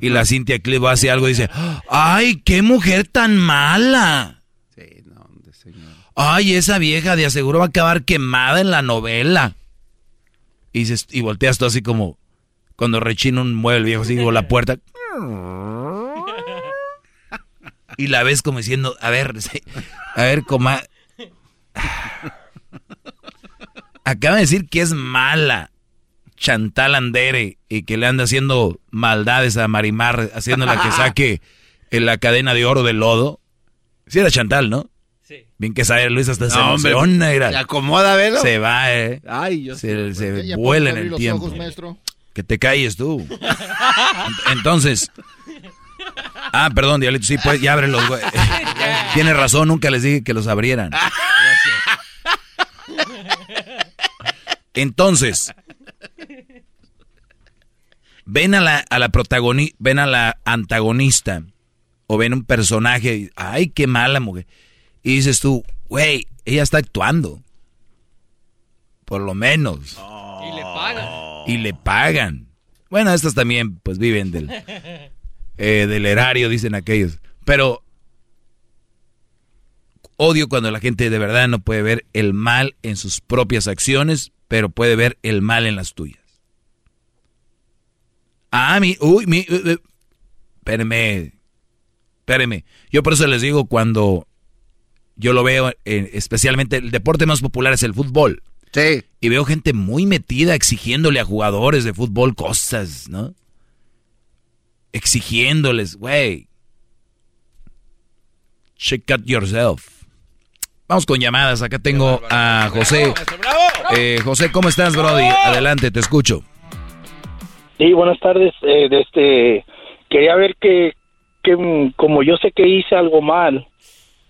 y la Cintia Clivo hace algo y dice, ¡ay, qué mujer tan mala! Sí, no, señor. ¡Ay, esa vieja de aseguro va a acabar quemada en la novela! Y, dices, y volteas tú así como cuando rechina un mueble viejo, así, la puerta. Y la ves como diciendo, a ver, *laughs* a ver, comadre acaba de decir que es mala Chantal Andere y que le anda haciendo maldades a Marimar, haciéndola que *laughs* saque en la cadena de oro del lodo. Sí era Chantal, ¿no? Sí. Bien que sabe Luis hasta se emociona. Se acomoda, velo. Se va, eh. Ay, yo Se, se vuela en el tiempo. que te calles tú. *laughs* Entonces... Ah, perdón, Diablito, sí, pues ya abren los... *laughs* Tiene razón, nunca les dije que los abrieran. Entonces, ven a la, a la protagonista, ven a la antagonista o ven un personaje, y, ay, qué mala mujer. Y dices tú, güey, ella está actuando. Por lo menos. Y le pagan. Y le pagan. Bueno, estas también, pues viven del, eh, del erario, dicen aquellos. Pero odio cuando la gente de verdad no puede ver el mal en sus propias acciones pero puede ver el mal en las tuyas. Ah, mi, uy, mi, uh, uh, espéreme, espéreme. Yo por eso les digo cuando yo lo veo, eh, especialmente el deporte más popular es el fútbol. Sí. Y veo gente muy metida exigiéndole a jugadores de fútbol cosas, ¿no? Exigiéndoles, güey. Check out yourself. Vamos con llamadas. Acá tengo a José. Eh, José, ¿cómo estás, Brody? Adelante, te escucho. Sí, buenas tardes. Eh, este, quería ver que, que, mm, como yo sé que hice algo mal,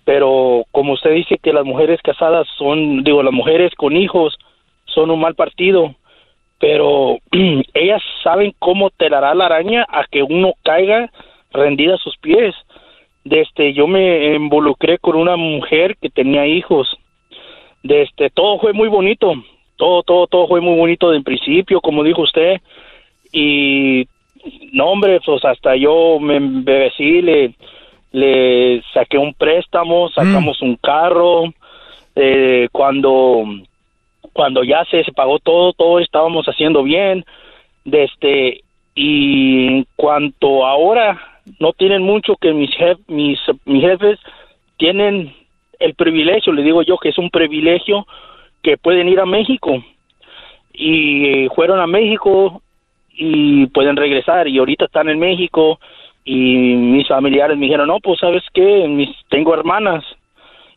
pero como usted dice que las mujeres casadas son, digo, las mujeres con hijos son un mal partido, pero *clears throat* ellas saben cómo telará la araña a que uno caiga rendida a sus pies de este yo me involucré con una mujer que tenía hijos. De este todo fue muy bonito todo todo todo fue muy bonito de principio como dijo usted y no hombre pues hasta yo me embebecí le le saqué un préstamo sacamos un carro eh, cuando cuando ya se, se pagó todo todo estábamos haciendo bien de este y en cuanto ahora no tienen mucho que mis, mis, jefes tienen el privilegio, le digo yo que es un privilegio que pueden ir a México. y fueron a México y pueden regresar y ahorita están en México y mis familiares me dijeron, no, pues sabes qué, mis, tengo hermanas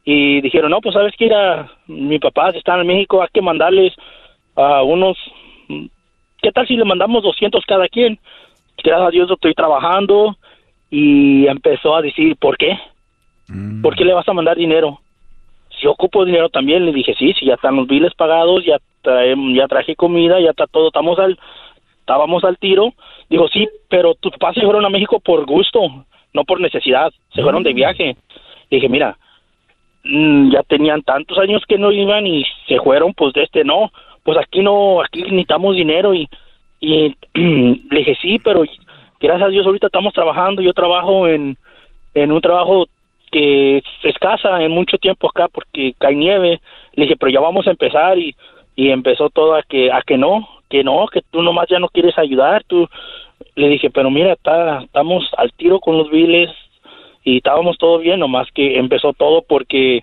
y dijeron, no, pues sabes que era mi papá está en México, hay que mandarles a unos, ¿qué tal si le mandamos 200 cada quien? Gracias a Dios estoy trabajando y empezó a decir, ¿por qué? Mm. ¿Por qué le vas a mandar dinero? Si ocupo dinero también, le dije, sí, si ya están los biles pagados, ya, ya traje comida, ya está todo, estamos al, estábamos al tiro. Dijo, sí, pero tus papás se fueron a México por gusto, no por necesidad, se fueron de mm. viaje. dije, mira, mm, ya tenían tantos años que no iban y se fueron, pues de este no, pues aquí no, aquí necesitamos dinero y, y *clears throat* le dije, sí, pero gracias a Dios ahorita estamos trabajando, yo trabajo en, un trabajo que se escasa en mucho tiempo acá porque cae nieve. Le dije, pero ya vamos a empezar y, y empezó todo a que, a que no, que no, que tú nomás ya no quieres ayudar. Tú le dije, pero mira, está, estamos al tiro con los biles y estábamos todo bien, nomás que empezó todo porque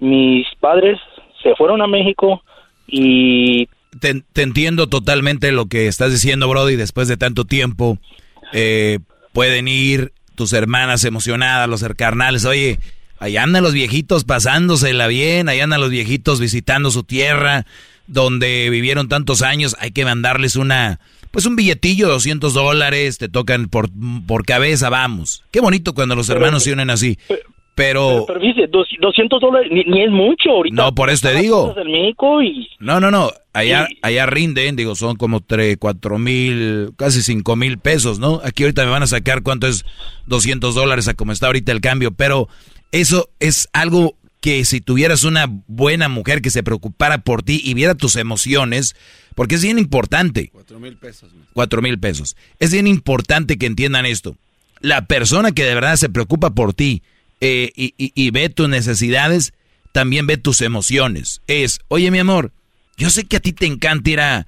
mis padres se fueron a México y... Te, te entiendo totalmente lo que estás diciendo, Brody, después de tanto tiempo. Eh, pueden ir tus hermanas emocionadas, los carnales, oye, allá andan los viejitos pasándosela bien, allá andan los viejitos visitando su tierra, donde vivieron tantos años, hay que mandarles una, pues un billetillo de 200 dólares, te tocan por, por cabeza, vamos. Qué bonito cuando los hermanos se unen así. Pero, pero, dice, 200 dólares ni, es mucho ahorita. No, por eso te digo. Y... No, no, no. Allá, allá rinden, digo, son como 3, 4 mil, casi 5 mil pesos, ¿no? Aquí ahorita me van a sacar cuánto es 200 dólares a como está ahorita el cambio. Pero eso es algo que si tuvieras una buena mujer que se preocupara por ti y viera tus emociones, porque es bien importante. 4 mil pesos. 4 mil pesos. Es bien importante que entiendan esto. La persona que de verdad se preocupa por ti, eh, y, ve tus necesidades, también ve tus emociones. Es, oye mi amor, yo sé que a ti te encanta ir a,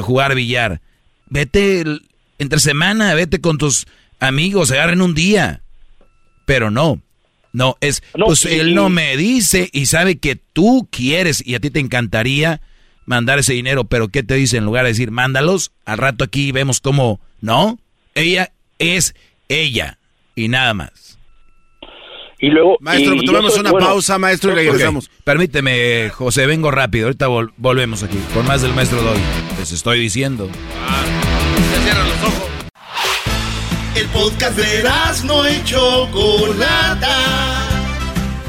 jugar billar. Vete entre semana, vete con tus amigos, agarren un día. Pero no, no, es, pues él no me dice y sabe que tú quieres y a ti te encantaría mandar ese dinero, pero ¿qué te dice en lugar de decir, mándalos? Al rato aquí vemos cómo, no, ella es ella y nada más. Y luego. Maestro, tomemos una pausa, maestro, y regresamos. Permíteme, José, vengo rápido. Ahorita volvemos aquí. Con más del maestro Doy. Les estoy diciendo. Ah, cierran los ojos. El podcast de no hecho Chocolata.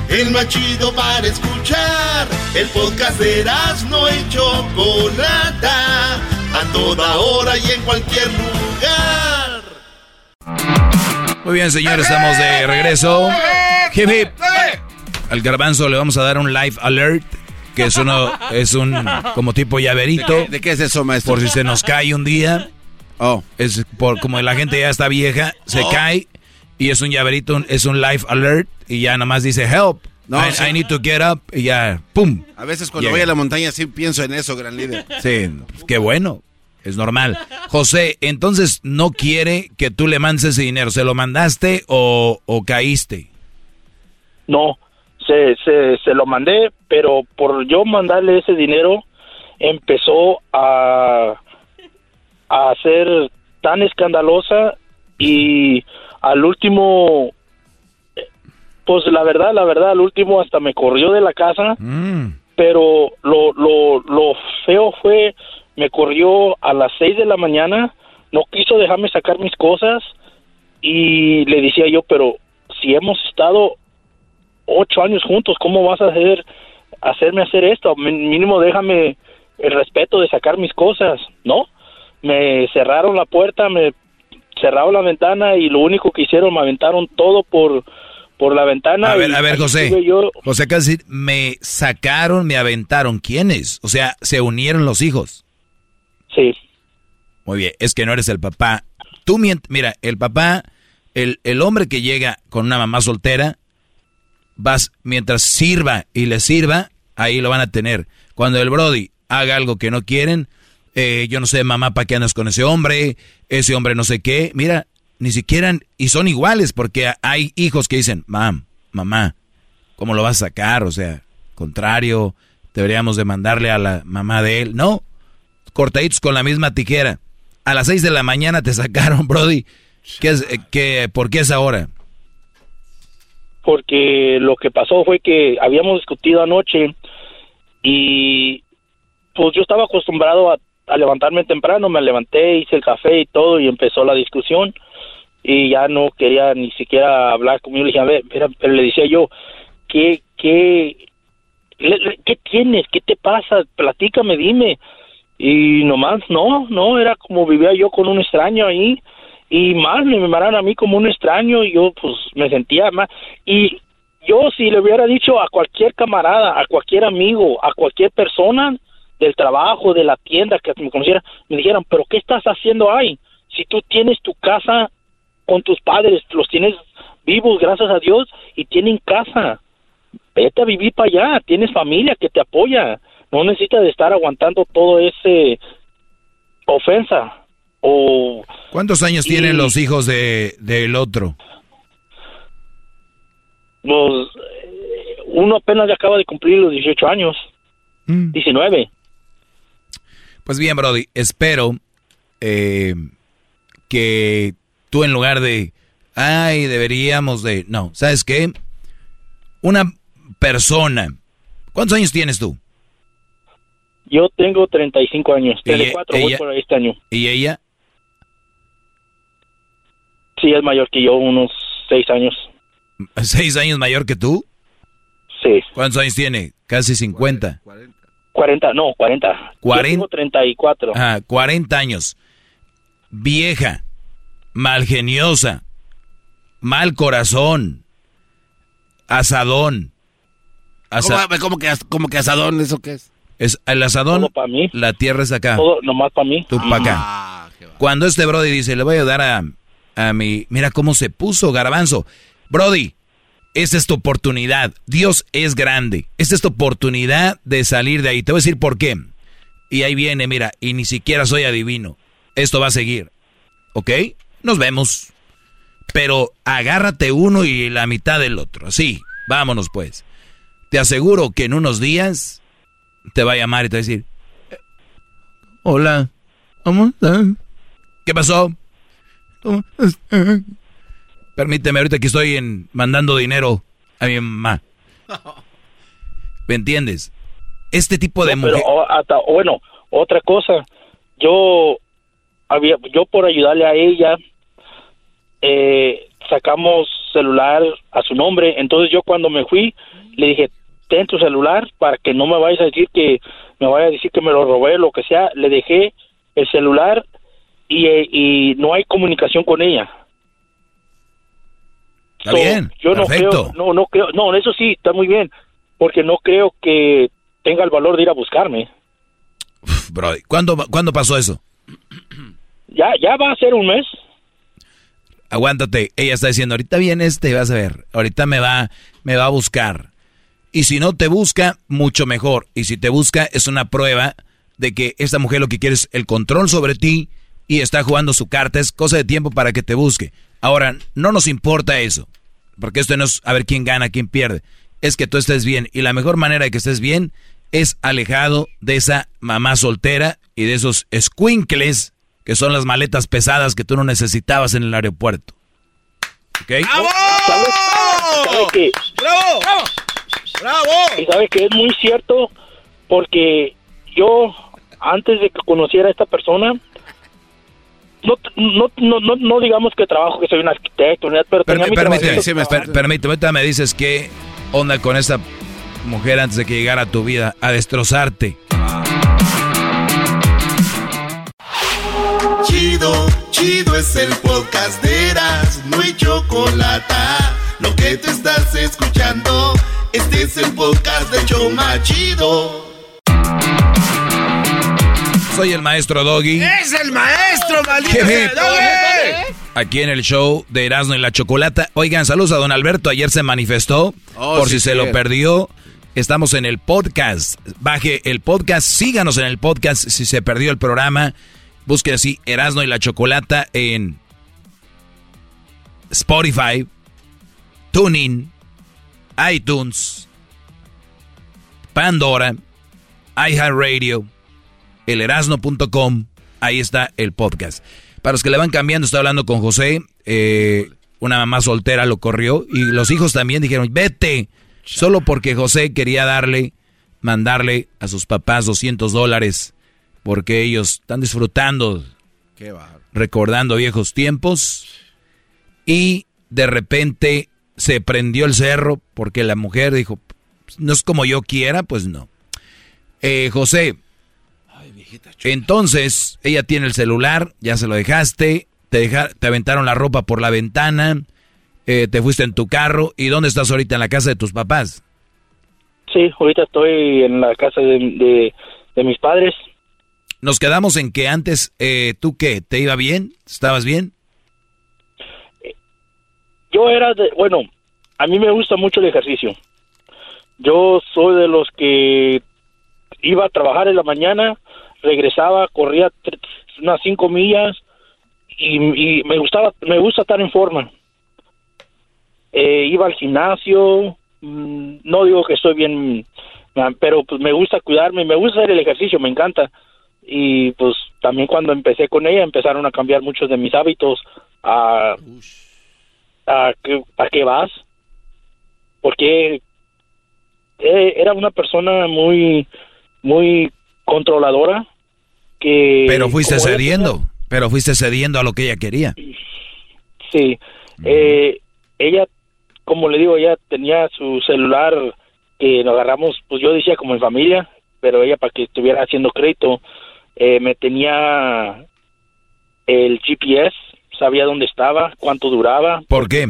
El más chido para escuchar. El podcast de no hecho Chocolata. A toda hora y en cualquier lugar. Muy bien, señores, estamos de regreso. Al garbanzo le vamos a dar un live alert, que es uno, es un como tipo llaverito. ¿De qué, es eso, maestro? Por si se nos cae un día. Oh. Es por como la gente ya está vieja, se oh. cae y es un llaverito, es un live alert y ya nada más dice help. No, I, need to get up y ya, ¡pum! A veces cuando voy a la montaña sí pienso en eso, gran líder. Sí, qué bueno, es normal. José, entonces no quiere que tú le mandes ese dinero, ¿se lo mandaste o, o caíste? No, se, se, se lo mandé, pero por yo mandarle ese dinero, empezó a, a ser tan escandalosa y al último, pues la verdad, la verdad, al último hasta me corrió de la casa, mm. pero lo, lo, lo feo fue, me corrió a las seis de la mañana, no quiso dejarme sacar mis cosas y le decía yo, pero si hemos estado ocho años juntos, ¿cómo vas a hacer, hacerme hacer esto? Mínimo déjame el respeto de sacar mis cosas, ¿no? Me cerraron la puerta, me cerraron la ventana y lo único que hicieron me aventaron todo por por la ventana. A ver, a ver, José. José, casi me sacaron, me aventaron. ¿Quiénes? O sea, se unieron los hijos. Sí. Muy bien, es que no eres el papá. Tú, mira, el papá, el, el hombre que llega con una mamá soltera, vas, mientras sirva y le sirva, ahí lo van a tener. Cuando el Brody haga algo que no quieren, eh, yo no sé, mamá, ¿para qué andas con ese hombre? Ese hombre no sé qué. Mira, ni siquiera, y son iguales, porque hay hijos que dicen, mam, mamá, ¿cómo lo vas a sacar? O sea, contrario, deberíamos de mandarle a la mamá de él. No, cortaditos con la misma tijera. A las 6 de la mañana te sacaron, *laughs* Brody. ¿Qué es, eh, qué, ¿Por qué es ahora? Porque lo que pasó fue que habíamos discutido anoche y pues yo estaba acostumbrado a, levantarme temprano, me levanté, hice el café y todo y empezó la discusión y ya no quería ni siquiera hablar conmigo. Le dije, a ver, pero le decía yo, ¿qué, qué, ¿qué tienes? ¿Qué te pasa? Platícame, dime. Y nomás, no, no, era como vivía yo con un extraño ahí. Y más me miraron a mí como un extraño y yo pues me sentía más. Y yo si le hubiera dicho a cualquier camarada, a cualquier amigo, a cualquier persona del trabajo, de la tienda que me conociera, me dijeran, pero ¿qué estás haciendo ahí? Si tú tienes tu casa con tus padres, los tienes vivos, gracias a Dios, y tienen casa, vete a vivir para allá, tienes familia que te apoya, no necesitas de estar aguantando todo ese ofensa o ¿Cuántos años tienen los hijos de del otro? Pues uno apenas acaba de cumplir los 18 años. 19. Mm. Pues bien, Brody, espero eh, que tú en lugar de, ay, deberíamos de, no, ¿sabes qué? Una persona, ¿cuántos años tienes tú? Yo tengo 35 años, 34 voy por este año. ¿Y ella? Sí, es mayor que yo, unos 6 años. ¿Seis años mayor que tú? Sí. ¿Cuántos años tiene? Casi 50. 40, no, 40. 40. Yo tengo 34. Ah, 40 años. Vieja, malgeniosa, mal corazón, asadón. ¿Cómo, que, ¿Cómo que asadón? ¿Eso qué es? Es el asadón. para mí. La tierra es acá. Todo nomás para mí. Tú para acá. Ah, Cuando este Brody dice, le voy a dar a, a mi. Mira cómo se puso, Garbanzo. Brody, esta es tu oportunidad. Dios es grande. Esta es tu oportunidad de salir de ahí. Te voy a decir por qué. Y ahí viene, mira, y ni siquiera soy adivino. Esto va a seguir. ¿Ok? Nos vemos. Pero agárrate uno y la mitad del otro. Así, vámonos pues. Te aseguro que en unos días te va a llamar y te va a decir, hola, ¿cómo estás? ¿Qué pasó? ¿Cómo estás? Permíteme, ahorita que estoy en, mandando dinero a mi mamá. ¿Me entiendes? Este tipo de mujer... bueno, otra cosa. Yo había, yo por ayudarle a ella, eh, sacamos celular a su nombre. Entonces yo cuando me fui, le dije, ten tu celular para que no me vayas a decir que me vaya a decir que me lo robé, lo que sea. Le dejé el celular y, y no hay comunicación con ella. Está bien, yo perfecto. No, creo, no, no creo, no, eso sí, está muy bien, porque no creo que tenga el valor de ir a buscarme. bro, ¿cuándo, ¿cuándo pasó eso? Ya, ya va a ser un mes. Aguántate, ella está diciendo, ahorita viene este, vas a ver, ahorita me va, me va a buscar. Y si no te busca, mucho mejor. Y si te busca, es una prueba de que esta mujer lo que quiere es el control sobre ti y está jugando su carta. Es cosa de tiempo para que te busque. Ahora, no nos importa eso, porque esto no es a ver quién gana, quién pierde. Es que tú estés bien. Y la mejor manera de que estés bien es alejado de esa mamá soltera y de esos squinkles que son las maletas pesadas que tú no necesitabas en el aeropuerto. ¿Ok? ¡Bravo! ¡Bravo! ¡Bravo! Y sabes que es muy cierto porque yo, antes de que conociera a esta persona, no, no, no, no, digamos que trabajo, que soy un arquitecto, pero permíteme, permíteme, me dices qué onda con esa mujer antes de que llegara a tu vida a destrozarte. Chido, chido es el podcast de Eras, no hay chocolate. Lo que te estás escuchando, este es el podcast de Choma Chido. Soy el maestro Doggy. ¡Es el maestro, maldito Doggy! Aquí en el show de Erasmo y la Chocolata. Oigan, saludos a don Alberto. Ayer se manifestó. Oh, por si se lo perdió. Estamos en el podcast. Baje el podcast. Síganos en el podcast si se perdió el programa. Busque así Erasmo y la Chocolata en Spotify, Tuning, iTunes, Pandora, iHeartRadio elerasno.com, ahí está el podcast. Para los que le van cambiando, estoy hablando con José, eh, una mamá soltera lo corrió y los hijos también dijeron, vete, solo porque José quería darle, mandarle a sus papás 200 dólares, porque ellos están disfrutando, recordando viejos tiempos y de repente se prendió el cerro porque la mujer dijo, no es como yo quiera, pues no. Eh, José, entonces ella tiene el celular, ya se lo dejaste, te, te aventaron la ropa por la ventana, eh, te fuiste en tu carro, ¿y dónde estás ahorita? ¿En la casa de tus papás? Sí, ahorita estoy en la casa de, mis padres. Nos quedamos en que antes, eh, ¿tú qué? ¿Te iba bien? ¿Estabas bien? Yo era de, bueno, a mí me gusta mucho el ejercicio. Yo soy de los que iba a trabajar en la mañana, regresaba, corría unas cinco millas y, me gustaba, me gusta estar en forma. Eh, iba al gimnasio, mm, no digo que estoy bien, pero pues me gusta cuidarme, me gusta hacer el ejercicio, me encanta. Y pues también cuando empecé con ella empezaron a cambiar muchos de mis hábitos. A, ¿a qué, a qué vas? Porque eh, era una persona muy, muy controladora que... Pero fuiste cediendo, pero fuiste cediendo a lo que ella quería. Sí, eh, ella, como le digo, ella tenía su celular que nos agarramos, pues yo decía como en familia, pero ella para que estuviera haciendo crédito, eh, me tenía el GPS sabía dónde estaba, cuánto duraba. ¿Por qué?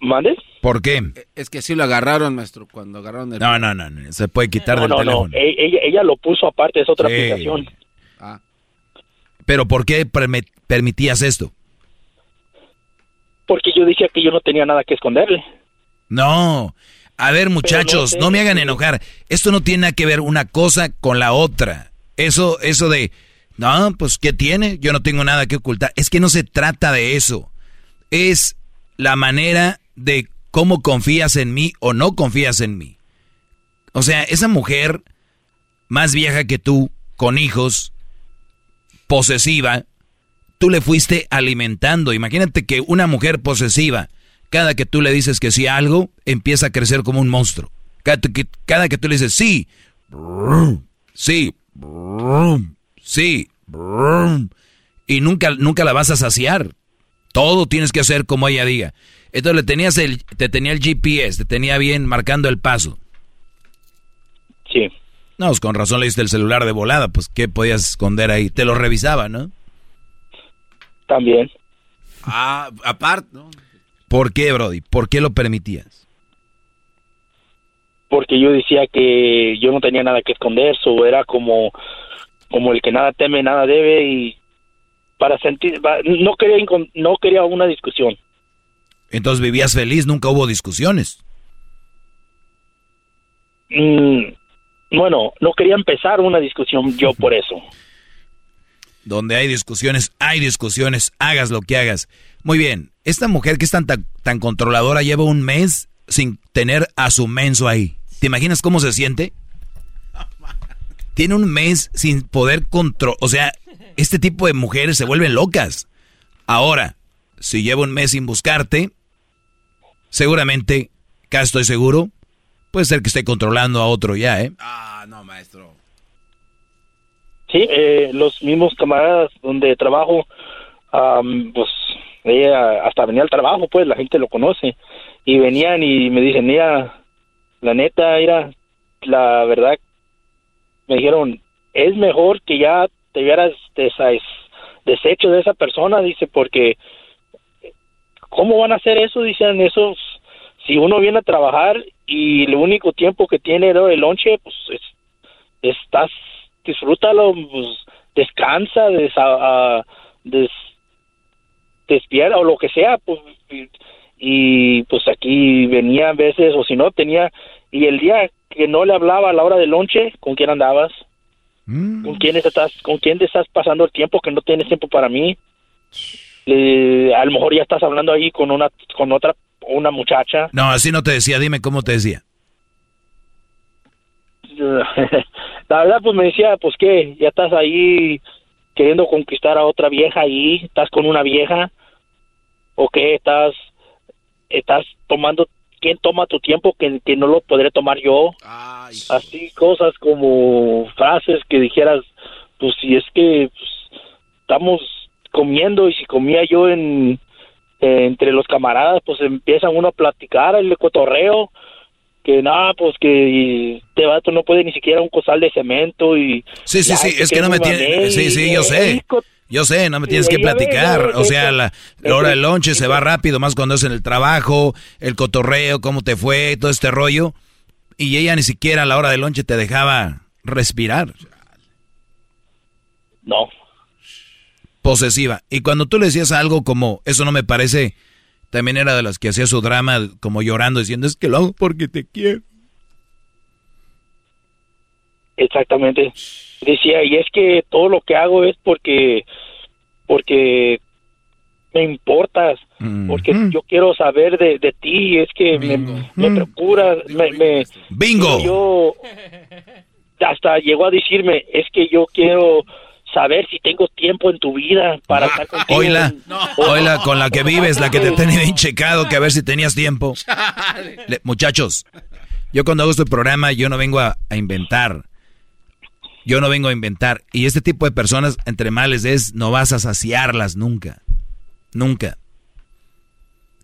¿Mande? ¿Por qué? Es que sí lo agarraron, maestro, cuando agarraron el... No, no, no, se puede quitar del teléfono. E-, ella, ella, lo puso aparte, es otra aplicación. Ah. ¿Pero por qué permitías esto? Porque yo dije que yo no tenía nada que esconderle. No. A ver, muchachos, no, me hagan enojar. Esto no tiene que ver una cosa con la otra. Eso, eso de no, pues ¿qué tiene? Yo no tengo nada que ocultar. Es que no se trata de eso. Es la manera de cómo confías en mí o no confías en mí. O sea, esa mujer más vieja que tú, con hijos, posesiva, tú le fuiste alimentando. Imagínate que una mujer posesiva, cada que tú le dices que sí a algo, empieza a crecer como un monstruo. Cada que, tú le dices sí, sí, Sí. Y nunca, nunca la vas a saciar. Todo tienes que hacer como ella diga. Entonces le tenías el, te tenía el GPS, te tenía bien marcando el paso. Sí. No, pues con razón le diste el celular de volada, pues ¿qué podías esconder ahí? Te lo revisaba, ¿no? También. Ah, aparte, ¿no? ¿Por qué, Brody? ¿Por qué lo permitías? Porque yo decía que yo no tenía nada que esconder, eso era como como el que nada teme, nada debe y para sentir, no quería, no quería una discusión. Entonces vivías feliz, nunca hubo discusiones. Mm, bueno, no quería empezar una discusión yo por eso. *laughs* Donde hay discusiones, hay discusiones, hagas lo que hagas. Muy bien, esta mujer que es tan, tan controladora lleva un mes sin tener a su menso ahí. ¿Te imaginas cómo se siente? Tiene un mes sin poder controlar. O sea, este tipo de mujeres se vuelven locas. Ahora, si llevo un mes sin buscarte, seguramente, casi estoy seguro, puede ser que esté controlando a otro ya, ¿eh? Ah, no, maestro. Sí, eh, los mismos camaradas donde trabajo, pues ella hasta venía al trabajo, pues la gente lo conoce. Y venían y me dicen, mira, la neta, era la verdad me dijeron, es mejor que ya te hubieras deshecho de esa persona, dice, porque ¿cómo van a hacer eso? Dicen esos, si uno viene a trabajar y el único tiempo que tiene el lonche, pues estás, disfrútalo, pues, descansa, des, des, despierta o lo que sea, pues, y pues aquí venía a veces, o si no, tenía, y el día que no le hablaba a la hora del lonche, ¿con quién andabas? Mm. ¿Con quién estás, con quién te estás pasando el tiempo que no tienes tiempo para mí? a lo mejor ya estás hablando ahí con una, con otra, una muchacha. No, así no te decía. Dime cómo te decía. *laughs* la verdad pues me decía, pues qué, ya estás ahí queriendo conquistar a otra vieja ahí, estás con una vieja, o qué, estás, estás tomando, ¿quién toma tu tiempo que, que no lo podré tomar yo? Así cosas como frases que dijeras, pues si es que pues, estamos comiendo y si comía yo en entre los camaradas, pues empiezan uno a platicar el cotorreo, que nada, pues que este vato no puede ni siquiera un cosal de cemento y... Sí, sí, sí, es que no me tiene... Sí, sí, yo sé. Yo sé, no me tienes que platicar. O sea, la, hora del lonche se va rápido, más cuando es en el trabajo, el cotorreo, cómo te fue, todo este rollo. Y ella ni siquiera a la hora del lonche te dejaba respirar. No. Posesiva. Y cuando tú le decías algo como, eso no me parece, también era de las que hacía su drama como llorando, diciendo, es que lo hago porque te quiero. Exactamente. Decía, y es que todo lo que hago es porque, porque me importas, porque yo quiero saber de, de ti, es que me, me procuras, me, me, Bingo. Yo hasta llegó a decirme, es que yo quiero saber si tengo tiempo en tu vida para estar contigo. Oila, con la que vives, la que te tenía bien checado, que a ver si tenías tiempo. muchachos, yo cuando hago este programa, yo no vengo a inventar. Yo no vengo a inventar. Y este tipo de personas, entre males, es no vas a saciarlas nunca. Nunca.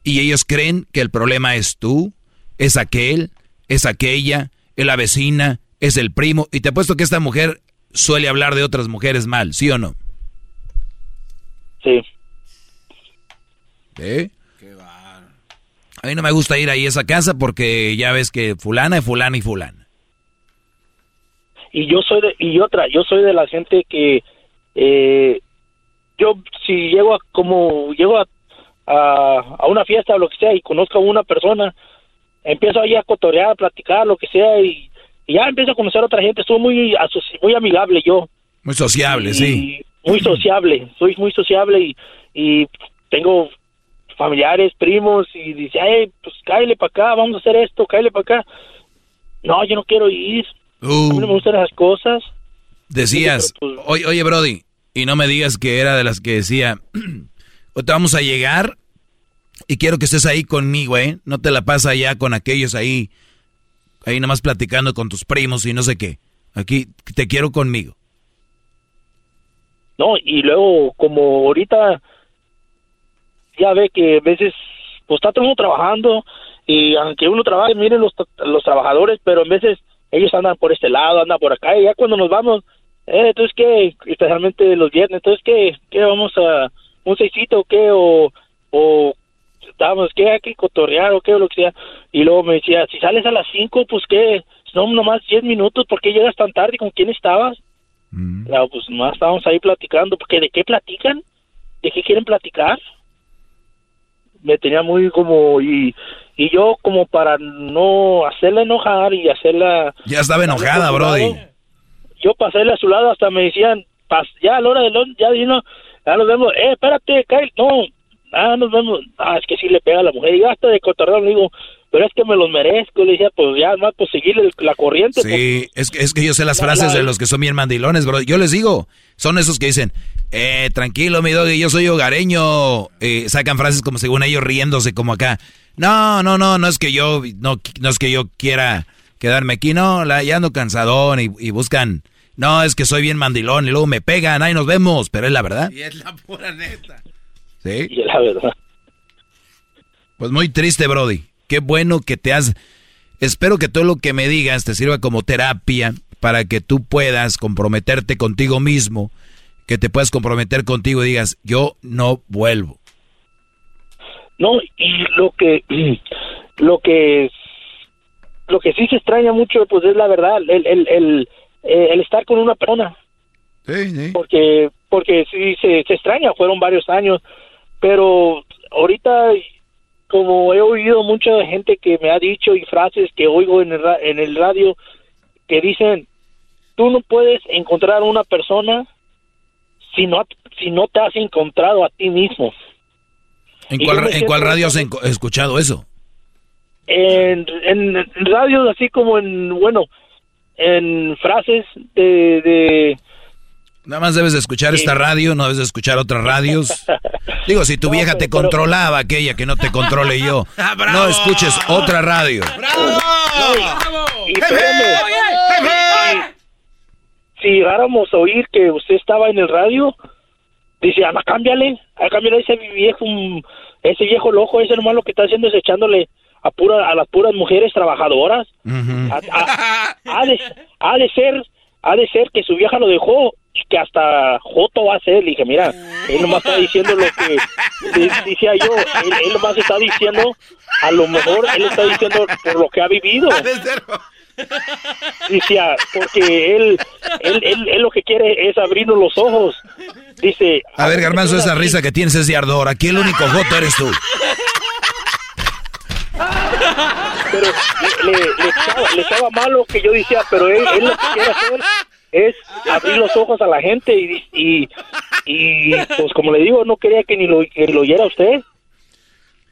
Y ellos creen que el problema es tú, es aquel, es aquella, es la vecina, es el primo. Y te apuesto que esta mujer suele hablar de otras mujeres mal, ¿sí o no? Sí. ¿Eh? A mí no me gusta ir ahí a esa casa porque ya ves que fulana es fulana y fulana y yo soy de, y otra yo soy de la gente que eh, yo si llego a como llego a, a, una fiesta o lo que sea y conozco a una persona empiezo ahí a cotorear a platicar lo que sea y, ya empiezo a conocer a otra gente soy muy muy amigable yo. Muy sociable sí. muy sociable soy muy sociable y, y tengo familiares primos y dice ay pues cállale para acá vamos a hacer esto cállale para acá no yo no quiero ir a mí no me gustan esas cosas. Decías, pues, oye, oye, Brody, y no me digas que era de las que decía, *clears throat* te vamos a llegar y quiero que estés ahí conmigo, ¿eh? No te la pasa allá con aquellos ahí, ahí nomás platicando con tus primos y no sé qué. Aquí te quiero conmigo. No, y luego como ahorita ya ve que a veces pues está todo uno trabajando y aunque uno trabaje, miren los, los trabajadores, pero a veces ellos andan por este lado, andan por acá, y ya cuando nos vamos, eh, entonces qué, especialmente los viernes, entonces qué, qué vamos a, un seisito o qué, o, o estábamos, qué, hay que cotorrear o qué, o lo que sea, y luego me decía, si sales a las cinco, pues qué, no, nomás diez minutos, ¿por qué llegas tan tarde? ¿Con quién estabas? Mm. pues nomás estábamos ahí platicando, porque ¿de qué platican? ¿De qué quieren platicar? Me tenía muy como, y y yo como para no hacerla enojar y hacerla... Ya estaba enojada, Brody. yo pasé a su lado, hasta me decían, ya a la hora de ya vino, ya nos vemos, eh, espérate, Kyle, no, ah, nos vemos, ah, es que sí le pega a la mujer, y hasta de cotorreo le digo, pero es que me los merezco, le decía, pues ya, más pues seguir la corriente. Sí, es, que, es que yo sé las frases de los que son bien mandilones, bro, yo les digo, son esos que dicen, eh, tranquilo, mi doggy, yo soy hogareño, eh, sacan frases como según ellos riéndose, como acá, no, no, no, no es que yo, no, no es que yo quiera quedarme aquí, no, la, ya ando cansadón y, buscan, no, es que soy bien mandilón y luego me pegan, ahí nos vemos, pero es la verdad. Y es la pura neta. Sí. Y es la verdad. Pues muy triste, Brody. Qué bueno que te has... Espero que todo lo que me digas te sirva como terapia para que tú puedas comprometerte contigo mismo, que te puedas comprometer contigo y digas, yo no vuelvo. No, y lo que *clears throat* lo que lo que sí se extraña mucho pues es la verdad, el el el, eh, el estar con una persona. Sí, sí. Porque porque sí se, se extraña, fueron varios años, pero ahorita como he oído mucha gente que me ha dicho y frases que oigo en el, en el radio que dicen tú no puedes encontrar una persona si no si no te has encontrado a ti mismo. ¿En cuál, radio has escuchado eso? En, en, radios así como en, bueno, en frases de, Nada más debes de escuchar esta radio, no debes de escuchar otras radios. *laughs* Digo, si tu vieja te controlaba, aquella que no te controle yo, *laughs* ah, no escuches otra radio. ¡Bravo! Si llegáramos a oír que usted estaba en el radio, dice, anda, cámbiale, cámbiale ese viejo, ese viejo loco, ese nomás lo que está haciendo es echándole a, pura, a las puras mujeres trabajadoras. ha, de, ser, ha de ser que su vieja lo dejó y que hasta Joto va a ser. Le dije, mira, él nomás está diciendo lo que decía yo. Él, él nomás está diciendo, a lo mejor él está diciendo por lo que ha vivido. Decía, porque él, él, él, lo que quiere es abrirnos los ojos. Dice. A ver, Garmanzo, esa risa que tienes es de ardor. Aquí el único Joto eres tú. Pero le, le, le, echaba, malo que yo decía, pero él, él, lo que quiere hacer es abrir los ojos a la gente y, y, y pues como le digo, no quería que ni lo, que lo oyera usted.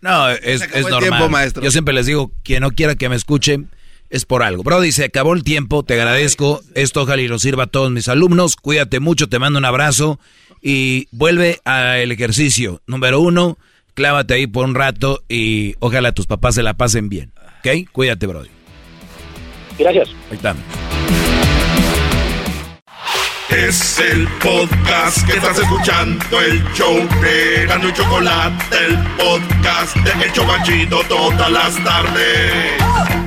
No, es, es normal. Yo siempre les digo, quien no quiera que me escuchen es por algo. Brody, se acabó el tiempo, te agradezco. Esto ojalá y lo sirva a todos mis alumnos. Cuídate mucho, te mando un abrazo y vuelve al ejercicio. Número uno, clávate ahí por un rato y ojalá tus papás se la pasen bien. ¿Ok? Cuídate, Brody. Gracias. Ahí está. Es el podcast que estás escuchando, el show de Gano y Chocolate, el podcast de El Chocachito todas las tardes.